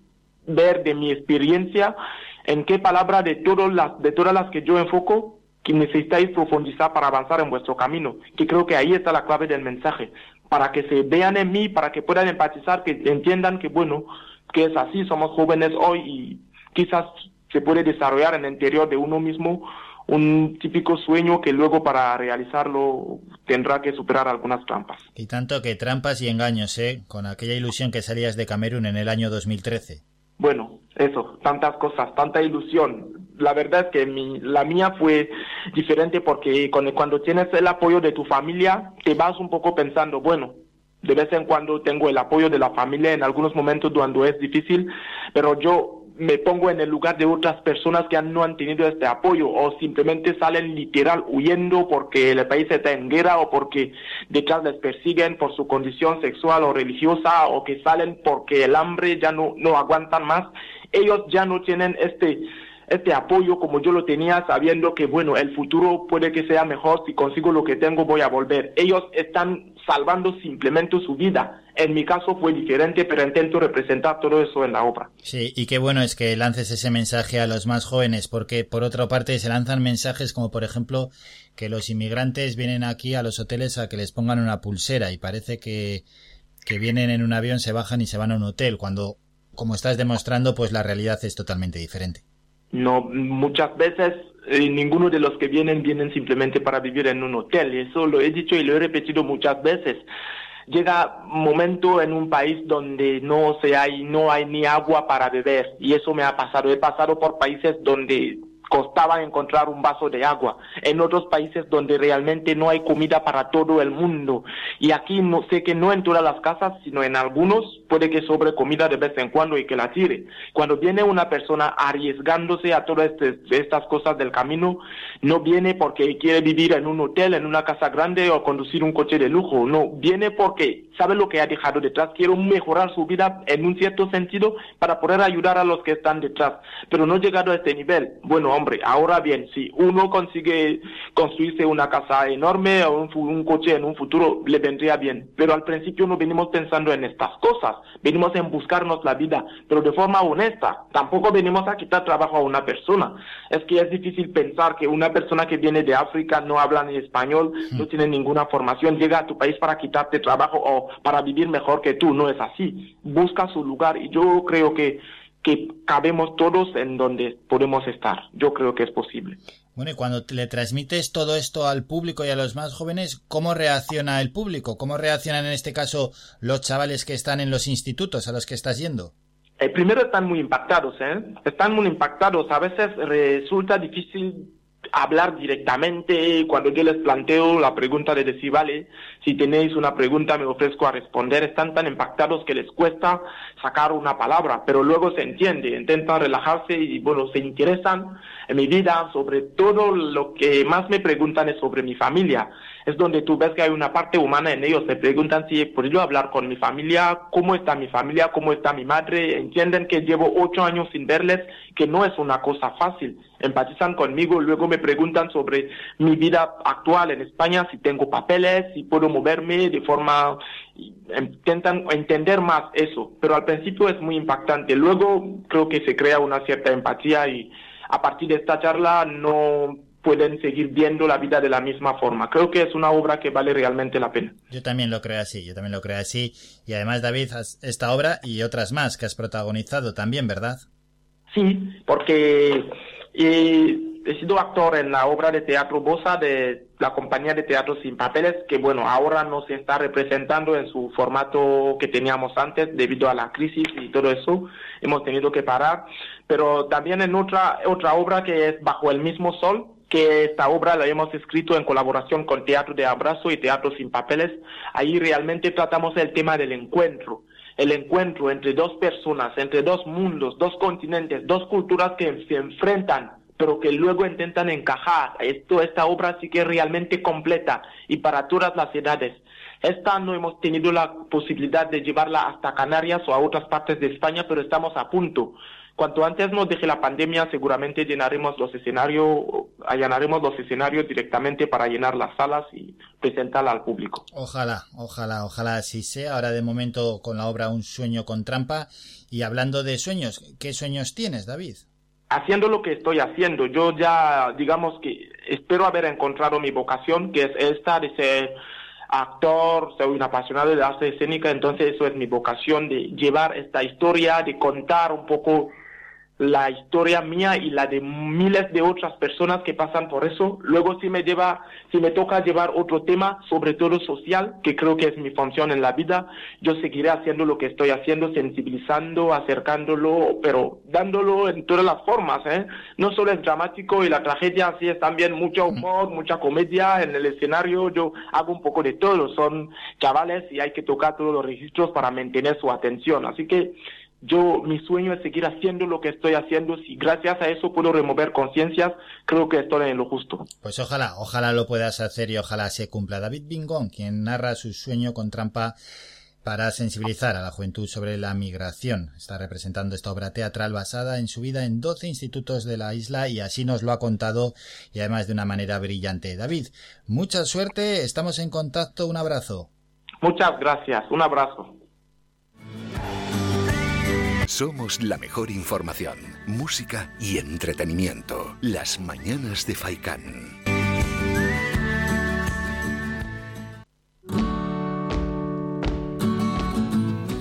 ver de mi experiencia en qué palabra de, todas las, de todas las que yo enfoco que necesitáis profundizar para avanzar en vuestro camino, que creo que ahí está la clave del mensaje, para que se vean en mí, para que puedan empatizar, que entiendan que bueno, que es así, somos jóvenes hoy y quizás se puede desarrollar en el interior de uno mismo un típico sueño que luego para realizarlo tendrá que superar algunas trampas. Y tanto que trampas y engaños, ¿eh? Con aquella ilusión que salías de Camerún en el año 2013. Bueno, eso, tantas cosas, tanta ilusión. La verdad es que mi, la mía fue diferente porque cuando tienes el apoyo de tu familia, te vas un poco pensando, bueno, de vez en cuando tengo el apoyo de la familia en algunos momentos cuando es difícil, pero yo me pongo en el lugar de otras personas que no han tenido este apoyo o simplemente salen literal huyendo porque el país está en guerra o porque detrás les persiguen por su condición sexual o religiosa o que salen porque el hambre ya no, no aguantan más. Ellos ya no tienen este este apoyo como yo lo tenía sabiendo que bueno, el futuro puede que sea mejor, si consigo lo que tengo voy a volver. Ellos están salvando simplemente su vida. En mi caso fue diferente, pero intento representar todo eso en la obra. Sí, y qué bueno es que lances ese mensaje a los más jóvenes, porque por otra parte se lanzan mensajes como por ejemplo que los inmigrantes vienen aquí a los hoteles a que les pongan una pulsera y parece que, que vienen en un avión, se bajan y se van a un hotel, cuando, como estás demostrando, pues la realidad es totalmente diferente. No, muchas veces eh, ninguno de los que vienen vienen simplemente para vivir en un hotel. Eso lo he dicho y lo he repetido muchas veces. Llega momento en un país donde no se hay, no hay ni agua para beber. Y eso me ha pasado. He pasado por países donde costaba encontrar un vaso de agua, en otros países donde realmente no hay comida para todo el mundo. Y aquí no sé que no en todas las casas, sino en algunos puede que sobre comida de vez en cuando y que la tire. Cuando viene una persona arriesgándose a todas este, estas cosas del camino, no viene porque quiere vivir en un hotel, en una casa grande o conducir un coche de lujo, no, viene porque sabe lo que ha dejado detrás, quiere mejorar su vida en un cierto sentido para poder ayudar a los que están detrás, pero no llegado a este nivel. Bueno, hombre, ahora bien, si uno consigue construirse una casa enorme o un, coche en un futuro, le vendría bien. Pero al principio no venimos pensando en estas cosas, venimos en buscarnos la vida, pero de forma honesta. Tampoco venimos a quitar trabajo a una persona. Es que es difícil pensar que una persona que viene de África no habla ni español, no tiene ninguna formación, llega a tu país para quitarte trabajo o para vivir mejor que tú. No es así. Busca su lugar y yo creo que que cabemos todos en donde podemos estar. Yo creo que es posible. Bueno, y cuando le transmites todo esto al público y a los más jóvenes, ¿cómo reacciona el público? ¿Cómo reaccionan en este caso los chavales que están en los institutos a los que estás yendo? Eh, primero están muy impactados, ¿eh? Están muy impactados. A veces resulta difícil hablar directamente cuando yo les planteo la pregunta de decir, vale, si tenéis una pregunta me ofrezco a responder, están tan impactados que les cuesta sacar una palabra, pero luego se entiende, intentan relajarse y bueno, se interesan en mi vida, sobre todo lo que más me preguntan es sobre mi familia. es donde tú ves que hay una parte humana en ellos. Se preguntan si puedo yo hablar con mi familia, cómo está mi familia, cómo está mi madre. Entienden que llevo ocho años sin verles, que no es una cosa fácil. Empatizan conmigo, luego me preguntan sobre mi vida actual en España, si tengo papeles, si puedo moverme de forma... Intentan entender más eso, pero al principio es muy impactante. Luego creo que se crea una cierta empatía y a partir de esta charla no pueden seguir viendo la vida de la misma forma. Creo que es una obra que vale realmente la pena. Yo también lo creo así, yo también lo creo así. Y además, David, esta obra y otras más que has protagonizado también, ¿verdad? Sí, porque eh, he sido actor en la obra de teatro Bosa de la compañía de teatro Sin Papeles, que bueno, ahora no se está representando en su formato que teníamos antes debido a la crisis y todo eso. Hemos tenido que parar. Pero también en otra, otra obra que es Bajo el mismo sol, que esta obra la hemos escrito en colaboración con Teatro de Abrazo y Teatro Sin Papeles. Ahí realmente tratamos el tema del encuentro, el encuentro entre dos personas, entre dos mundos, dos continentes, dos culturas que se enfrentan, pero que luego intentan encajar. Esto, esta obra sí que es realmente completa y para todas las edades. Esta no hemos tenido la posibilidad de llevarla hasta Canarias o a otras partes de España, pero estamos a punto. Cuanto antes nos deje la pandemia, seguramente llenaremos los escenarios, allanaremos los escenarios directamente para llenar las salas y presentarla al público. Ojalá, ojalá, ojalá así sea. Ahora de momento con la obra Un sueño con trampa. Y hablando de sueños, ¿qué sueños tienes, David? Haciendo lo que estoy haciendo, yo ya, digamos que espero haber encontrado mi vocación, que es esta de ser actor, soy un apasionado de arte escénica, entonces eso es mi vocación de llevar esta historia, de contar un poco la historia mía y la de miles de otras personas que pasan por eso. Luego si me lleva, si me toca llevar otro tema, sobre todo social, que creo que es mi función en la vida, yo seguiré haciendo lo que estoy haciendo, sensibilizando, acercándolo, pero dándolo en todas las formas, ¿eh? No solo es dramático y la tragedia, así es también mucho humor, mucha comedia en el escenario, yo hago un poco de todo, son chavales y hay que tocar todos los registros para mantener su atención. Así que yo, mi sueño es seguir haciendo lo que estoy haciendo. Si gracias a eso puedo remover conciencias, creo que estoy en lo justo. Pues ojalá, ojalá lo puedas hacer y ojalá se cumpla. David Bingón, quien narra su sueño con trampa para sensibilizar a la juventud sobre la migración. Está representando esta obra teatral basada en su vida en 12 institutos de la isla y así nos lo ha contado y además de una manera brillante. David, mucha suerte, estamos en contacto, un abrazo. Muchas gracias, un abrazo. Somos la mejor información, música y entretenimiento. Las mañanas de Faikán.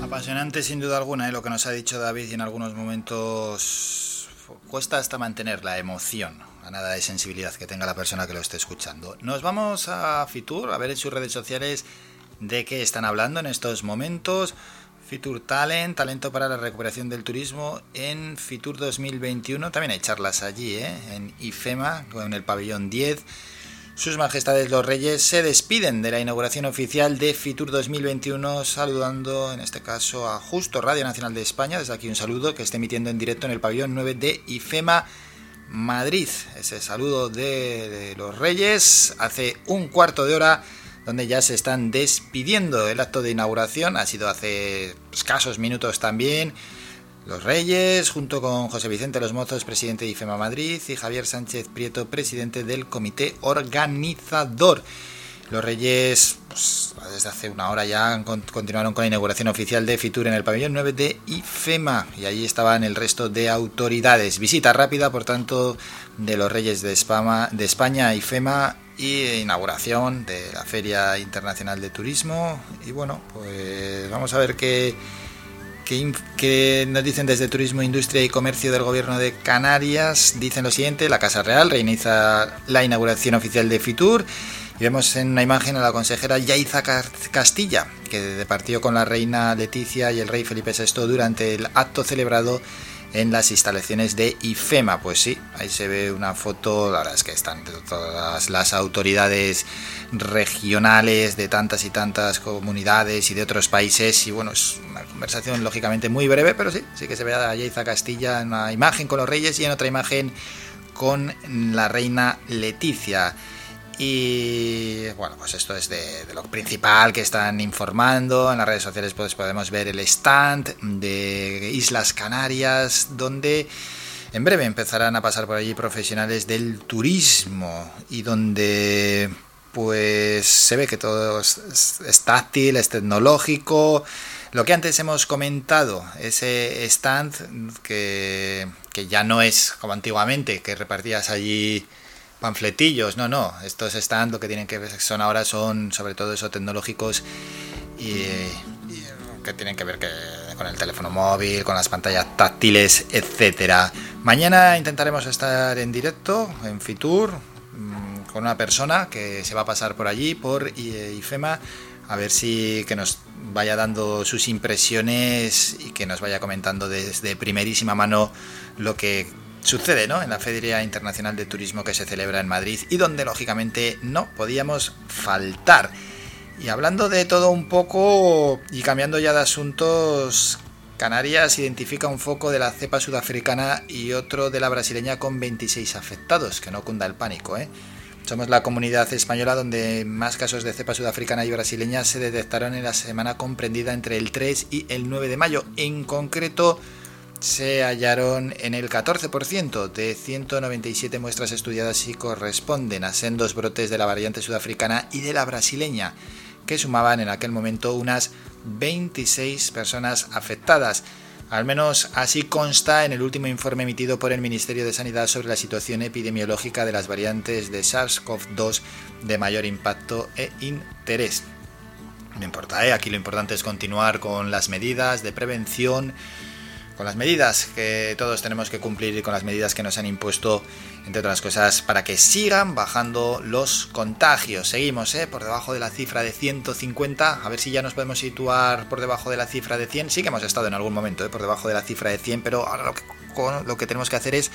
Apasionante sin duda alguna ¿eh? lo que nos ha dicho David en algunos momentos cuesta hasta mantener la emoción, a nada de sensibilidad que tenga la persona que lo esté escuchando. Nos vamos a Fitur a ver en sus redes sociales de qué están hablando en estos momentos. Fitur Talent, talento para la recuperación del turismo en Fitur 2021. También hay charlas allí, ¿eh? en IFEMA, en el pabellón 10. Sus Majestades los Reyes se despiden de la inauguración oficial de Fitur 2021, saludando en este caso a Justo Radio Nacional de España. Desde aquí un saludo que está emitiendo en directo en el pabellón 9 de IFEMA Madrid. Ese saludo de, de los Reyes hace un cuarto de hora donde ya se están despidiendo. El acto de inauguración ha sido hace escasos minutos también. Los Reyes, junto con José Vicente Los Mozos, presidente de IFEMA Madrid, y Javier Sánchez Prieto, presidente del comité organizador. Los Reyes, pues, desde hace una hora ya continuaron con la inauguración oficial de Fitur en el pabellón 9 de IFEMA y allí estaban el resto de autoridades. Visita rápida, por tanto, de los Reyes de España, IFEMA y inauguración de la Feria Internacional de Turismo. Y bueno, pues vamos a ver qué, qué, nos dicen desde Turismo, Industria y Comercio del Gobierno de Canarias. Dicen lo siguiente, la Casa Real reinicia la inauguración oficial de Fitur. Y vemos en una imagen a la consejera Yaiza Castilla, que departió con la reina Leticia y el rey Felipe VI durante el acto celebrado en las instalaciones de IFEMA. Pues sí, ahí se ve una foto, la verdad es que están todas las autoridades regionales de tantas y tantas comunidades y de otros países. Y bueno, es una conversación lógicamente muy breve, pero sí, sí que se ve a Yaiza Castilla en una imagen con los reyes y en otra imagen con la reina Leticia. Y bueno, pues esto es de, lo principal que están informando. En las redes sociales pues podemos ver el stand de Islas Canarias, donde en breve empezarán a pasar por allí profesionales del turismo y donde pues se ve que todo es, táctil, es tecnológico. Lo que antes hemos comentado, ese stand que, que ya no es como antiguamente, que repartías allí panfletillos, no, no, estos stands lo que tienen que ver son ahora son sobre todo eso tecnológicos y, que tienen que ver con el teléfono móvil, con las pantallas táctiles, etcétera. Mañana intentaremos estar en directo en Fitur mm, con una persona que se va a pasar por allí por IFEMA a ver si que nos vaya dando sus impresiones y que nos vaya comentando desde primerísima mano lo que sucede ¿no? en la Feria Internacional de Turismo que se celebra en Madrid y donde lógicamente no podíamos faltar. Y hablando de todo un poco y cambiando ya de asuntos, Canarias identifica un foco de la cepa sudafricana y otro de la brasileña con 26 afectados, que no cunda el pánico. ¿eh? Somos la comunidad española donde más casos de cepa sudafricana y brasileña se detectaron en la semana comprendida entre el 3 y el 9 de mayo. En concreto, se hallaron en el 14% de 197 muestras estudiadas y corresponden a sendos brotes de la variante sudafricana y de la brasileña, que sumaban en aquel momento unas 26 personas afectadas. Al menos así consta en el último informe emitido por el Ministerio de Sanidad sobre la situación epidemiológica de las variantes de SARS-CoV-2 de mayor impacto e interés. No importa, ¿eh? aquí lo importante es continuar con las medidas de prevención con las medidas que todos tenemos que cumplir y con las medidas que nos han impuesto, entre otras cosas, para que sigan bajando los contagios. Seguimos ¿eh? por debajo de la cifra de 150, a ver si ya nos podemos situar por debajo de la cifra de 100. Sí que hemos estado en algún momento ¿eh? por debajo de la cifra de 100, pero ahora lo que, lo que tenemos que hacer es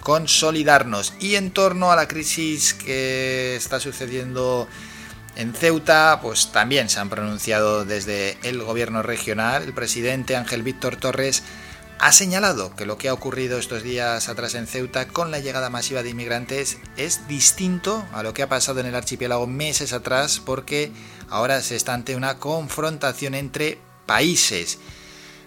consolidarnos. Y en torno a la crisis que está sucediendo en Ceuta, pues también se han pronunciado desde el gobierno regional. El presidente Ángel Víctor Torres ha señalado que lo que ha ocurrido estos días atrás en Ceuta con la llegada masiva de inmigrantes es distinto a lo que ha pasado en el archipiélago meses atrás porque ahora se está ante una confrontación entre países.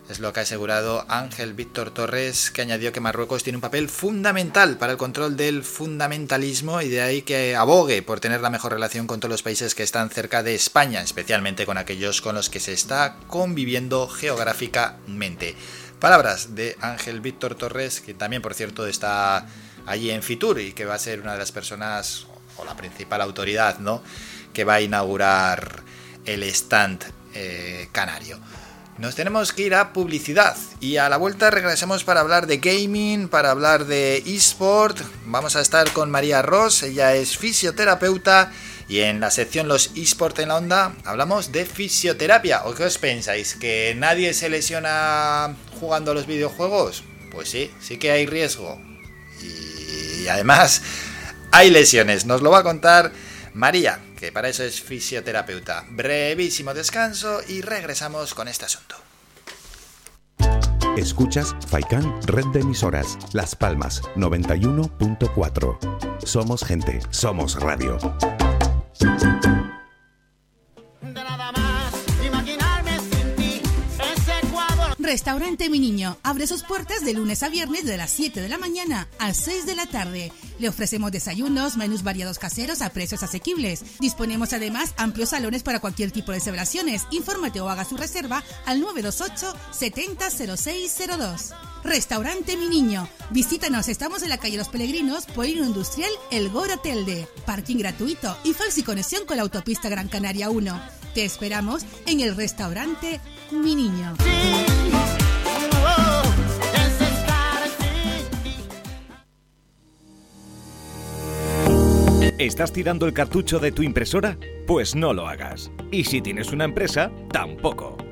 Es lo que ha asegurado Ángel Víctor Torres, que añadió que Marruecos tiene un papel fundamental para el control del fundamentalismo y de ahí que abogue por tener la mejor relación con todos los países que están cerca de España, especialmente con aquellos con los que se está conviviendo geográficamente. Palabras de Ángel Víctor Torres, que también, por cierto, está allí en Fitur y que va a ser una de las personas o la principal autoridad, ¿no? Que va a inaugurar el stand eh, canario. Nos tenemos que ir a publicidad y a la vuelta regresamos para hablar de gaming, para hablar de eSport. Vamos a estar con María Ross, ella es fisioterapeuta y en la sección Los eSports en la onda hablamos de fisioterapia. ¿O qué os pensáis? ¿Que nadie se lesiona jugando a los videojuegos? Pues sí, sí que hay riesgo. Y además hay lesiones. Nos lo va a contar María, que para eso es fisioterapeuta. Brevísimo descanso y regresamos con este asunto. Escuchas Faikan Red de Emisoras, Las Palmas 91.4. Somos gente, somos radio. Restaurante Mi Niño abre sus puertas de lunes a viernes de las 7 de la mañana a 6 de la tarde. Le ofrecemos desayunos, menús variados caseros a precios asequibles. Disponemos además amplios salones para cualquier tipo de celebraciones. Infórmate o haga su reserva al 928 700602. Restaurante Mi Niño. Visítanos, estamos en la calle Los Peregrinos, Polino Industrial, El Goro Telde. Parking gratuito y fácil conexión con la autopista Gran Canaria 1. Te esperamos en el restaurante Mi Niño. ¿Estás tirando el cartucho de tu impresora? Pues no lo hagas. Y si tienes una empresa, tampoco.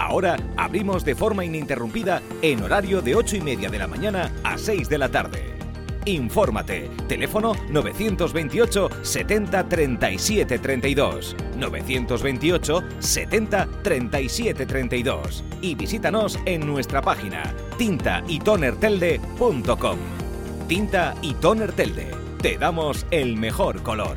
Ahora abrimos de forma ininterrumpida en horario de 8 y media de la mañana a 6 de la tarde. Infórmate. Teléfono 928 70 37 32. 928 70 37 32. Y visítanos en nuestra página tintaytonertelde.com. Tinta y Toner Telde. Te damos el mejor color.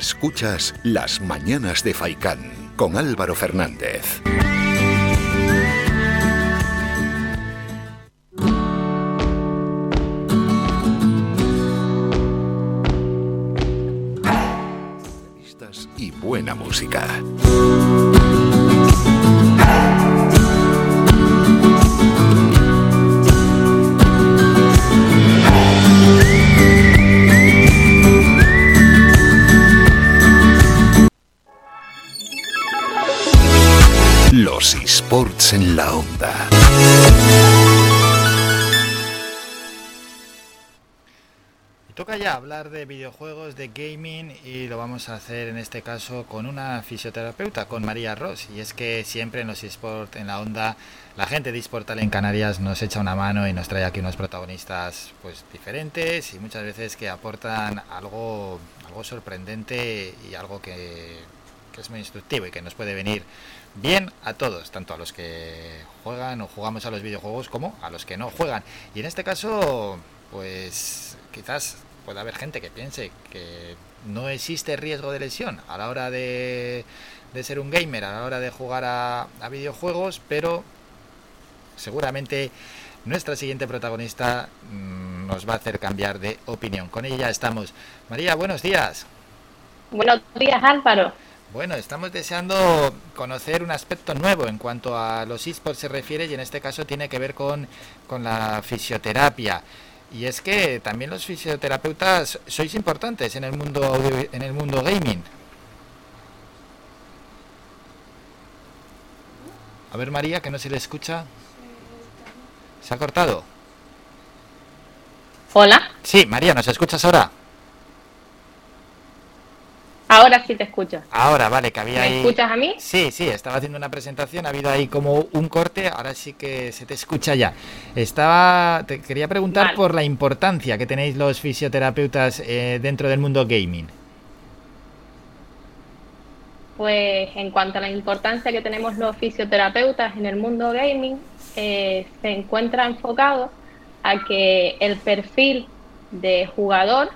Escuchas Las Mañanas de Faicán con Álvaro Fernández. Y buena música. En la onda. Toca ya hablar de videojuegos, de gaming y lo vamos a hacer en este caso con una fisioterapeuta, con María Ross. Y es que siempre en los esports en la onda la gente de eSportal en Canarias nos echa una mano y nos trae aquí unos protagonistas pues diferentes y muchas veces que aportan algo, algo sorprendente y algo que es muy instructivo y que nos puede venir bien a todos, tanto a los que juegan o jugamos a los videojuegos como a los que no juegan. Y en este caso, pues quizás pueda haber gente que piense que no existe riesgo de lesión a la hora de, de ser un gamer, a la hora de jugar a, videojuegos, pero seguramente nuestra siguiente protagonista mm, nos va a hacer cambiar de opinión. Con ella estamos. María, buenos días. Buenos días, Álvaro. Bueno, estamos deseando conocer un aspecto nuevo en cuanto a los esports se refiere y en este caso tiene que ver con, con la fisioterapia. Y es que también los fisioterapeutas sois importantes en el mundo audio- en el mundo gaming. A ver María, que no se le escucha. ¿Se ha cortado? Hola, Sí, María, ¿nos escuchas ahora? Ahora sí te escucho. Ahora, vale, que había ¿Me ahí... escuchas a mí? Sí, sí, estaba haciendo una presentación, ha habido ahí como un corte, ahora sí que se te escucha ya. Estaba, te quería preguntar Vale. por la importancia que tenéis los fisioterapeutas eh, dentro del mundo gaming. Pues en cuanto a la importancia que tenemos los fisioterapeutas en el mundo gaming, eh, se encuentra enfocado a que el perfil de jugador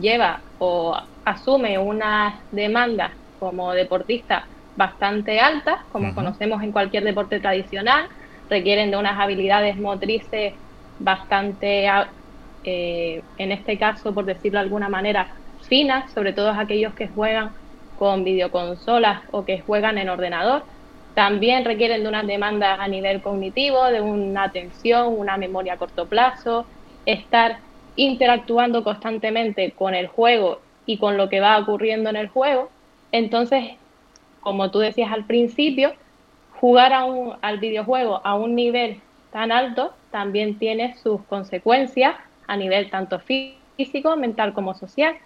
lleva o asume unas demandas como deportista bastante altas, como conocemos en cualquier deporte tradicional, requieren de unas habilidades motrices bastante, eh, en este caso, por decirlo de alguna manera, finas, sobre todo aquellos que juegan con videoconsolas o que juegan en ordenador. También requieren de unas demandas a nivel cognitivo, de una atención, una memoria a corto plazo, estar interactuando constantemente con el juego y con lo que va ocurriendo en el juego. Entonces, como tú decías al principio, jugar a un- al videojuego a un nivel tan alto también tiene sus consecuencias a nivel tanto físico, mental como social.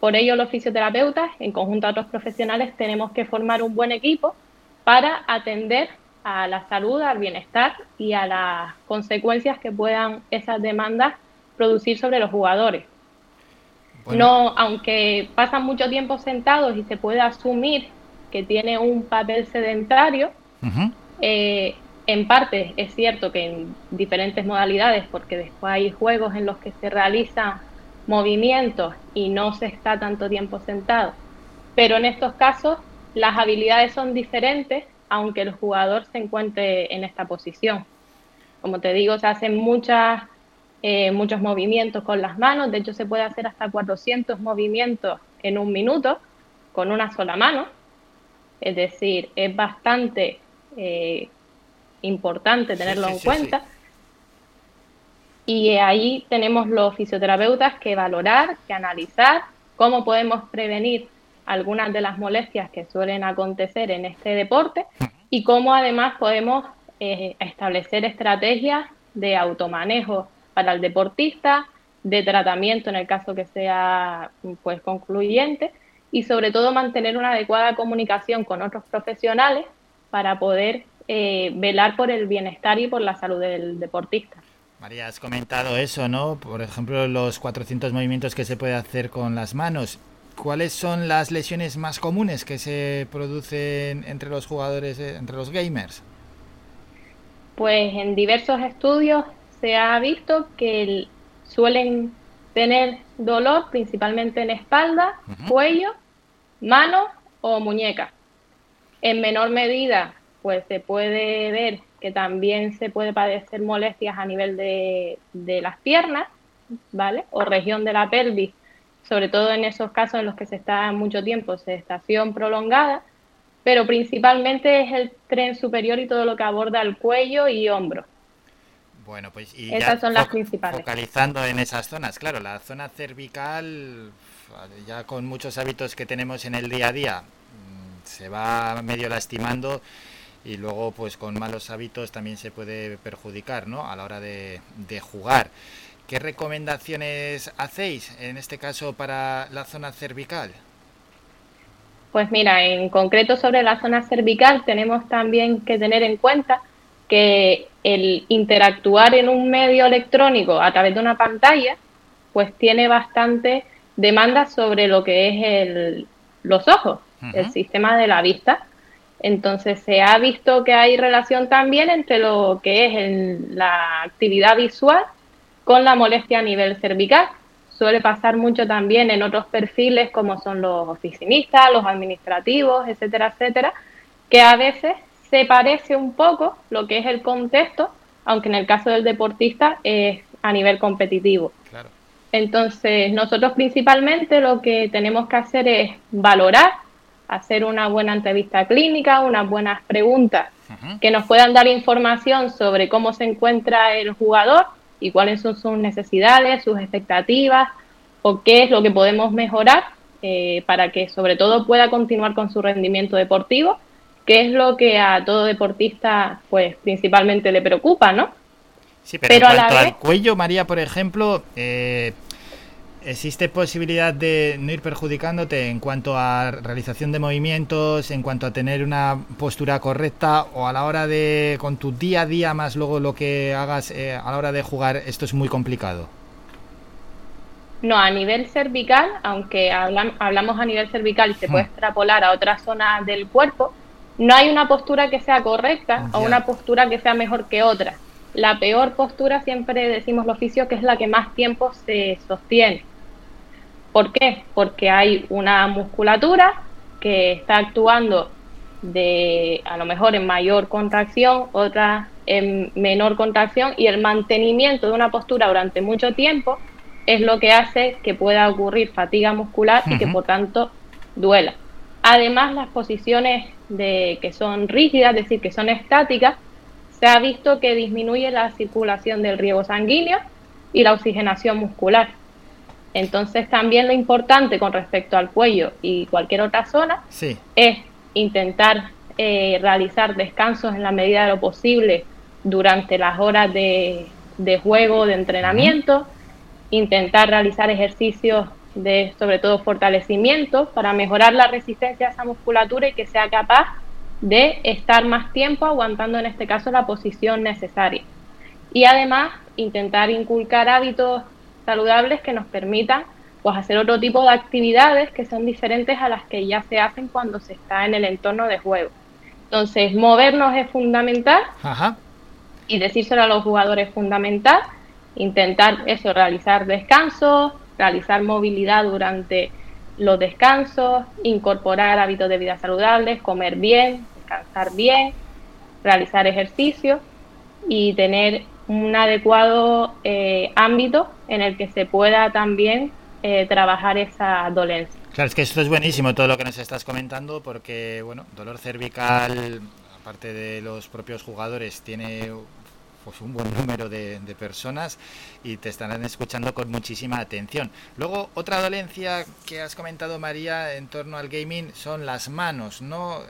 Por ello, los fisioterapeutas, en conjunto a otros profesionales, tenemos que formar un buen equipo para atender a la salud, al bienestar y a las consecuencias que puedan esas demandas producir sobre los jugadores. No, aunque pasan mucho tiempo sentados y se puede asumir que tiene un papel sedentario, eh, en parte es cierto que en diferentes modalidades, porque después hay juegos en los que se realizan movimientos y no se está tanto tiempo sentado, pero en estos casos las habilidades son diferentes aunque el jugador se encuentre en esta posición. Como te digo, se hacen muchas, eh, muchos movimientos con las manos, de hecho se puede hacer hasta 400 movimientos en un minuto con una sola mano, es decir, es bastante eh, importante tenerlo en cuenta. Y ahí tenemos los fisioterapeutas que valorar, que analizar cómo podemos prevenir algunas de las molestias que suelen acontecer en este deporte y cómo además podemos eh, establecer estrategias de automanejo para el deportista, de tratamiento en el caso que sea pues concluyente y sobre todo mantener una adecuada comunicación con otros profesionales para poder eh, velar por el bienestar y por la salud del deportista. María, has comentado eso, ¿no? Por ejemplo, los 400 movimientos que se puede hacer con las manos. ¿Cuáles son las lesiones más comunes que se producen entre los jugadores, eh, entre los gamers? Pues en diversos estudios se ha visto que suelen tener dolor principalmente en espalda, cuello, mano o muñeca. En menor medida, pues se puede ver que también se puede padecer molestias a nivel de, de las piernas, ¿vale? O región de la pelvis sobre todo en esos casos en los que se está mucho tiempo, estación prolongada, pero principalmente es el tren superior y todo lo que aborda el cuello y hombro. Bueno, pues y esas son las principales. Focalizando en esas zonas, claro, la zona cervical, ya con muchos hábitos que tenemos en el día a día, mm, se va medio lastimando y luego pues con malos hábitos también se puede perjudicar, ¿no? A la hora de, de jugar. ¿Qué recomendaciones hacéis en este caso para la zona cervical? Pues mira, en concreto sobre la zona cervical tenemos también que tener en cuenta que el interactuar en un medio electrónico a través de una pantalla, pues tiene bastante demanda sobre lo que es el, los ojos, el sistema de la vista. Entonces se ha visto que hay relación también entre lo que es la actividad visual con la molestia a nivel cervical. Suele pasar mucho también en otros perfiles como son los oficinistas, los administrativos, etcétera, etcétera, que a veces se parece un poco lo que es el contexto, aunque en el caso del deportista es a nivel competitivo. Entonces, nosotros principalmente lo que tenemos que hacer es valorar, hacer una buena entrevista clínica, unas buenas preguntas que nos puedan dar información sobre cómo se encuentra el jugador y cuáles son sus necesidades, sus expectativas o qué es lo que podemos mejorar eh, para que sobre todo pueda continuar con su rendimiento deportivo, que es lo que a todo deportista pues principalmente le preocupa, ¿no? Sí, pero, en cuanto al cuello, María, por ejemplo, eh, ¿Existe posibilidad de no ir perjudicándote en cuanto a realización de movimientos, en cuanto a tener una postura correcta o a la hora de, con tu día a día más luego lo que hagas eh, a la hora de jugar, esto es muy complicado? No, a nivel cervical, aunque hablamos a nivel cervical y se puede hmm. extrapolar a otras zonas del cuerpo, no hay una postura que sea correcta o una postura que sea mejor que otra. La peor postura siempre decimos los oficio que es la que más tiempo se sostiene. ¿Por qué? Porque hay una musculatura que está actuando de a lo mejor en mayor contracción, otra en menor contracción y el mantenimiento de una postura durante mucho tiempo es lo que hace que pueda ocurrir fatiga muscular y que por tanto duela. Además, las posiciones de, que son rígidas, es decir, que son estáticas, se ha visto que disminuye la circulación del riego sanguíneo y la oxigenación muscular. Entonces también lo importante con respecto al cuello y cualquier otra zona es intentar eh, realizar descansos en la medida de lo posible durante las horas de, juego, de entrenamiento, intentar realizar ejercicios de sobre todo fortalecimiento para mejorar la resistencia a esa musculatura y que sea capaz de estar más tiempo aguantando en este caso la posición necesaria. Y además intentar inculcar hábitos saludables que nos permitan pues hacer otro tipo de actividades que son diferentes a las que ya se hacen cuando se está en el entorno de juego. Entonces, movernos es fundamental y decírselo a los jugadores es fundamental. Intentar eso, realizar descansos, realizar movilidad durante los descansos, incorporar hábitos de vida saludables, comer bien, descansar bien, realizar ejercicio y tener un adecuado eh, ámbito en el que se pueda también eh, trabajar esa dolencia. Claro, es que esto es buenísimo todo lo que nos estás comentando porque, bueno, dolor cervical, aparte de los propios jugadores, tiene pues un buen número de, personas y te estarán escuchando con muchísima atención. Luego, otra dolencia que has comentado, María, en torno al gaming son las manos, ¿no? Eh,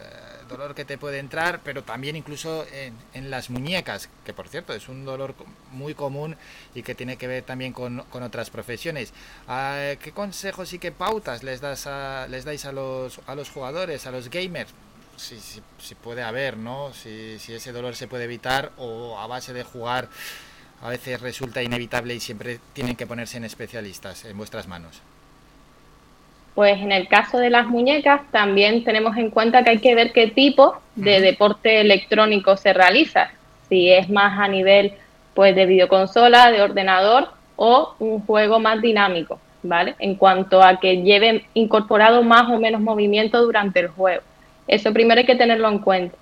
dolor que te puede entrar, pero también incluso en, las muñecas, que por cierto es un dolor muy común y que tiene que ver también con, otras profesiones. Ah, ¿Qué consejos y qué pautas les, das les dais a los, a los jugadores, a los gamers? Si, si, puede haber, ¿no? Si, si ese dolor se puede evitar o a base de jugar a veces resulta inevitable y siempre tienen que ponerse en especialistas en vuestras manos. Pues en el caso de las muñecas también tenemos en cuenta que hay que ver qué tipo de deporte electrónico se realiza. Si es más a nivel pues de videoconsola, de ordenador o un juego más dinámico, ¿vale? En cuanto a que lleve incorporado más o menos movimiento durante el juego. Eso primero hay que tenerlo en cuenta.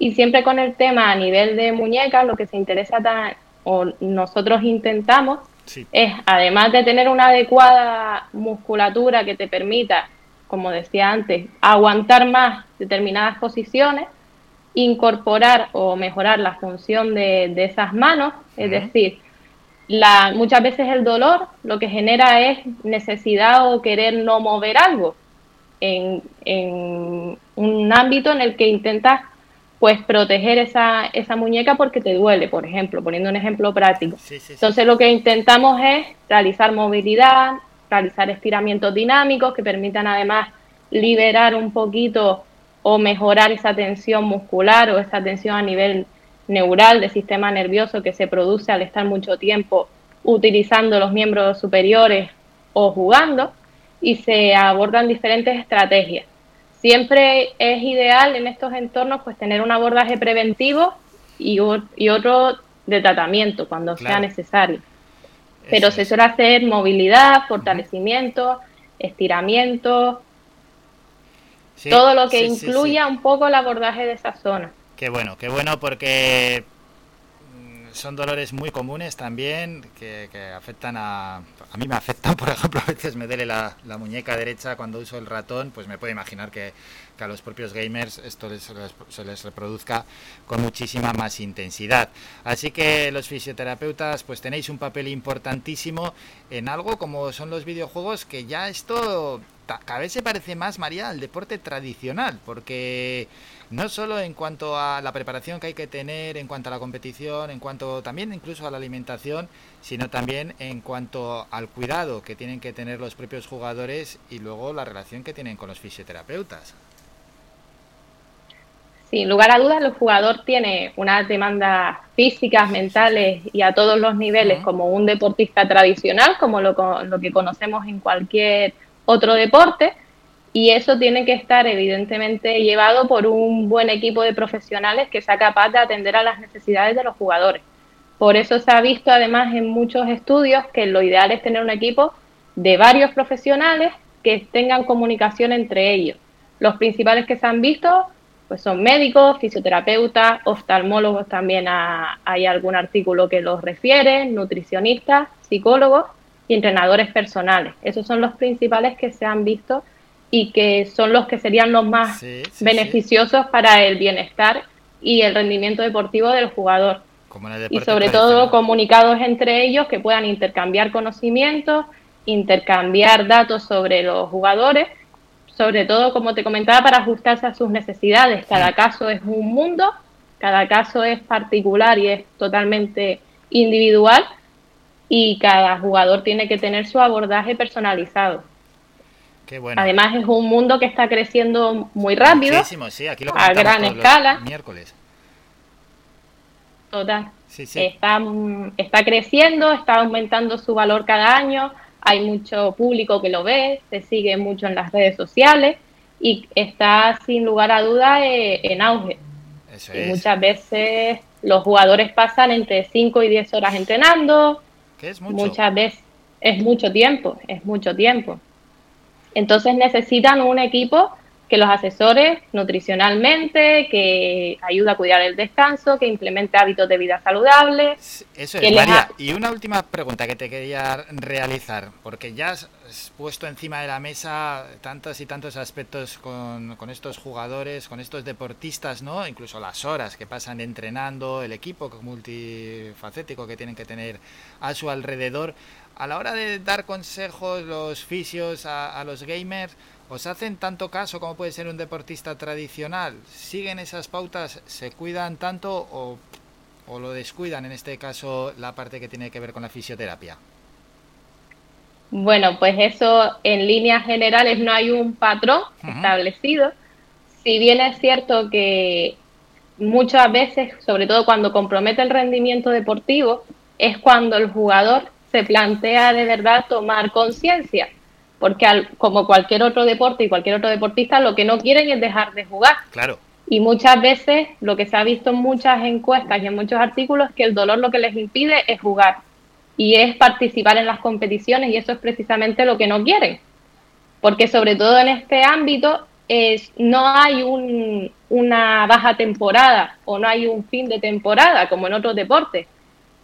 Y siempre con el tema a nivel de muñecas, lo que se interesa o nosotros intentamos es, además de tener una adecuada musculatura que te permita, como decía antes, aguantar más determinadas posiciones, incorporar o mejorar la función de, esas manos, es decir, la, muchas veces el dolor lo que genera es necesidad o querer no mover algo en, un ámbito en el que intentas pues proteger esa, esa muñeca porque te duele, por ejemplo, poniendo un ejemplo práctico. Entonces lo que intentamos es realizar movilidad, realizar estiramientos dinámicos que permitan además liberar un poquito o mejorar esa tensión muscular o esa tensión a nivel neural del sistema nervioso que se produce al estar mucho tiempo utilizando los miembros superiores o jugando y se abordan diferentes estrategias. Siempre es ideal en estos entornos pues tener un abordaje preventivo y, y otro de tratamiento cuando sea necesario. Pero se suele hacer movilidad, fortalecimiento, estiramiento, todo lo que incluya un poco el abordaje de esa zona. Qué bueno, qué bueno porque son dolores muy comunes también que, afectan a... A mí me afectan, por ejemplo, a veces me duele la, muñeca derecha cuando uso el ratón, pues me puedo imaginar que, a los propios gamers esto se les reproduzca con muchísima más intensidad. Así que los fisioterapeutas pues tenéis un papel importantísimo en algo como son los videojuegos, que ya esto cada vez se parece más, María, al deporte tradicional, porque no solo en cuanto a la preparación que hay que tener, en cuanto a la competición, en cuanto también incluso a la alimentación, sino también en cuanto al cuidado que tienen que tener los propios jugadores y luego la relación que tienen con los fisioterapeutas. Sin lugar a dudas, el jugador tiene unas demandas físicas, mentales y a todos los niveles como un deportista tradicional, como lo, lo que conocemos en cualquier otro deporte, y eso tiene que estar evidentemente llevado por un buen equipo de profesionales que sea capaz de atender a las necesidades de los jugadores. Por eso se ha visto además en muchos estudios que lo ideal es tener un equipo de varios profesionales que tengan comunicación entre ellos. Los principales que se han visto pues son médicos, fisioterapeutas, oftalmólogos también hay algún artículo que los refiere, nutricionistas, psicólogos y entrenadores personales. Esos son los principales que se han visto y que son los que serían los más beneficiosos para el bienestar y el rendimiento deportivo del jugador. Y sobre todo comunicados entre ellos que puedan intercambiar conocimientos, intercambiar datos sobre los jugadores, sobre todo, como te comentaba, para ajustarse a sus necesidades. Cada caso es un mundo, cada caso es particular y es totalmente individual y cada jugador tiene que tener su abordaje personalizado. Además es un mundo que está creciendo muy rápido, a gran escala. Miércoles. Total. Está, está creciendo, está aumentando su valor cada año, hay mucho público que lo ve, se sigue mucho en las redes sociales y está sin lugar a duda eh, en auge. y muchas veces los jugadores pasan entre 5 y 10 horas entrenando. es mucho? Muchas veces es mucho tiempo, es mucho tiempo. Entonces necesitan un equipo que los asesores nutricionalmente, que ayuda a cuidar el descanso, que implemente hábitos de vida saludables. Eso es, María. Y una última pregunta que te quería realizar, porque ya has puesto encima de la mesa tantos y tantos aspectos con, con estos jugadores, con estos deportistas, ¿no? Incluso las horas que pasan entrenando, el equipo multifacético que tienen que tener a su alrededor. A la hora de dar consejos los fisios a, a los gamers, ¿Os hacen tanto caso como puede ser un deportista tradicional? ¿Siguen esas pautas? ¿Se cuidan tanto o, lo descuidan en este caso la parte que tiene que ver con la fisioterapia? Bueno, pues eso en líneas generales no hay un patrón establecido. Si bien es cierto que muchas veces, sobre todo cuando compromete el rendimiento deportivo, es cuando el jugador se plantea de verdad tomar conciencia porque como cualquier otro deporte y cualquier otro deportista, lo que no quieren es dejar de jugar. Claro. Y muchas veces lo que se ha visto en muchas encuestas y en muchos artículos es que el dolor lo que les impide es jugar y es participar en las competiciones y eso es precisamente lo que no quieren. Porque sobre todo en este ámbito es, no hay una baja temporada o no hay un fin de temporada como en otros deportes.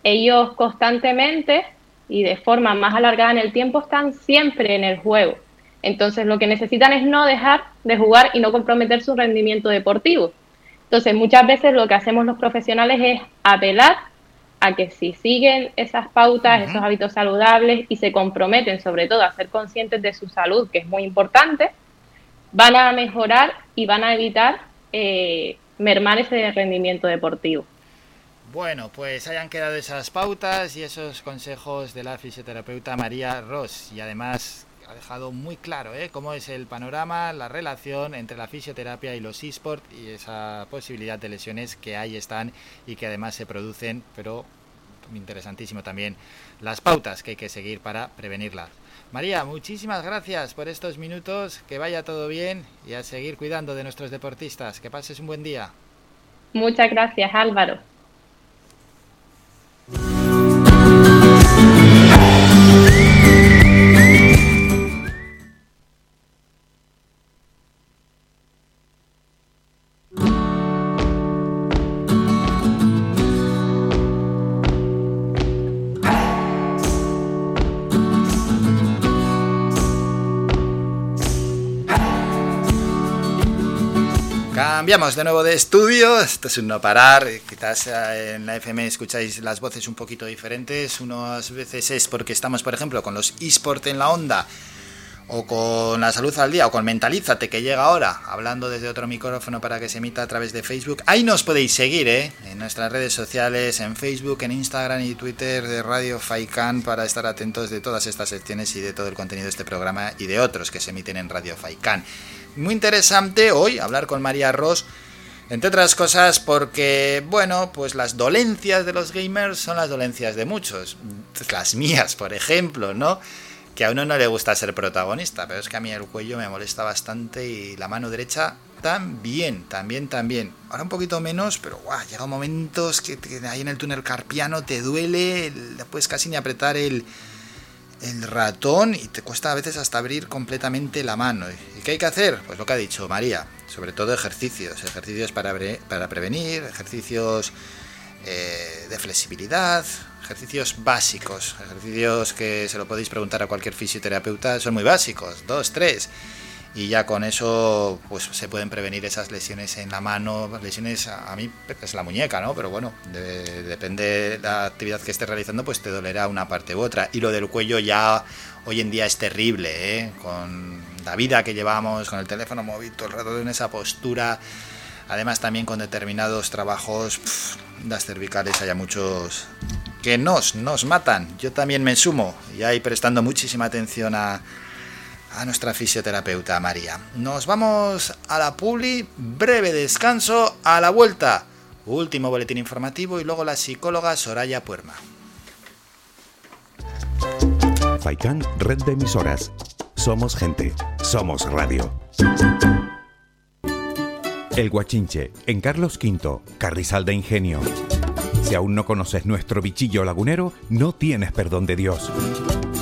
Ellos constantemente y de forma más alargada en el tiempo están siempre en el juego. Entonces lo que necesitan es no dejar de jugar y no comprometer su rendimiento deportivo. Entonces muchas veces lo que hacemos los profesionales es apelar a que si siguen esas pautas, esos hábitos saludables y se comprometen sobre todo a ser conscientes de su salud, que es muy importante, van a mejorar y van a evitar eh, mermar ese rendimiento deportivo. Bueno, pues hayan quedado esas pautas y esos consejos de la fisioterapeuta María Ross y además ha dejado muy claro ¿eh? cómo es el panorama, la relación entre la fisioterapia y los esports y esa posibilidad de lesiones que ahí están y que además se producen, pero interesantísimo también las pautas que hay que seguir para prevenirlas. María, muchísimas gracias por estos minutos, que vaya todo bien y a seguir cuidando de nuestros deportistas. Que pases un buen día. Muchas gracias, Álvaro. Bye. Cambiamos de nuevo de estudio, esto es un no parar, quizás eh, en la FM escucháis las voces un poquito diferentes, unas veces es porque estamos, por ejemplo, con los eSport en la onda, o con la salud al día, o con Mentalízate, que llega ahora, hablando desde otro micrófono para que se emita a través de Facebook. Ahí nos podéis seguir, ¿eh? En nuestras redes sociales, en Facebook, en Instagram y Twitter de Radio Faikan, para estar atentos de todas estas secciones y de todo el contenido de este programa y de otros que se emiten en Radio Faikan muy interesante hoy hablar con María Ross. Entre otras cosas porque, bueno, pues las dolencias de los gamers son las dolencias de muchos. Las mías, por ejemplo, ¿no? Que a uno no le gusta ser protagonista, pero es que a mí el cuello me molesta bastante y la mano derecha también, también, también. Ahora un poquito menos, pero guau, llega momentos que, ahí en el túnel carpiano te duele, puedes casi ni apretar el, el ratón y te cuesta a veces hasta abrir completamente la mano. ¿Y qué hay que hacer? Pues lo que ha dicho María, sobre todo ejercicios, ejercicios para, para prevenir, ejercicios eh, de flexibilidad, ejercicios básicos, ejercicios que se lo podéis preguntar a cualquier fisioterapeuta, son muy básicos, dos, tres y ya con eso pues se pueden prevenir esas lesiones en la mano, lesiones a, mí es la muñeca, ¿no? Pero bueno, depende de la actividad que estés realizando, pues te dolerá una parte u otra. Y lo del cuello ya hoy en día es terrible, ¿eh? Con la vida que llevamos, con el teléfono móvil todo el rato en esa postura. Además también con determinados trabajos, las cervicales hay muchos que nos, nos matan. Yo también me sumo y ahí prestando muchísima atención a a nuestra fisioterapeuta María. Nos vamos a la publi, breve descanso, a la vuelta. Último boletín informativo y luego la psicóloga Soraya Puerma. Faikan, red de emisoras. Somos gente, somos radio. El Guachinche, en Carlos V, Carrizal de Ingenio. Si aún no conoces nuestro bichillo lagunero, no tienes perdón de Dios.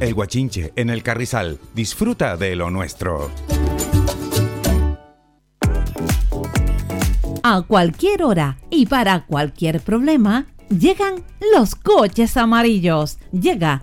El Guachinche, en el Carrizal, disfruta de lo nuestro. A cualquier hora y para cualquier problema, llegan los coches amarillos. Llega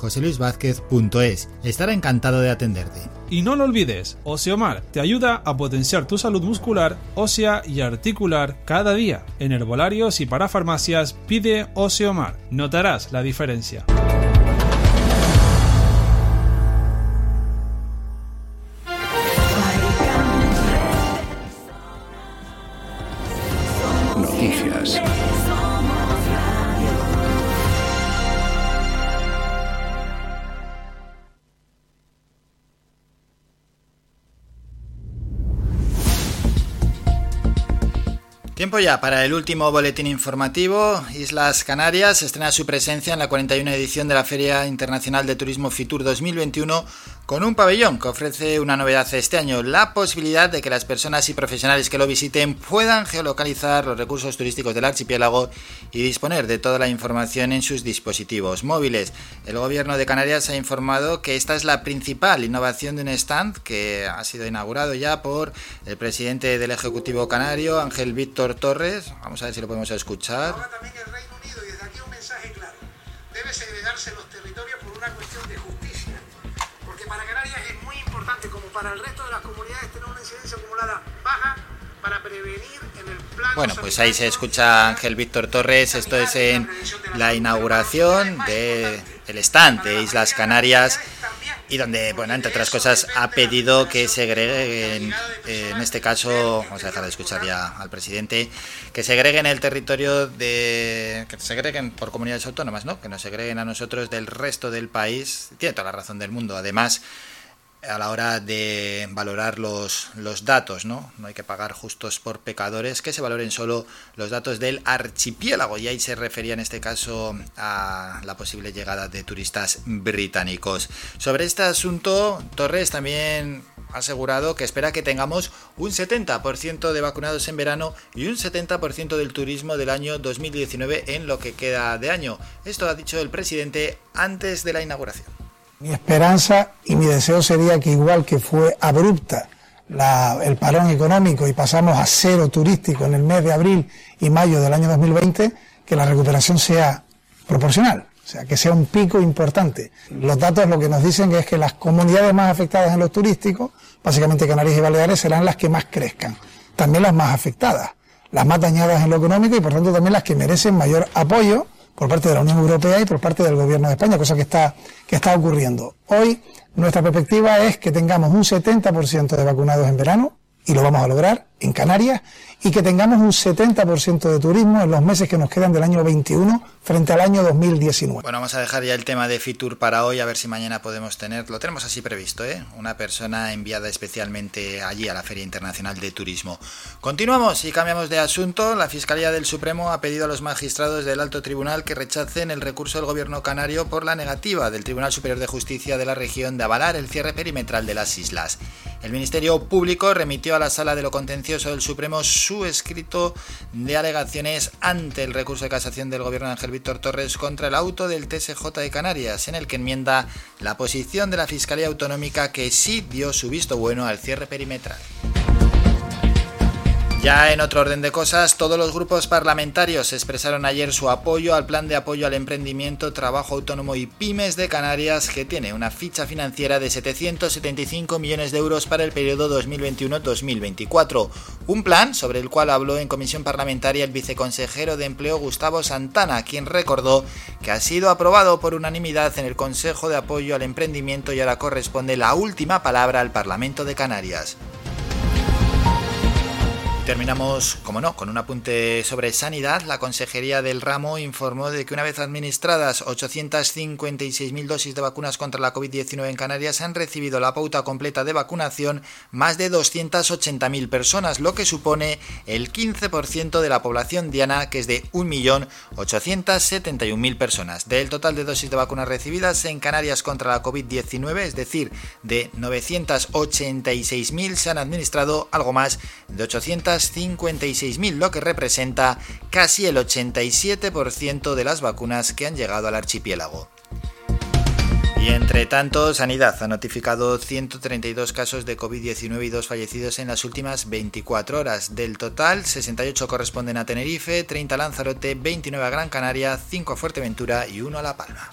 joseluisvázquez.es. Estará encantado de atenderte. Y no lo olvides, Oseomar te ayuda a potenciar tu salud muscular, ósea y articular cada día. En herbolarios y para farmacias pide Oseomar. Notarás la diferencia. Para el último boletín informativo. Islas Canarias estrena su presencia en la 41 edición de la Feria Internacional de Turismo Fitur 2021 con un pabellón que ofrece una novedad este año, la posibilidad de que las personas y profesionales que lo visiten puedan geolocalizar los recursos turísticos del archipiélago y disponer de toda la información en sus dispositivos móviles. El gobierno de Canarias ha informado que esta es la principal innovación de un stand que ha sido inaugurado ya por el presidente del Ejecutivo Canario, Ángel Víctor Torres. Vamos a ver si lo podemos escuchar. Ahora también el Reino Unido, y desde aquí un mensaje claro. Debe segregarse los para el resto de las comunidades, tener una incidencia acumulada baja para prevenir en el plan. Bueno, pues ahí se escucha Ángel Víctor Torres. Esto es en la inauguración del el stand de Islas Canarias y donde, bueno, entre otras cosas, ha pedido que segreguen, eh, en este caso, vamos a dejar de escuchar ya al presidente, que segreguen el territorio de. que segreguen por comunidades autónomas, ¿no? Que nos segreguen a nosotros del resto del país. Tiene toda la razón del mundo, además a la hora de valorar los, los datos, ¿no? No hay que pagar justos por pecadores, que se valoren solo los datos del archipiélago. Y ahí se refería en este caso a la posible llegada de turistas británicos. Sobre este asunto, Torres también ha asegurado que espera que tengamos un 70% de vacunados en verano y un 70% del turismo del año 2019 en lo que queda de año. Esto ha dicho el presidente antes de la inauguración. Mi esperanza y mi deseo sería que igual que fue abrupta la, el parón económico y pasamos a cero turístico en el mes de abril y mayo del año 2020, que la recuperación sea proporcional, o sea, que sea un pico importante. Los datos lo que nos dicen es que las comunidades más afectadas en los turísticos, básicamente Canarias y Baleares, serán las que más crezcan, también las más afectadas, las más dañadas en lo económico y por tanto también las que merecen mayor apoyo por parte de la Unión Europea y por parte del Gobierno de España, cosa que está, que está ocurriendo. Hoy nuestra perspectiva es que tengamos un 70% de vacunados en verano y lo vamos a lograr en Canarias, y que tengamos un 70% de turismo en los meses que nos quedan del año 21 frente al año 2019. Bueno, vamos a dejar ya el tema de Fitur para hoy, a ver si mañana podemos tener, lo tenemos así previsto, ¿eh? una persona enviada especialmente allí a la Feria Internacional de Turismo. Continuamos y cambiamos de asunto. La Fiscalía del Supremo ha pedido a los magistrados del Alto Tribunal que rechacen el recurso del Gobierno canario por la negativa del Tribunal Superior de Justicia de la región de avalar el cierre perimetral de las islas. El Ministerio Público remitió a la Sala de lo Contencioso del Supremo su escrito de alegaciones ante el recurso de casación del gobierno de Ángel Víctor Torres contra el auto del TSJ de Canarias, en el que enmienda la posición de la Fiscalía Autonómica que sí dio su visto bueno al cierre perimetral. Ya en otro orden de cosas, todos los grupos parlamentarios expresaron ayer su apoyo al plan de apoyo al emprendimiento, trabajo autónomo y pymes de Canarias, que tiene una ficha financiera de 775 millones de euros para el periodo 2021-2024. Un plan sobre el cual habló en comisión parlamentaria el viceconsejero de Empleo Gustavo Santana, quien recordó que ha sido aprobado por unanimidad en el Consejo de Apoyo al Emprendimiento y ahora corresponde la última palabra al Parlamento de Canarias. Terminamos, como no, con un apunte sobre sanidad. La Consejería del Ramo informó de que una vez administradas 856.000 dosis de vacunas contra la COVID-19 en Canarias, han recibido la pauta completa de vacunación más de 280.000 personas, lo que supone el 15% de la población diana, que es de 1.871.000 personas. Del total de dosis de vacunas recibidas en Canarias contra la COVID-19, es decir, de 986.000, se han administrado algo más de 800 56.000, lo que representa casi el 87% de las vacunas que han llegado al archipiélago. Y entre tanto, Sanidad ha notificado 132 casos de COVID-19 y dos fallecidos en las últimas 24 horas. Del total, 68 corresponden a Tenerife, 30 a Lanzarote, 29 a Gran Canaria, 5 a Fuerteventura y 1 a La Palma.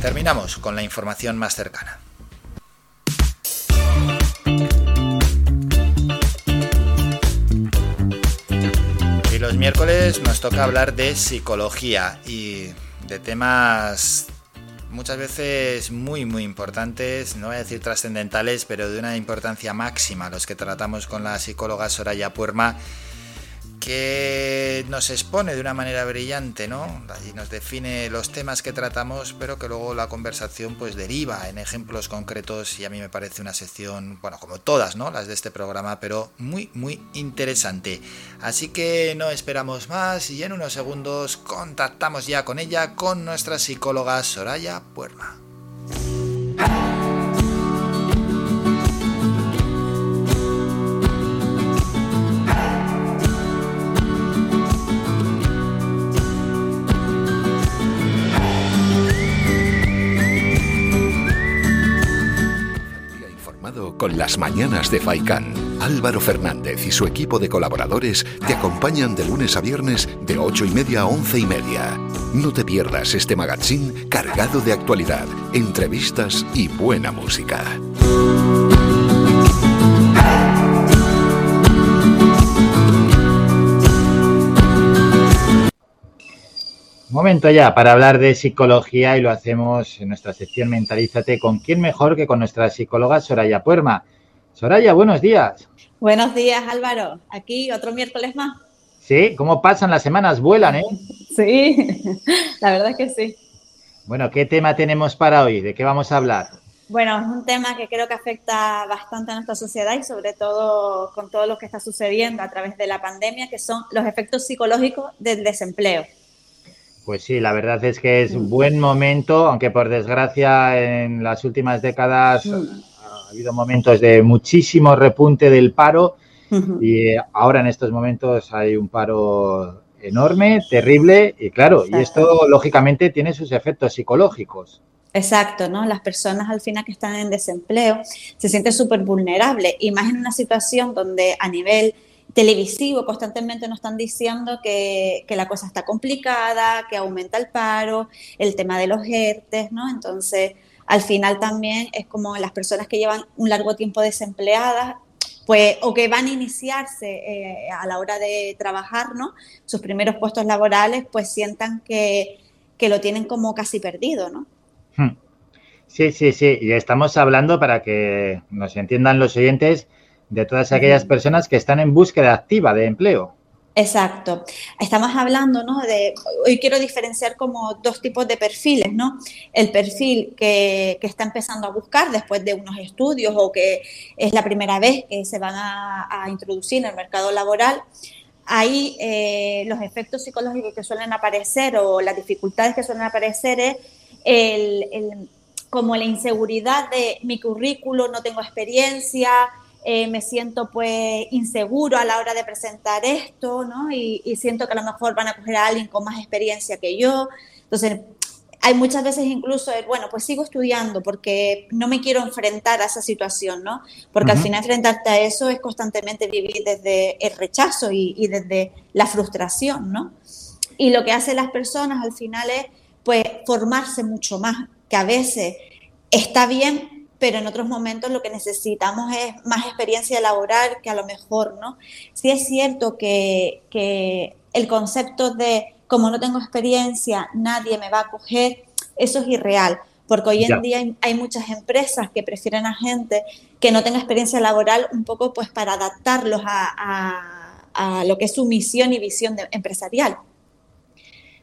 Terminamos con la información más cercana. Los miércoles nos toca hablar de psicología y de temas muchas veces muy muy importantes, no voy a decir trascendentales, pero de una importancia máxima, los que tratamos con la psicóloga Soraya Puerma que nos expone de una manera brillante, ¿no? Y nos define los temas que tratamos, pero que luego la conversación pues deriva en ejemplos concretos y a mí me parece una sección, bueno, como todas, ¿no? Las de este programa, pero muy, muy interesante. Así que no esperamos más y en unos segundos contactamos ya con ella, con nuestra psicóloga Soraya Puerma. Con las mañanas de Faikán. Álvaro Fernández y su equipo de colaboradores te acompañan de lunes a viernes de 8 y media a 11 y media. No te pierdas este magazine cargado de actualidad, entrevistas y buena música. Momento ya para hablar de psicología y lo hacemos en nuestra sección Mentalízate. ¿Con quién mejor que con nuestra psicóloga Soraya Puerma? Soraya, buenos días. Buenos días, Álvaro. Aquí otro miércoles más. Sí, ¿cómo pasan las semanas? Vuelan, ¿eh? Sí, la verdad es que sí. Bueno, ¿qué tema tenemos para hoy? ¿De qué vamos a hablar? Bueno, es un tema que creo que afecta bastante a nuestra sociedad y sobre todo con todo lo que está sucediendo a través de la pandemia, que son los efectos psicológicos del desempleo. Pues sí, la verdad es que es un buen momento, aunque por desgracia en las últimas décadas ha habido momentos de muchísimo repunte del paro y ahora en estos momentos hay un paro enorme, terrible y claro, y esto lógicamente tiene sus efectos psicológicos. Exacto, ¿no? Las personas al final que están en desempleo se sienten súper vulnerables y más en una situación donde a nivel televisivo constantemente nos están diciendo que, la cosa está complicada, que aumenta el paro, el tema de los ERTES, ¿no? Entonces, al final también es como las personas que llevan un largo tiempo desempleadas, pues, o que van a iniciarse eh, a la hora de trabajar, ¿no? Sus primeros puestos laborales, pues sientan que, lo tienen como casi perdido, ¿no? Hmm. Sí, sí, sí. Y estamos hablando para que nos entiendan los oyentes de todas aquellas personas que están en búsqueda activa de empleo. Exacto. Estamos hablando, ¿no? De, hoy quiero diferenciar como dos tipos de perfiles, ¿no? El perfil que, que, está empezando a buscar después de unos estudios o que es la primera vez que se van a, a introducir en el mercado laboral. Ahí eh, los efectos psicológicos que suelen aparecer o las dificultades que suelen aparecer es el, el, como la inseguridad de mi currículo, no tengo experiencia, eh, me siento pues inseguro a la hora de presentar esto, ¿no? Y, y, siento que a lo mejor van a coger a alguien con más experiencia que yo. Entonces, hay muchas veces incluso el, bueno, pues sigo estudiando porque no me quiero enfrentar a esa situación, ¿no? Porque uh -huh. al final enfrentarte a eso es constantemente vivir desde el rechazo y, y desde la frustración, ¿no? Y lo que hacen las personas al final es, pues, formarse mucho más, que a veces está bien, pero en otros momentos lo que necesitamos es más experiencia laboral que a lo mejor, ¿no? Sí es cierto que, que el concepto de como no tengo experiencia, nadie me va a coger, eso es irreal, porque hoy en ya. día hay, hay, muchas empresas que prefieren a gente que no tenga experiencia laboral un poco pues para adaptarlos a, a, a lo que es su misión y visión de, empresarial.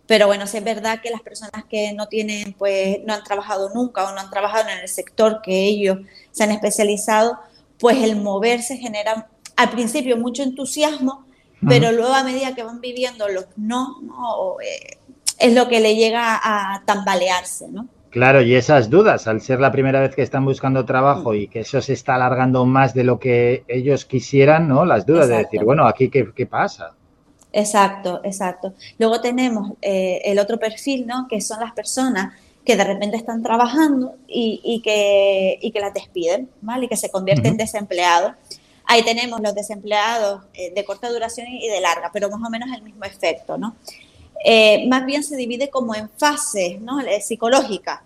Pero bueno, sí es verdad que las personas que no tienen, pues, no han trabajado nunca o no han trabajado en el sector que ellos se han especializado, pues el moverse genera al principio mucho entusiasmo, pero luego a medida que van viviendo los no, no eh, es lo que le llega a tambalearse, ¿no? Claro, y esas dudas, al ser la primera vez que están buscando trabajo y que eso se está alargando más de lo que ellos quisieran, ¿no? Las dudas Exacto. de decir, bueno, aquí qué, qué pasa. Exacto, exacto. Luego tenemos eh, el otro perfil, ¿no? Que son las personas que de repente están trabajando y, y, que, y que las despiden, ¿vale? Y que se convierten uh -huh. en desempleados. Ahí tenemos los desempleados eh, de corta duración y de larga, pero más o menos el mismo efecto, ¿no? Eh, más bien se divide como en fases, ¿no? Psicológicas.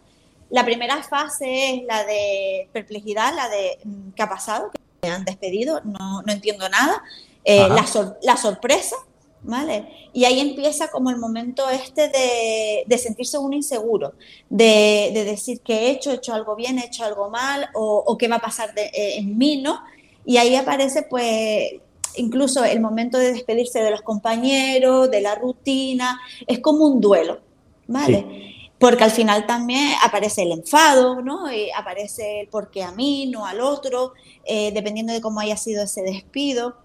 La primera fase es la de perplejidad, la de mm, ¿qué ha pasado? Que me han despedido, no, no entiendo nada. Eh, la, sor la sorpresa, ¿vale? Y ahí empieza como el momento este de, de sentirse uno inseguro, de, de, decir que he hecho, he hecho algo bien, he hecho algo mal, o, o qué va a pasar de, eh, en mí, ¿no? Y ahí aparece pues incluso el momento de despedirse de los compañeros, de la rutina, es como un duelo, ¿vale? Sí. Porque al final también aparece el enfado, ¿no? Y aparece el por qué a mí, no al otro, eh, dependiendo de cómo haya sido ese despido.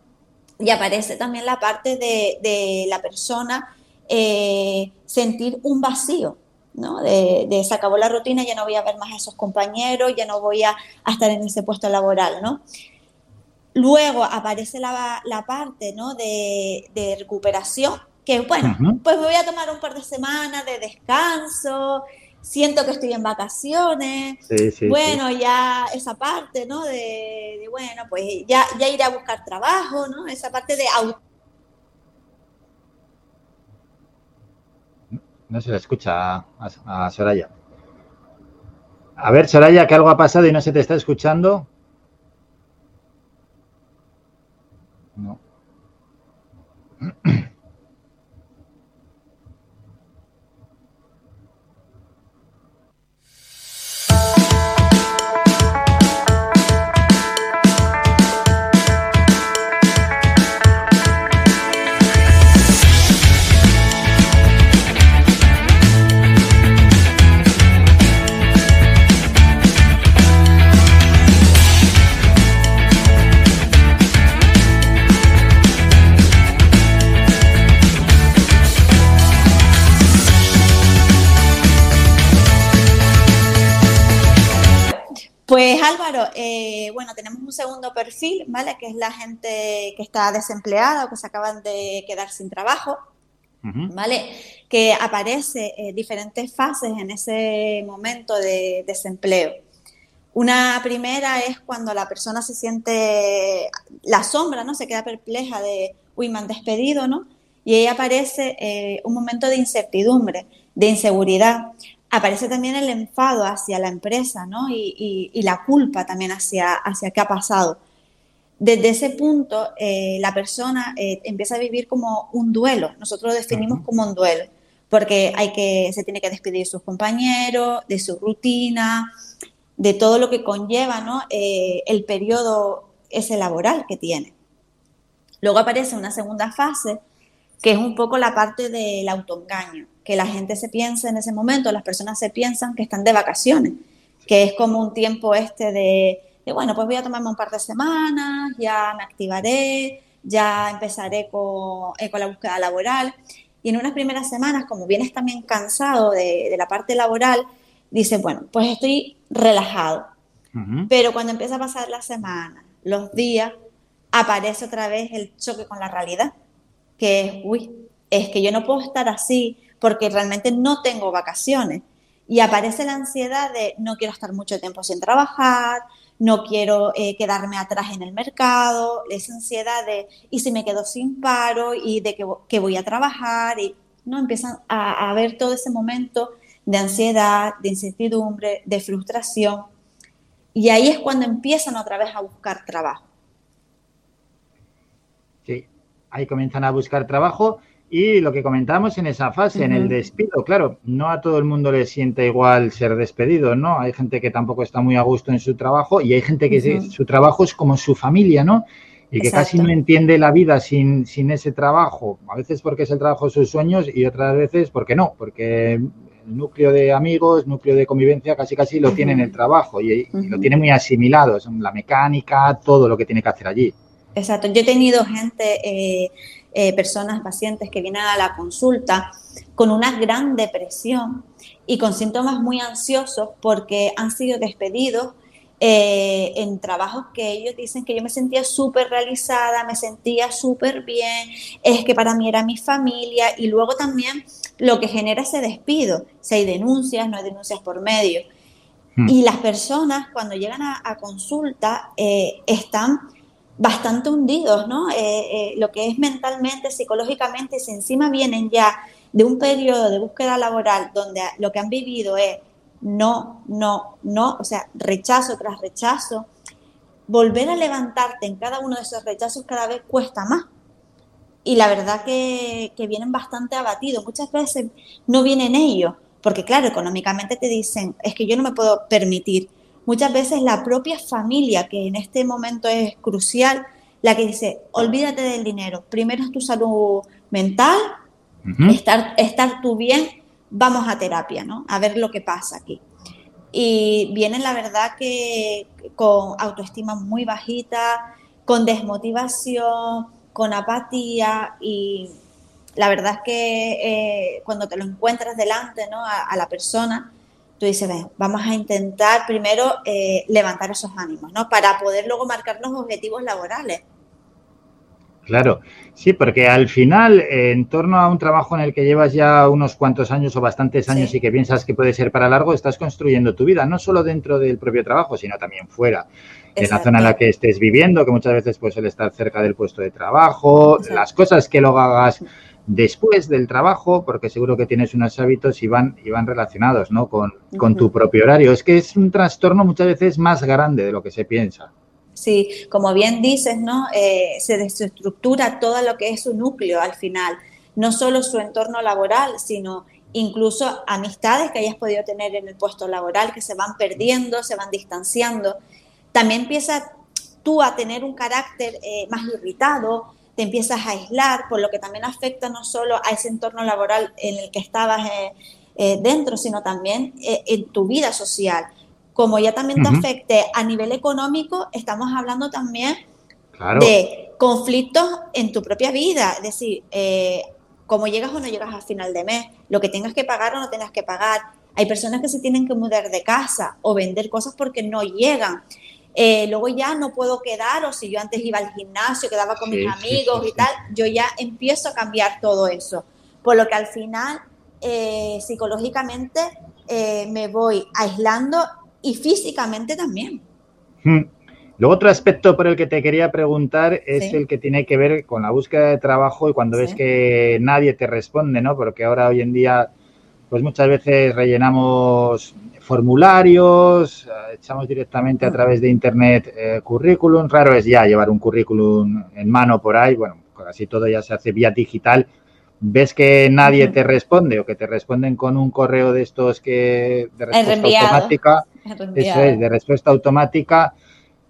Y aparece también la parte de, de la persona eh, sentir un vacío, ¿no? De, de, se acabó la rutina, ya no voy a ver más a esos compañeros, ya no voy a, a estar en ese puesto laboral, ¿no? Luego aparece la, la parte ¿no? de, de, recuperación, que bueno, uh -huh. pues me voy a tomar un par de semanas de descanso, siento que estoy en vacaciones, sí, sí, bueno, sí. ya esa parte, ¿no? De, de, bueno, pues ya, ya iré a buscar trabajo, ¿no? Esa parte de auto. No se le escucha a, a Soraya. A ver, Soraya, que algo ha pasado y no se te está escuchando. No. Álvaro, eh, bueno, tenemos un segundo perfil, ¿vale? Que es la gente que está desempleada o que se acaban de quedar sin trabajo, uh -huh. ¿vale? Que aparece en eh, diferentes fases en ese momento de desempleo. Una primera es cuando la persona se siente la sombra, ¿no? Se queda perpleja de, uy, me han despedido, ¿no? Y ahí aparece eh, un momento de incertidumbre, de inseguridad aparece también el enfado hacia la empresa, ¿no? Y, y, y la culpa también hacia, hacia qué ha pasado. Desde ese punto, eh, la persona eh, empieza a vivir como un duelo. Nosotros lo definimos uh -huh. como un duelo. porque hay que, se tiene que despedir de sus compañeros, de su rutina, de todo lo que conlleva ¿no? Eh, el periodo ese laboral que tiene. Luego aparece una segunda fase, que es un poco la parte del autoengaño, que la gente se piensa en ese momento, las personas se piensan que están de vacaciones, que es como un tiempo este de, bueno, pues voy a tomarme un par de semanas, ya me activaré, ya empezaré con, eh, con la búsqueda laboral. Y en unas primeras semanas, como vienes también cansado de, de la parte laboral, dices, bueno, pues estoy relajado. Pero cuando empieza a pasar la semana, los días, aparece otra vez el choque con la realidad, que es, uy, es que yo no puedo estar así porque realmente no tengo vacaciones. Y aparece la ansiedad de no quiero estar mucho tiempo sin trabajar, no quiero eh, quedarme atrás en el mercado, esa ansiedad de, ¿y si me quedo sin paro? ¿Y de que, voy a trabajar? Y no empiezan a, a ver todo ese momento de ansiedad, de incertidumbre, de frustración. Y ahí es cuando empiezan otra vez a buscar trabajo. Sí, ahí comienzan a buscar trabajo y lo que comentábamos en esa fase, en el despido, claro, no a todo el mundo le siente igual ser despedido, ¿no? Hay gente que tampoco está muy a gusto en su trabajo y hay gente que su trabajo es como su familia, ¿no? Y que casi no entiende la vida sin, sin ese trabajo, a veces porque es el trabajo de sus sueños y otras veces porque no, porque el núcleo de amigos, núcleo de convivencia casi casi lo tiene en el trabajo y, lo tiene muy asimilado, es la mecánica, todo lo que tiene que hacer allí. Exacto, yo he tenido gente, eh, eh, personas, pacientes que vienen a la consulta con una gran depresión y con síntomas muy ansiosos porque han sido despedidos eh, en trabajos que ellos dicen que yo me sentía súper realizada, me sentía súper bien, es que para mí era mi familia y luego también lo que genera ese despido, si hay denuncias, no hay denuncias por medio. Hmm. Y las personas cuando llegan a, consulta están bastante hundidos, ¿no? Eh, eh, lo que es mentalmente, psicológicamente, si encima vienen ya de un periodo de búsqueda laboral donde lo que han vivido es no, no, no, o sea, rechazo tras rechazo, volver a levantarte en cada uno de esos rechazos cada vez cuesta más. Y la verdad que, que vienen bastante abatidos. Muchas veces no vienen ellos, porque claro, económicamente te dicen, es que yo no me puedo permitir muchas veces la propia familia, que en este momento es crucial, la que dice, olvídate del dinero, primero es tu salud mental, estar, estar tú bien, vamos a terapia, ¿no? A ver lo que pasa aquí. Y vienen, la verdad, que con autoestima muy bajita, con desmotivación, con apatía y la verdad es que eh, cuando te lo encuentras delante, ¿no? a la persona, tú dices, vamos a intentar primero eh, levantar esos ánimos, ¿no? Para poder luego marcar los objetivos laborales. Claro, sí, porque al final, en torno a un trabajo en el que llevas ya unos cuantos años o bastantes años y que piensas que puede ser para largo, estás construyendo tu vida, no solo dentro del propio trabajo, sino también fuera, en la zona en la que estés viviendo, que muchas veces puede estar cerca del puesto de trabajo, las cosas que lo hagas después del trabajo, porque seguro que tienes unos hábitos y van, y van relacionados ¿no? con, tu propio horario. Es que es un trastorno muchas veces más grande de lo que se piensa. Sí, como bien dices, ¿no? Eh, se desestructura todo lo que es su núcleo al final, no solo su entorno laboral, sino incluso amistades que hayas podido tener en el puesto laboral que se van perdiendo, se van distanciando. También empieza tú a tener un carácter eh, más irritado, te empiezas a aislar, por lo que también afecta no solo a ese entorno laboral en el que estabas eh, eh, dentro, sino también eh, en tu vida social. Como ya también te afecte a nivel económico, estamos hablando también de conflictos en tu propia vida, es decir, cómo llegas o no llegas al final de mes, lo que tengas que pagar o no tengas que pagar. Hay personas que se tienen que mudar de casa o vender cosas porque no llegan. Eh, luego ya no puedo quedar, o si yo antes iba al gimnasio, quedaba con mis amigos y tal, yo ya empiezo a cambiar todo eso. Por lo que al final, eh, psicológicamente, eh, me voy aislando y físicamente también. Hmm. Luego otro aspecto por el que te quería preguntar es el que tiene que ver con la búsqueda de trabajo y cuando ves que nadie te responde, ¿no? Porque ahora hoy en día, pues muchas veces rellenamos formularios, eh, echamos directamente a través de Internet eh, currículum. Raro es ya llevar un currículum en mano por ahí. Bueno, casi todo ya se hace vía digital. ves que nadie te responde o que te responden con un correo de estos que de respuesta automática, eso es, de respuesta automática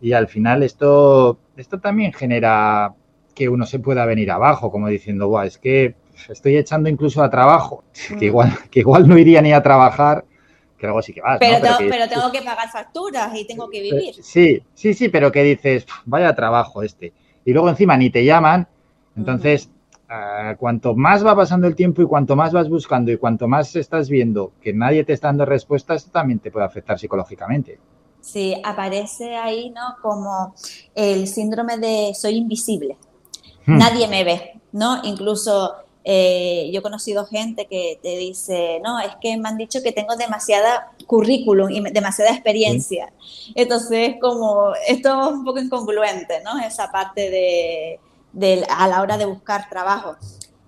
y al final esto, esto también genera que uno se pueda venir abajo, como diciendo, es que estoy echando incluso a trabajo, que, mm. igual, que igual no iría ni a trabajar, que luego sí que vas. Pero, tengo, que, pagar facturas y tengo que vivir. Sí, sí, sí, pero que dices, vaya trabajo este. Y luego encima ni te llaman, entonces Ah, cuanto más va pasando el tiempo y cuanto más vas buscando y cuanto más estás viendo que nadie te está dando respuestas, también te puede afectar psicológicamente. Sí, aparece ahí, ¿no? Como el síndrome de soy invisible. Hmm. Nadie me ve, ¿no? Incluso eh, yo he conocido gente que te dice, no, es que me han dicho que tengo demasiada currículum y demasiada experiencia. Entonces, como esto es un poco incongruente, ¿no? Esa parte de a la hora de buscar trabajo.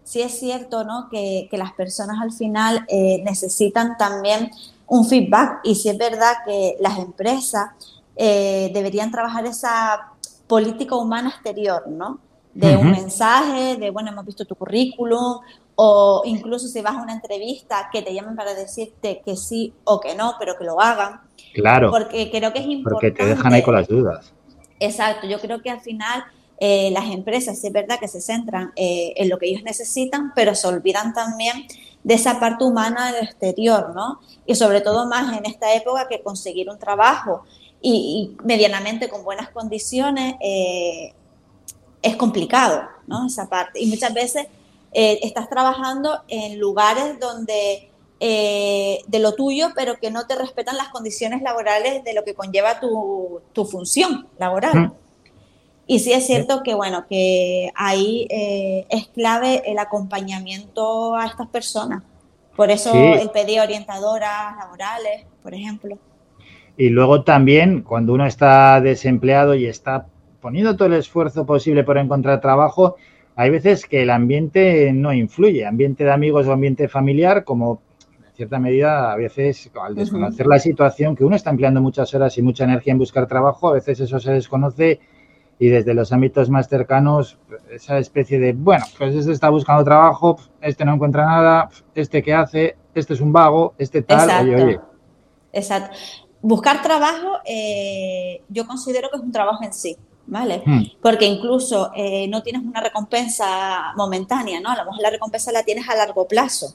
Sí es cierto ¿no? que, las personas al final eh, necesitan también un feedback y sí es verdad que las empresas eh, deberían trabajar esa política humana exterior, ¿no? De un mensaje, de, bueno, hemos visto tu currículum, o incluso si vas a una entrevista que te llamen para decirte que sí o que no, pero que lo hagan. Claro. Porque creo que es importante. Porque te dejan ahí con las dudas. Exacto, yo creo que al final eh, las empresas es verdad que se centran eh, en lo que ellos necesitan, pero se olvidan también de esa parte humana del exterior, ¿no? Y sobre todo más en esta época que conseguir un trabajo y, medianamente con buenas condiciones eh, es complicado, ¿no? Esa parte. Y muchas veces estás trabajando en lugares donde de lo tuyo, pero que no te respetan las condiciones laborales de lo que conlleva tu, función laboral. Y sí es cierto que, bueno, que ahí eh, es clave el acompañamiento a estas personas. Por eso el pedir orientadoras laborales, por ejemplo. Y luego también, cuando uno está desempleado y está poniendo todo el esfuerzo posible por encontrar trabajo, hay veces que el ambiente no influye, ambiente de amigos o ambiente familiar, como en cierta medida, a veces al desconocer la situación, que uno está empleando muchas horas y mucha energía en buscar trabajo, a veces eso se desconoce y desde los ámbitos más cercanos, esa especie de, bueno, pues este está buscando trabajo, este no encuentra nada, este que hace, este es un vago, este tal, Exacto. Oye, oye. Exacto. Buscar trabajo, eh, yo considero que es un trabajo en sí, ¿vale? Hmm. Porque incluso eh, no tienes una recompensa momentánea, ¿no? A lo mejor la recompensa la tienes a largo plazo,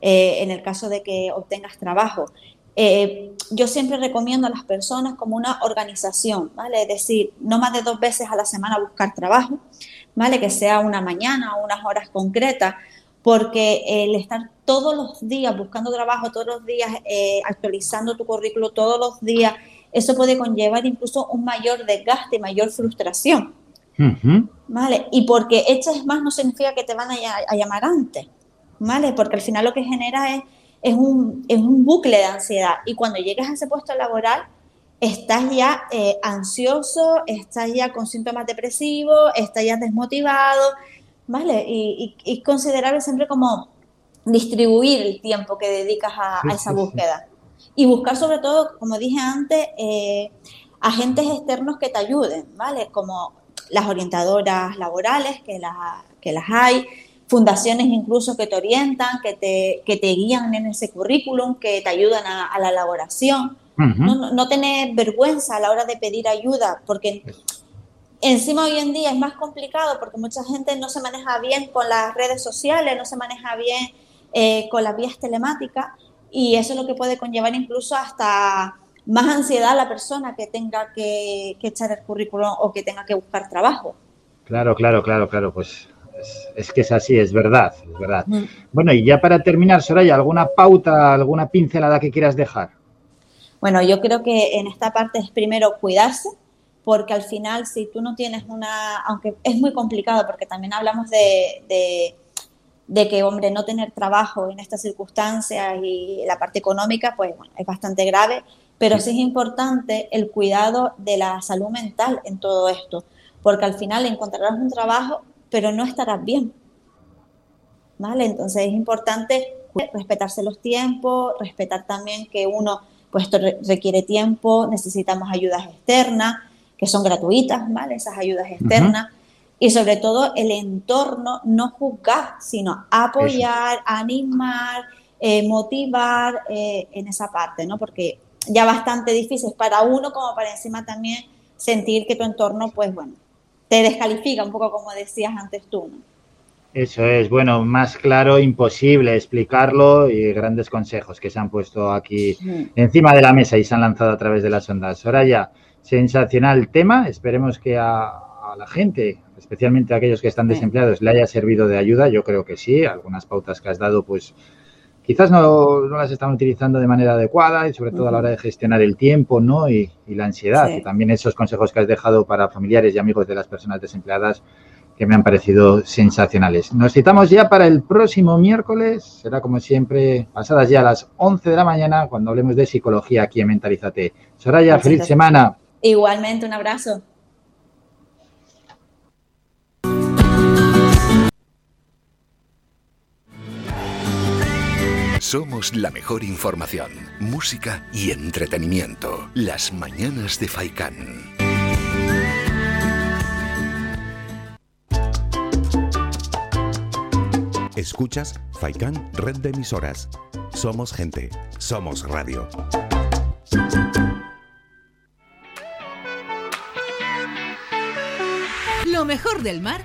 eh, en el caso de que obtengas trabajo. Eh, yo siempre recomiendo a las personas como una organización, ¿vale? Es decir, no más de dos veces a la semana buscar trabajo, ¿vale? Que sea una mañana o unas horas concretas, porque el estar todos los días buscando trabajo, todos los días eh, actualizando tu currículo, todos los días, eso puede conllevar incluso un mayor desgaste mayor frustración. ¿Vale? Y porque eches más no significa que te van a, a llamar antes, ¿vale? Porque al final lo que genera es es un, es un bucle de ansiedad. Y cuando llegas a ese puesto laboral, estás ya eh, ansioso, estás ya con síntomas depresivos, estás ya desmotivado, ¿vale? Y, y, considerable siempre como distribuir el tiempo que dedicas a, esa búsqueda. Y buscar sobre todo, como dije antes, eh, agentes externos que te ayuden, ¿vale? Como las orientadoras laborales, que, que las hay, fundaciones incluso que te orientan, que te, que te guían en ese currículum, que te ayudan a, la elaboración. no, no, tener vergüenza a la hora de pedir ayuda, porque encima hoy en día es más complicado porque mucha gente no se maneja bien con las redes sociales, no se maneja bien eh, con las vías telemáticas y eso es lo que puede conllevar incluso hasta más ansiedad a la persona que tenga que, que echar el currículum o que tenga que buscar trabajo. Claro, claro, claro, claro, pues es, que es así, es verdad, es verdad. Mm. Bueno, y ya para terminar, Soraya, ¿alguna pauta, alguna pincelada que quieras dejar? Bueno, yo creo que en esta parte es primero cuidarse, porque al final si tú no tienes una, aunque es muy complicado, porque también hablamos de, de, que, hombre, no tener trabajo en estas circunstancias y la parte económica, pues bueno, es bastante grave, pero sí es importante el cuidado de la salud mental en todo esto, porque al final encontrarás un trabajo pero no estarás bien. ¿Vale? Entonces es importante respetarse los tiempos, respetar también que uno, pues esto requiere tiempo, necesitamos ayudas externas, que son gratuitas, ¿vale? Esas ayudas externas. Y sobre todo el entorno, no juzgar, sino apoyar, animar, eh, motivar eh, en esa parte, ¿no? Porque ya bastante difícil para uno como para encima también sentir que tu entorno, pues bueno, te descalifica un poco como decías antes tú, ¿no? Eso es, bueno, más claro imposible explicarlo y grandes consejos que se han puesto aquí encima de la mesa y se han lanzado a través de las ondas. Ahora ya, sensacional tema, esperemos que a, la gente, especialmente a aquellos que están desempleados, le haya servido de ayuda, yo creo que sí, algunas pautas que has dado pues quizás no, las están utilizando de manera adecuada y sobre todo a la hora de gestionar el tiempo ¿no? y, la ansiedad. Y también esos consejos que has dejado para familiares y amigos de las personas desempleadas que me han parecido sensacionales. Nos citamos ya para el próximo miércoles, será como siempre, pasadas ya las 11 de la mañana, cuando hablemos de psicología aquí en Mentalízate. Soraya, feliz semana. Igualmente, un abrazo. Somos la mejor información, música y entretenimiento. Las mañanas de Faikán. Escuchas Faikan Red de Emisoras. Somos gente, somos radio. Lo mejor del mar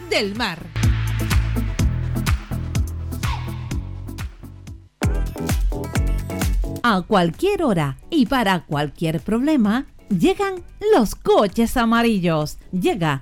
del mar. A cualquier hora y para cualquier problema, llegan los coches amarillos. Llega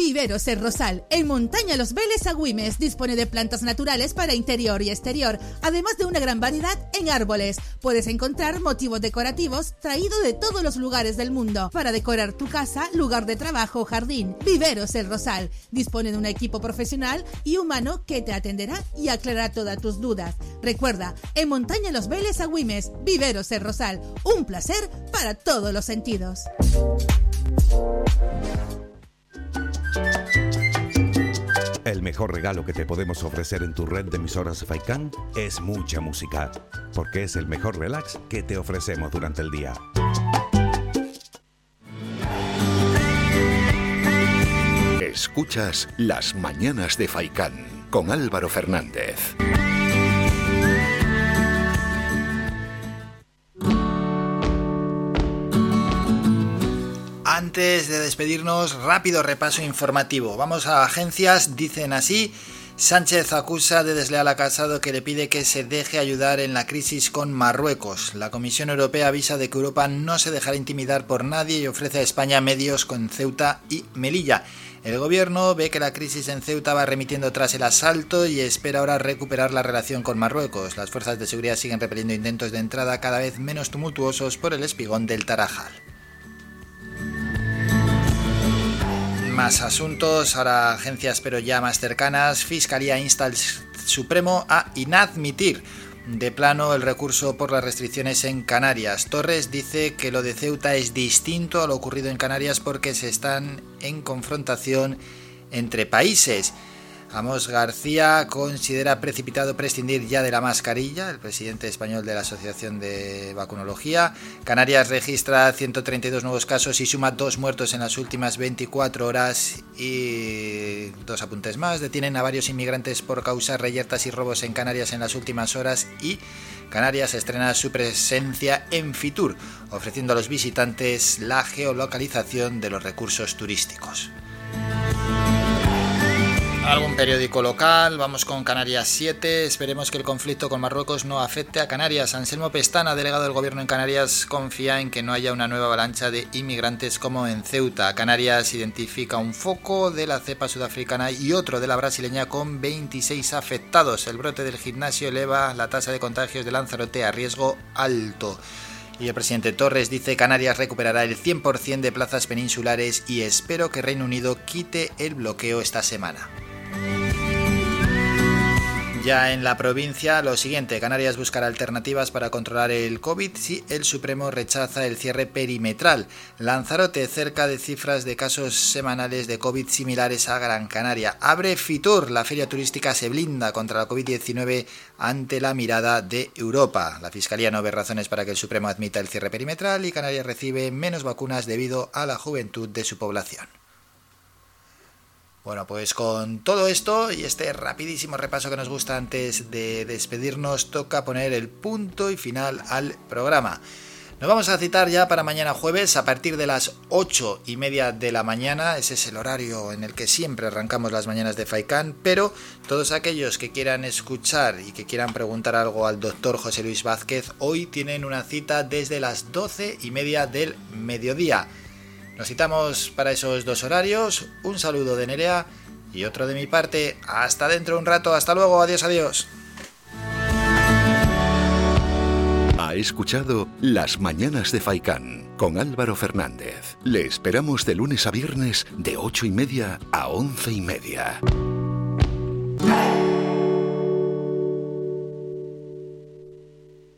Viveros El Rosal, en Montaña Los Vélez Agüimes, dispone de plantas naturales para interior y exterior, además de una gran variedad en árboles. Puedes encontrar motivos decorativos traídos de todos los lugares del mundo para decorar tu casa, lugar de trabajo o jardín. Viveros El Rosal dispone de un equipo profesional y humano que te atenderá y aclarará todas tus dudas. Recuerda, en Montaña Los Vélez Agüimes, Viveros El Rosal, un placer para todos los sentidos. El mejor regalo que te podemos ofrecer en tu red de emisoras Faikan es mucha música, porque es el mejor relax que te ofrecemos durante el día. Escuchas Las Mañanas de Faikán con Álvaro Fernández. Antes de despedirnos, rápido repaso informativo. Vamos a agencias, dicen así. Sánchez acusa de desleal a Casado que le pide que se deje ayudar en la crisis con Marruecos. La Comisión Europea avisa de que Europa no se dejará intimidar por nadie y ofrece a España medios con Ceuta y Melilla. El gobierno ve que la crisis en Ceuta va remitiendo tras el asalto y espera ahora recuperar la relación con Marruecos. Las fuerzas de seguridad siguen repeliendo intentos de entrada cada vez menos tumultuosos por el espigón del Tarajal. Más asuntos, ahora agencias pero ya más cercanas. Fiscalía insta al Supremo a inadmitir de plano el recurso por las restricciones en Canarias. Torres dice que lo de Ceuta es distinto a lo ocurrido en Canarias porque se están en confrontación entre países. Amos García considera precipitado prescindir ya de la mascarilla, el presidente español de la Asociación de Vacunología. Canarias registra 132 nuevos casos y suma dos muertos en las últimas 24 horas. Y dos apuntes más, detienen a varios inmigrantes por causar reyertas y robos en Canarias en las últimas horas. Y Canarias estrena su presencia en Fitur, ofreciendo a los visitantes la geolocalización de los recursos turísticos algún periódico local, vamos con Canarias 7, esperemos que el conflicto con Marruecos no afecte a Canarias. Anselmo Pestana, delegado del gobierno en Canarias, confía en que no haya una nueva avalancha de inmigrantes como en Ceuta. Canarias identifica un foco de la cepa sudafricana y otro de la brasileña con 26 afectados. El brote del gimnasio eleva la tasa de contagios de Lanzarote a riesgo alto. Y el presidente Torres dice Canarias recuperará el 100% de plazas peninsulares y espero que Reino Unido quite el bloqueo esta semana. Ya en la provincia, lo siguiente, Canarias buscará alternativas para controlar el COVID si el Supremo rechaza el cierre perimetral. Lanzarote cerca de cifras de casos semanales de COVID similares a Gran Canaria. Abre Fitur, la feria turística se blinda contra la COVID-19 ante la mirada de Europa. La Fiscalía no ve razones para que el Supremo admita el cierre perimetral y Canarias recibe menos vacunas debido a la juventud de su población. Bueno, pues con todo esto y este rapidísimo repaso que nos gusta antes de despedirnos, toca poner el punto y final al programa. Nos vamos a citar ya para mañana jueves a partir de las 8 y media de la mañana. Ese es el horario en el que siempre arrancamos las mañanas de FAICAN. Pero todos aquellos que quieran escuchar y que quieran preguntar algo al doctor José Luis Vázquez, hoy tienen una cita desde las 12 y media del mediodía. Nos citamos para esos dos horarios. Un saludo de Nerea y otro de mi parte. Hasta dentro un rato. Hasta luego. Adiós, adiós. Ha escuchado Las Mañanas de Faicán con Álvaro Fernández. Le esperamos de lunes a viernes de ocho y media a once y media.